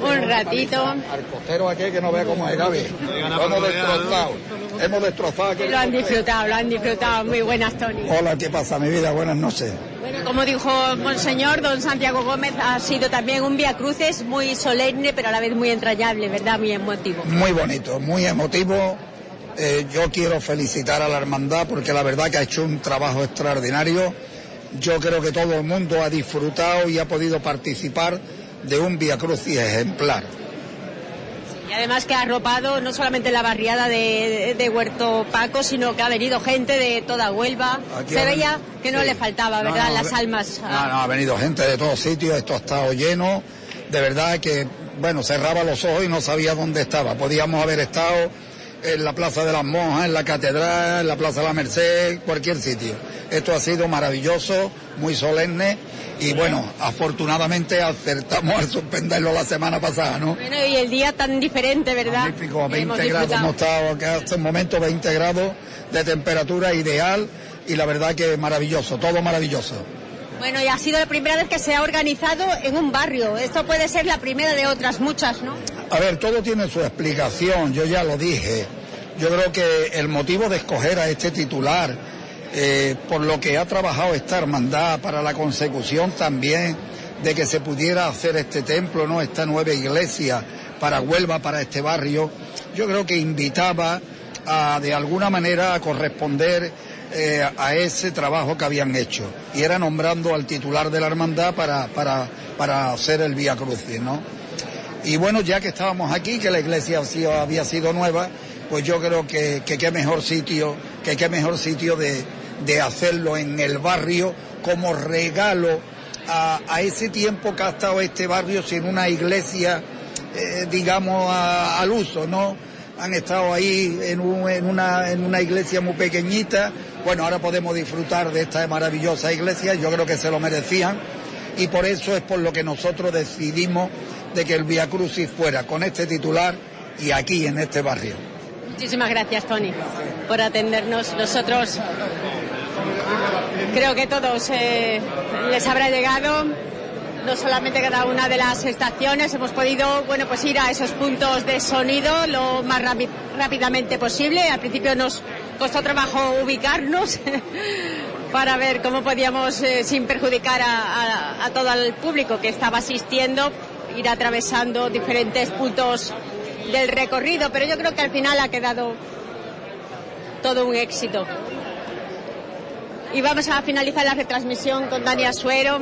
un ratito. Al costero aquel que no vea cómo es Gaby. Lo hemos destrozado. Hemos destrozado aquel Lo han disfrutado, lo han disfrutado. Muy buenas, Tony. Hola, ¿qué pasa, mi vida? Buenas noches. Bueno, como dijo Monseñor, don Santiago Gómez, ha sido también un Via Cruces muy solemne, pero a la vez muy entrañable, ¿verdad? Muy emotivo. Muy bonito, muy emotivo. Eh, yo quiero felicitar a la hermandad porque la verdad que ha hecho un trabajo extraordinario. Yo creo que todo el mundo ha disfrutado y ha podido participar de un Via Crucis ejemplar. Y además que ha arropado no solamente la barriada de, de Huerto Paco, sino que ha venido gente de toda Huelva. Aquí Se veía venido- que no sí. le faltaba, ¿verdad? no, Las almas. No, no, ha venido gente de todos sitios, esto ha estado lleno. De verdad que, bueno, cerraba los ojos y no sabía dónde estaba. Podíamos haber estado en la Plaza de las Monjas, en la Catedral, en la Plaza de la Merced, cualquier sitio. Esto ha sido maravilloso, muy solemne y bueno, afortunadamente acertamos al suspenderlo la semana pasada, ¿no? Bueno, y el día tan diferente, ¿verdad? Magnífico, Que hemos 20 grados, hemos estado acá hasta el momento 20 grados de temperatura ideal y la verdad que maravilloso, todo maravilloso. Bueno, y ha sido la primera vez que se ha organizado en un barrio. Esto puede ser la primera de otras muchas, ¿no? A ver, todo tiene su explicación, yo ya lo dije. Yo creo que el motivo de escoger a este titular, eh, por lo que ha trabajado esta hermandad para la consecución también de que se pudiera hacer este templo, ¿no? Esta nueva iglesia para Huelva, para este barrio, yo creo que invitaba a, de alguna manera, a corresponder eh, a ese trabajo que habían hecho. Y era nombrando al titular de la hermandad para, para, para hacer el Vía Crucis, ¿no? Y bueno, ya que estábamos aquí, que la iglesia había sido nueva, pues yo creo que, que qué mejor sitio, que qué mejor sitio de, de hacerlo en el barrio como regalo a, a ese tiempo que ha estado este barrio sin una iglesia, eh, digamos, a- al uso, ¿no? Han estado ahí en, un- en una, en una iglesia muy pequeñita. Bueno, ahora podemos disfrutar de esta maravillosa iglesia, yo creo que se lo merecían y por eso es por lo que nosotros decidimos de que el Via Crucis fuera con este titular y aquí en este barrio. Muchísimas gracias, Tony, por atendernos. Nosotros Creo que todos eh, les habrá llegado no solamente cada una de las estaciones, hemos podido bueno, pues ir a esos puntos de sonido lo más rápidamente posible. Al principio nos costó trabajo ubicarnos para ver cómo podíamos, eh, sin perjudicar a, todo el público que estaba asistiendo, ir atravesando diferentes puntos del recorrido. Pero yo creo que al final ha quedado todo un éxito. Y vamos a finalizar la retransmisión con Dani Suero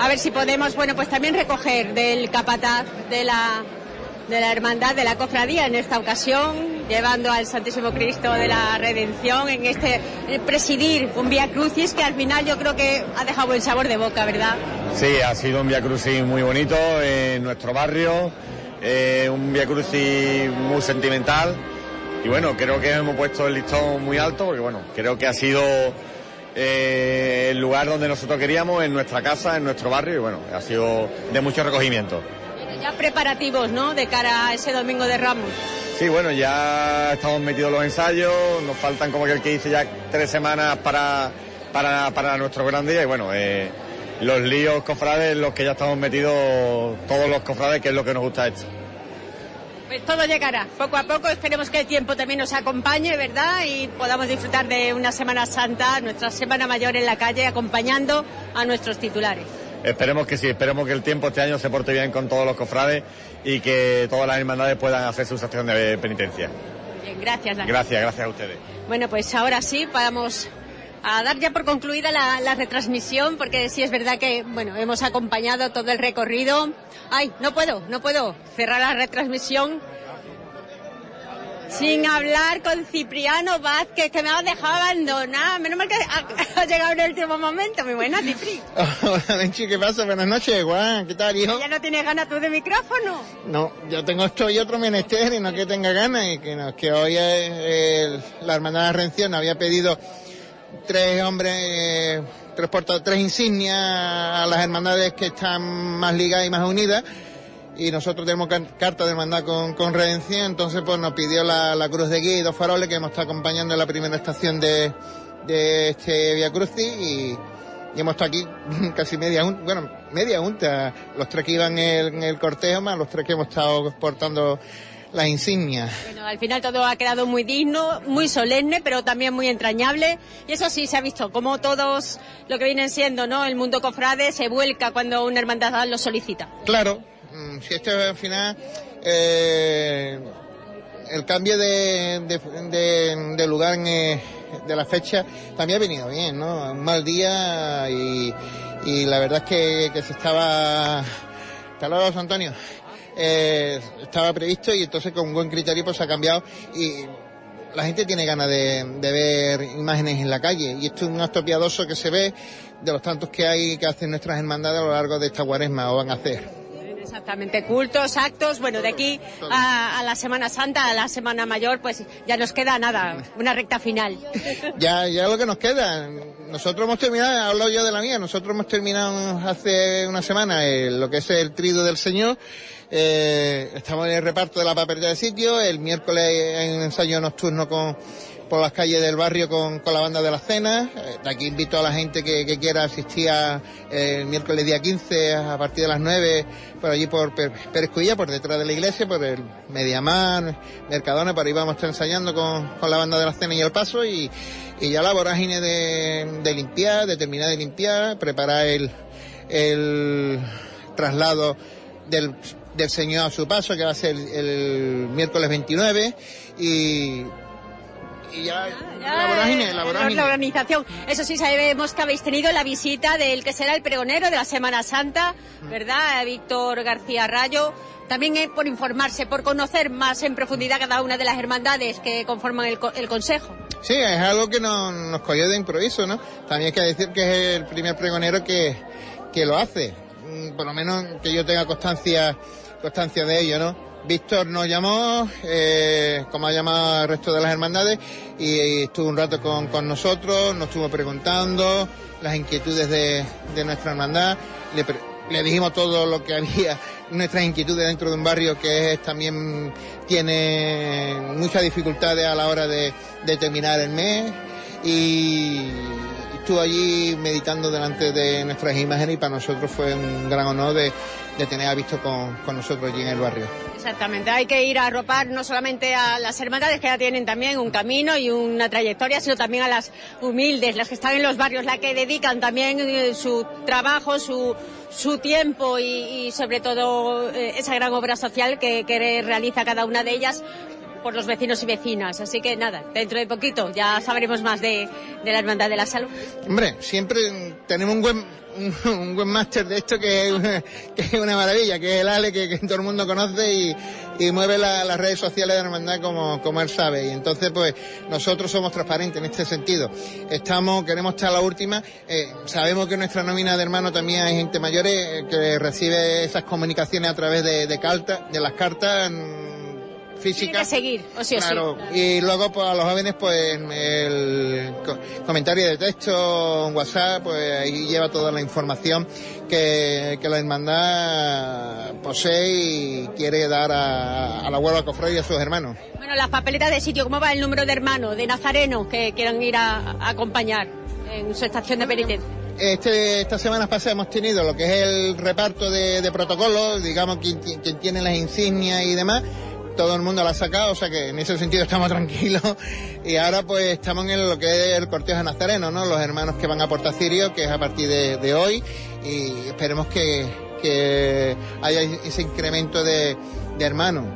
a ver si podemos, bueno, pues también recoger del capataz de la, de la hermandad, de la cofradía en esta ocasión, llevando al Santísimo Cristo de la Redención en este presidir un Vía Crucis que al final yo creo que ha dejado buen sabor de boca, ¿verdad? Sí, ha sido un Vía Crucis muy bonito en nuestro barrio, eh, un Vía Crucis muy sentimental y bueno, creo que hemos puesto el listón muy alto porque bueno, creo que ha sido eh, el lugar donde nosotros queríamos, en nuestra casa, en nuestro barrio, y bueno, ha sido de mucho recogimiento. Ya preparativos, ¿no?, de cara a ese domingo de Ramos. Sí, bueno, ya estamos metidos los ensayos, nos faltan como que el que dice ya tres semanas para, para, para nuestro gran día y bueno, eh, los líos cofrades, los que ya estamos metidos, todos los cofrades, que es lo que nos gusta esto. Pues todo llegará, poco a poco. Esperemos que el tiempo también nos acompañe, ¿verdad? Y podamos disfrutar de una Semana Santa, nuestra Semana Mayor en la calle, acompañando a nuestros titulares. Esperemos que sí, esperemos que el tiempo este año se porte bien con todos los cofrades y que todas las hermandades puedan hacer su sección de penitencia. Bien, gracias. Gracias, gracias a ustedes. Bueno, pues ahora sí, podamos a dar ya por concluida la, retransmisión, porque sí es verdad que, bueno, hemos acompañado todo el recorrido. Ay, no puedo, no puedo cerrar la retransmisión sin hablar con Cipriano Vázquez, que me ha dejado abandonada. Menos mal que ha, llegado en el último momento. Muy buena, Cipri. Hola, Menchi, ¿qué pasa? Buenas noches, Juan. ¿Qué tal, hijo? ¿Ya no tienes ganas tú de micrófono? No, yo tengo esto y otro menester y no que tenga ganas. Y que, no, que hoy la hermandad de Rención había pedido tres hombres, tres, insignias a las hermandades que están más ligadas y más unidas. Y nosotros tenemos carta de hermandad con, con Redención, entonces pues nos pidió la, Cruz de Guía y dos faroles que hemos estado acompañando en la primera estación de, de este Via Crucis y, hemos estado aquí casi media bueno, media junta, los tres que iban en el, en el cortejo más los tres que hemos estado portando las insignias. Bueno, al final todo ha quedado muy digno, muy solemne, pero también muy entrañable. Y eso sí se ha visto, como todos lo que vienen siendo, ¿no? El mundo cofrade se vuelca cuando una hermandad lo solicita. Claro, mm, si esto al final. Eh, el cambio de, de, lugar eh, de la fecha también ha venido bien, ¿no? Un mal día y, la verdad es que, que se estaba. Hasta luego, Antonio eh, estaba previsto y entonces con buen criterio pues ha cambiado y la gente tiene ganas de, ver imágenes en la calle y esto es un acto piadoso que se ve de los tantos que hay que hacen nuestras hermandades a lo largo de esta cuaresma o van a hacer. Exactamente, cultos, actos, bueno, de aquí a, la Semana Santa, a la Semana Mayor, pues ya nos queda nada, una recta final. Ya, ya lo que nos queda. Nosotros hemos terminado, hablo yo de la mía, nosotros hemos terminado hace una semana lo que es el trido del Señor eh, estamos en el reparto de la papelera de sitio. El miércoles en ensayo nocturno con, por las calles del barrio con, con la banda de las cenas. Eh, de aquí invito a la gente que, quiera asistir a, eh, el miércoles día 15 a partir de las 9 por allí por Pérez por detrás de la iglesia, por el Mediamar, Mercadona, por ahí vamos a estar ensayando con, con la banda de las cenas y el paso y, y ya la vorágine de, de limpiar, de terminar de limpiar, preparar el, el traslado del del Señor a su paso, que va a ser el, miércoles 29, y y ya, la vorágine, la vorágine. La organización. Eso sí, sabemos que habéis tenido la visita del que será el pregonero de la Semana Santa, ¿verdad? Víctor García Rayo. También es por informarse, por conocer más en profundidad cada una de las hermandades que conforman el, el Consejo. Sí, es algo que nos, nos cogió de improviso, ¿no? También hay que decir que es el primer pregonero que, que lo hace. Mm, por lo menos que yo tenga constancia constancia de ello, ¿no? Víctor nos llamó, eh, como ha llamado al resto de las hermandades, y, estuvo un rato con, nosotros, nos estuvo preguntando las inquietudes de, nuestra hermandad, le, dijimos todo lo que había, nuestras inquietudes dentro de un barrio que es, también tiene muchas dificultades a la hora de terminar el mes, y estuvo allí meditando delante de nuestras imágenes y para nosotros fue un gran honor de, de tener a Visto con, con nosotros allí en el barrio. Exactamente, hay que ir a arropar no solamente a las hermandades que ya tienen también un camino y una trayectoria, sino también a las humildes, las que están en los barrios, las que dedican también eh, su trabajo, su, su tiempo y, sobre todo eh, esa gran obra social que realiza cada una de ellas por los vecinos y vecinas. Así que nada, dentro de poquito ya sabremos más de, la Hermandad de la Salud. Hombre, siempre tenemos un buen un, buen máster de esto que es, una, que es una maravilla, que es el Ale que, todo el mundo conoce y, mueve la- las redes sociales de la hermandad como, él sabe. Y entonces, pues, nosotros somos transparentes en este sentido. Estamos, queremos estar a la última. Eh, sabemos que nuestra nómina de hermanos también hay gente mayor eh, que recibe esas comunicaciones a través de, de de las cartas mm, Tiene que seguir, o sí o sí. Claro, y luego pues a los jóvenes pues el co- comentario de texto, WhatsApp, pues ahí lleva toda la información que, que la hermandad posee y quiere dar a, a la huelga cofradía y a sus hermanos. Bueno, las papeletas de sitio, ¿cómo va el número de hermanos, de nazarenos que quieran ir a, a acompañar en su estación de penitencia? Este, estas semanas pasadas hemos tenido lo que es el reparto de, de protocolos, digamos, quien, quien- quien tiene las insignias y demás. Todo el mundo la ha sacado, o sea que en ese sentido estamos tranquilos. Y ahora pues estamos en lo que es el cortejo nazareno, ¿no? Los hermanos que van a Portacirio, que es a partir de, de hoy. Y esperemos que, que haya ese incremento de, de hermanos.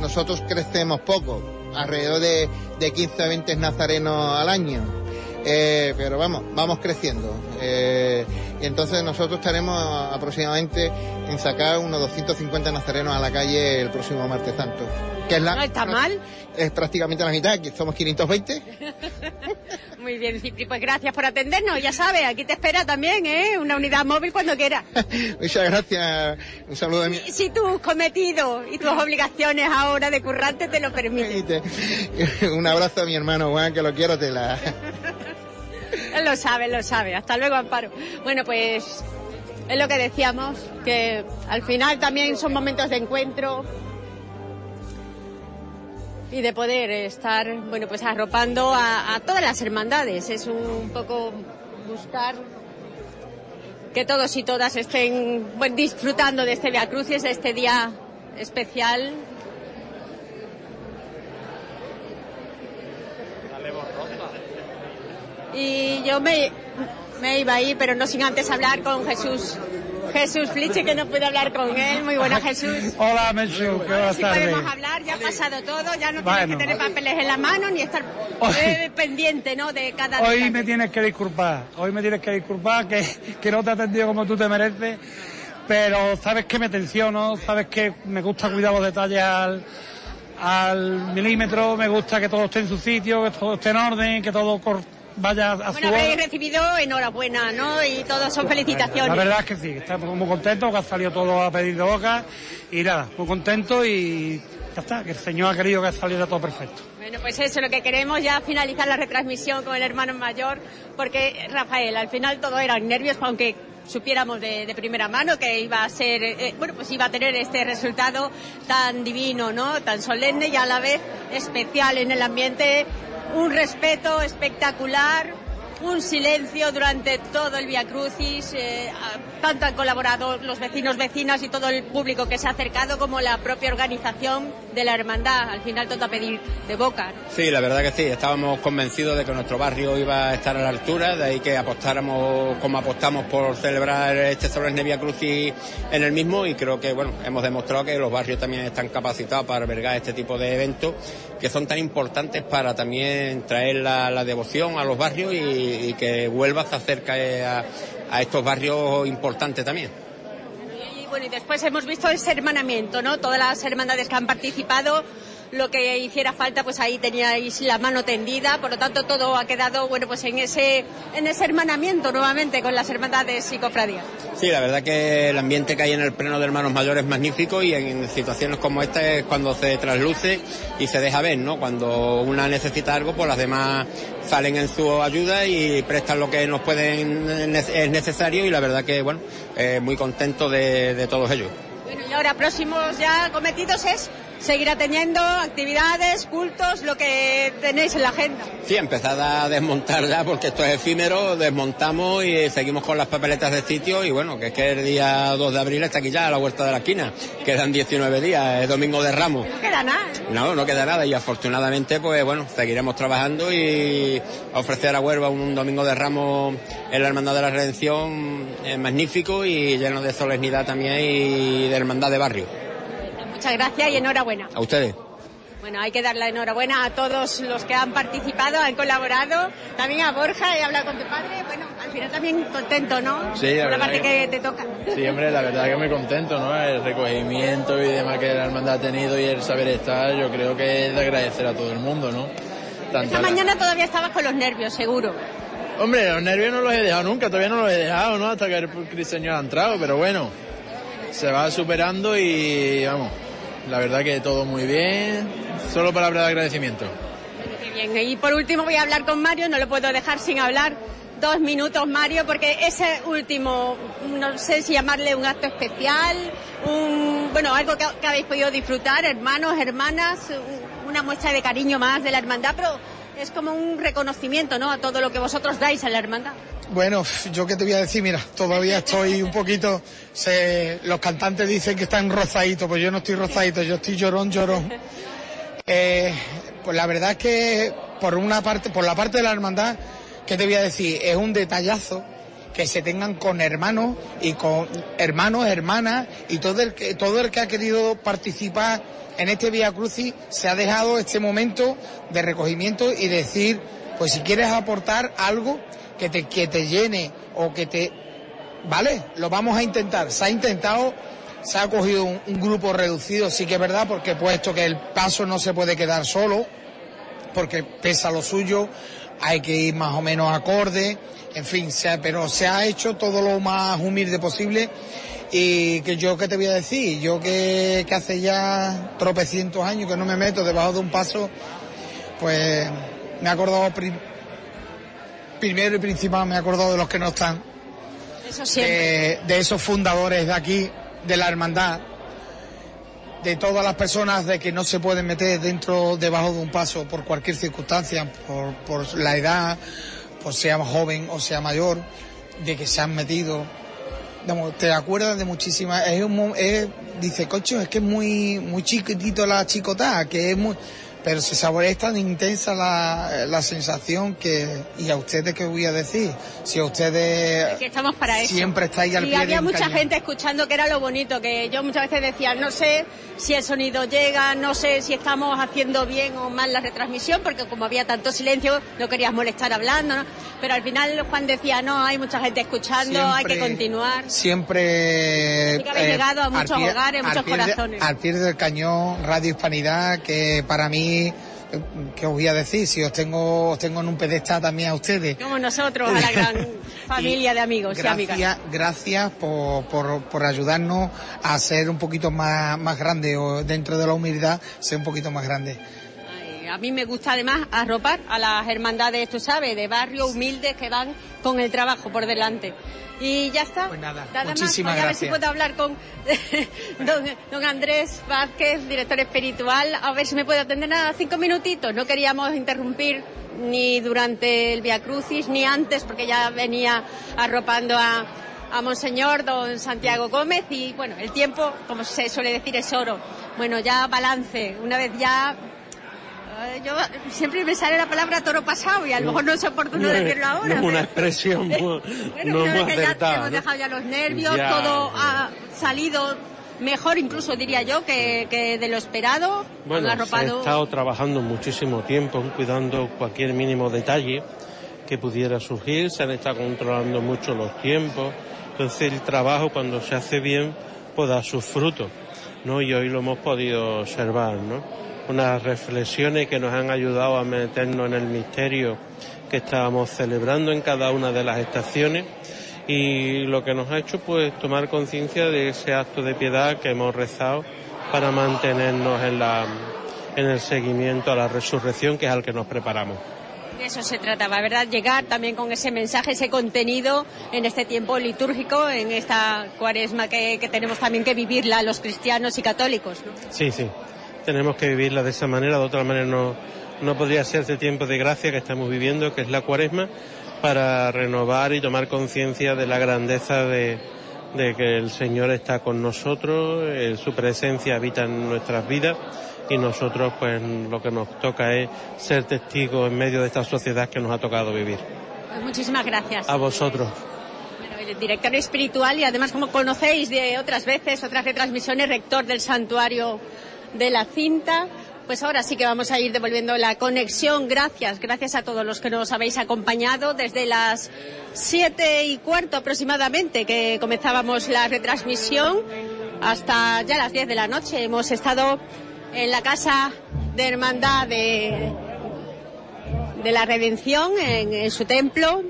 Nosotros crecemos poco, alrededor de, de 15 a 20 nazarenos al año. Eh, pero vamos, vamos creciendo. Eh, y entonces nosotros estaremos aproximadamente en sacar unos 250 nazarenos a la calle el próximo martes santo. Que es la, No está mal. Es prácticamente la mitad, aquí somos 520. Muy bien, Cipri, pues gracias por atendernos. Ya sabes, aquí te espera también, ¿eh? Una unidad móvil cuando quieras. Muchas gracias. Un saludo de mí. Si tus cometidos y tus obligaciones ahora de currante te lo permiten. Un abrazo a mi hermano Juan, que lo quiero te la. Lo sabe, lo sabe. Hasta luego, Amparo. Bueno, pues es lo que decíamos, que al final también son momentos de encuentro y de poder estar, bueno, pues arropando a, todas las hermandades. Es un poco buscar que todos y todas estén disfrutando de este Via Crucis, de este día especial. Y yo me, me iba a ir, pero no sin antes hablar con Jesús. Jesús Fliche, que no pude hablar con él. Muy buena, Jesús. Hola, Menchu, qué buenas Si tardes. podemos hablar, ya ha pasado todo, ya no tienes que tener papeles en la mano ni estar eh, pendiente, ¿no? De cada Hoy detalle. me tienes que disculpar, hoy me tienes que disculpar que, que no te he atendido como tú te mereces, pero sabes que me tensiono, sabes que me gusta cuidar los detalles al, al milímetro, me gusta que todo esté en su sitio, que todo esté en orden, que todo vaya a Bueno, habéis recibido enhorabuena, ¿no? Y todos son felicitaciones. La verdad es que sí, estamos muy contentos, que ha salido todo a pedir de boca y nada, muy contento y ya está, que el Señor ha querido que saliera todo perfecto. Bueno, pues eso es lo que queremos, ya finalizar la retransmisión con el hermano mayor, porque Rafael, al final todo eran nervios, aunque supiéramos de, de primera mano que iba a ser, eh, bueno, pues iba a tener este resultado tan divino, ¿no? Tan solemne y a la vez especial en el ambiente, un respeto espectacular, un silencio durante todo el Via Crucis, eh, tanto han colaborado los vecinos, vecinas y todo el público que se ha acercado como la propia organización de la hermandad, al final todo a pedir de boca. Sí, la verdad que sí, estábamos convencidos de que nuestro barrio iba a estar a la altura, de ahí que apostáramos como apostamos por celebrar este solemne Via Crucis en el mismo y creo que bueno, hemos demostrado que los barrios también están capacitados para albergar este tipo de eventos que son tan importantes para también traer la, la devoción a los barrios y, que Huelva se acerque a, a estos barrios importantes también. Bueno, y después hemos visto ese hermanamiento, ¿no? Todas las hermandades que han participado, lo que hiciera falta, pues ahí teníais la mano tendida, por lo tanto todo ha quedado, bueno, pues en ese, en ese hermanamiento nuevamente con las hermandades y cofradías. Sí, la verdad que el ambiente que hay en el pleno de hermanos mayores es magnífico y en situaciones como esta es cuando se trasluce y se deja ver, ¿no? Cuando una necesita algo, pues las demás salen en su ayuda y prestan lo que nos pueden es necesario y la verdad que, bueno, eh, muy contento de, de todos ellos. Bueno, y ahora próximos ya cometidos es seguirá teniendo actividades, cultos, lo que tenéis en la agenda. Sí, empezad a desmontar ya porque esto es efímero, desmontamos y seguimos con las papeletas de sitio y bueno, que es que el día 2 de abril está aquí ya a la vuelta de la esquina. Quedan 19 días, es domingo de Ramos. No queda nada. No, no queda nada y afortunadamente pues bueno, seguiremos trabajando y ofrecer a Huelva un domingo de Ramos en la Hermandad de la Redención es magnífico y lleno de solemnidad también y de hermandad de barrio. Muchas gracias y enhorabuena. A ustedes. Bueno, hay que dar la enhorabuena a todos los que han participado, han colaborado, también a Borja, he hablado con tu padre, bueno, al final también contento, ¿no? Sí, la Por la verdad parte que- que te toca. Sí, hombre, la verdad que muy contento, ¿no? El recogimiento y demás que la hermandad ha tenido y el saber estar, yo creo que es de agradecer a todo el mundo, ¿no? Tanto Esta la- mañana todavía estabas con los nervios, seguro. Hombre, los nervios no los he dejado nunca, todavía no los he dejado, ¿no? Hasta que el Señor ha entrado, pero bueno, se va superando y vamos, la verdad que todo muy bien, solo palabras de agradecimiento. Bien. Y por último voy a hablar con Mario, no lo puedo dejar sin hablar dos minutos, Mario, porque ese último, no sé si llamarle un acto especial, un, bueno, algo que, que habéis podido disfrutar, hermanos, hermanas, un- una muestra de cariño más de la hermandad, pero es como un reconocimiento, ¿no? A todo lo que vosotros dais a la hermandad. Bueno, yo qué te voy a decir, mira, todavía estoy un poquito, se- los cantantes dicen que están rozaditos, pues yo no estoy rozadito, yo estoy llorón, llorón. Eh, pues la verdad es que por una parte, por la parte de la hermandad, ¿qué te voy a decir? Es un detallazo que se tengan con hermanos y con hermanos, hermanas y todo el que, todo el que ha querido participar en este Vía Crucis se ha dejado este momento de recogimiento y decir, pues si quieres aportar algo que te, que te llene o que te... Vale, lo vamos a intentar. Se ha intentado, se ha cogido un, grupo reducido, sí que es verdad, porque puesto que el paso no se puede quedar solo, porque pesa lo suyo, hay que ir más o menos acorde, en fin, se pero se ha hecho todo lo más humilde posible. Y que yo qué te voy a decir, yo que, que hace ya tropecientos años que no me meto debajo de un paso, pues me he acordado primero y principal, me he acordado de los que no están, Eso de, de esos fundadores de aquí, de la hermandad, de todas las personas de que no se pueden meter dentro, debajo de un paso por cualquier circunstancia, por, por la edad, por sea joven o sea mayor, de que se han metido. Te acuerdas de muchísimas, es un, es- dice, cocho, es que es muy, muy chiquitito la chicotá, que es muy, pero se saborea, es tan intensa la, la sensación que, y a ustedes qué voy a decir, si a ustedes que estamos para eso. siempre estáis al y pie había mucha cañón. gente escuchando que era lo bonito, que yo muchas veces decía, no sé si el sonido llega, no sé si estamos haciendo bien o mal la retransmisión, porque como había tanto silencio, no querías molestar hablando, ¿no? Pero al final Juan decía, no, hay mucha gente escuchando, hay que continuar. Siempre que habéis llegado a muchos pie- hogares, al muchos de- corazones. al pie del cañón, Radio Hispanidad, que para mí, ¿qué os voy a decir? Si os tengo, os tengo en un pedestal también a ustedes. Como nosotros, a la gran familia de amigos y amigas. Gracias, gracias por, por, por ayudarnos a ser un poquito más, más grande o dentro de la humildad ser un poquito más grande. A mí me gusta además arropar a las hermandades, tú sabes, de barrio humildes que van con el trabajo por delante. Y ya está. Pues nada, muchísimas Voy a ver si puedo hablar con don, don Andrés Vázquez, director espiritual, a ver si me puede atender a cinco minutitos. No queríamos interrumpir ni durante el Via Crucis ni antes, porque ya venía arropando a, a Monseñor don Santiago Gómez y bueno, el tiempo, como se suele decir, es oro. Bueno, ya balance, una vez ya yo siempre me sale la palabra toro pasado y a lo mejor no es oportuno decirlo ahora. No es una pero- expresión bueno, no muy ya hemos ¿no? dejado ya los nervios, Ya, todo ha salido mejor incluso diría yo que, que de lo esperado. Bueno, se ha estado trabajando muchísimo tiempo cuidando cualquier mínimo detalle que pudiera surgir, se han estado controlando mucho los tiempos, entonces el trabajo cuando se hace bien pues da sus frutos, ¿no? Y hoy lo hemos podido observar, ¿no? Unas reflexiones que nos han ayudado a meternos en el misterio que estábamos celebrando en cada una de las estaciones y lo que nos ha hecho pues tomar conciencia de ese acto de piedad que hemos rezado para mantenernos en la en el seguimiento a la resurrección que es al que nos preparamos. de eso se trataba, ¿verdad? Llegar también con ese mensaje, ese contenido en este tiempo litúrgico, en esta cuaresma que, que tenemos también que vivirla los cristianos y católicos. ¿no? Sí, sí. Tenemos que vivirla de esa manera, de otra manera no, no podría ser este tiempo de gracia que estamos viviendo, que es la cuaresma, para renovar y tomar conciencia de la grandeza de, de que el Señor está con nosotros, eh, su presencia habita en nuestras vidas y nosotros pues lo que nos toca es ser testigos en medio de esta sociedad que nos ha tocado vivir. Pues muchísimas gracias. A vosotros. Bueno, el director espiritual y además como conocéis de otras veces, otras retransmisiones, rector del santuario de la cinta. Pues ahora sí que vamos a ir devolviendo la conexión. Gracias, gracias a todos los que nos habéis acompañado desde las siete y cuarto aproximadamente que comenzábamos la retransmisión hasta ya las diez de la noche. Hemos estado en la casa de hermandad de, de la Redención, en, en su templo.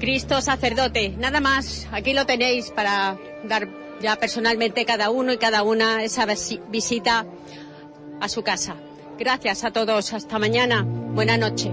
Cristo sacerdote, nada más. Aquí lo tenéis para dar ya personalmente cada uno y cada una esa visi- visita a su casa. Gracias a todos. Hasta mañana. Buena noche.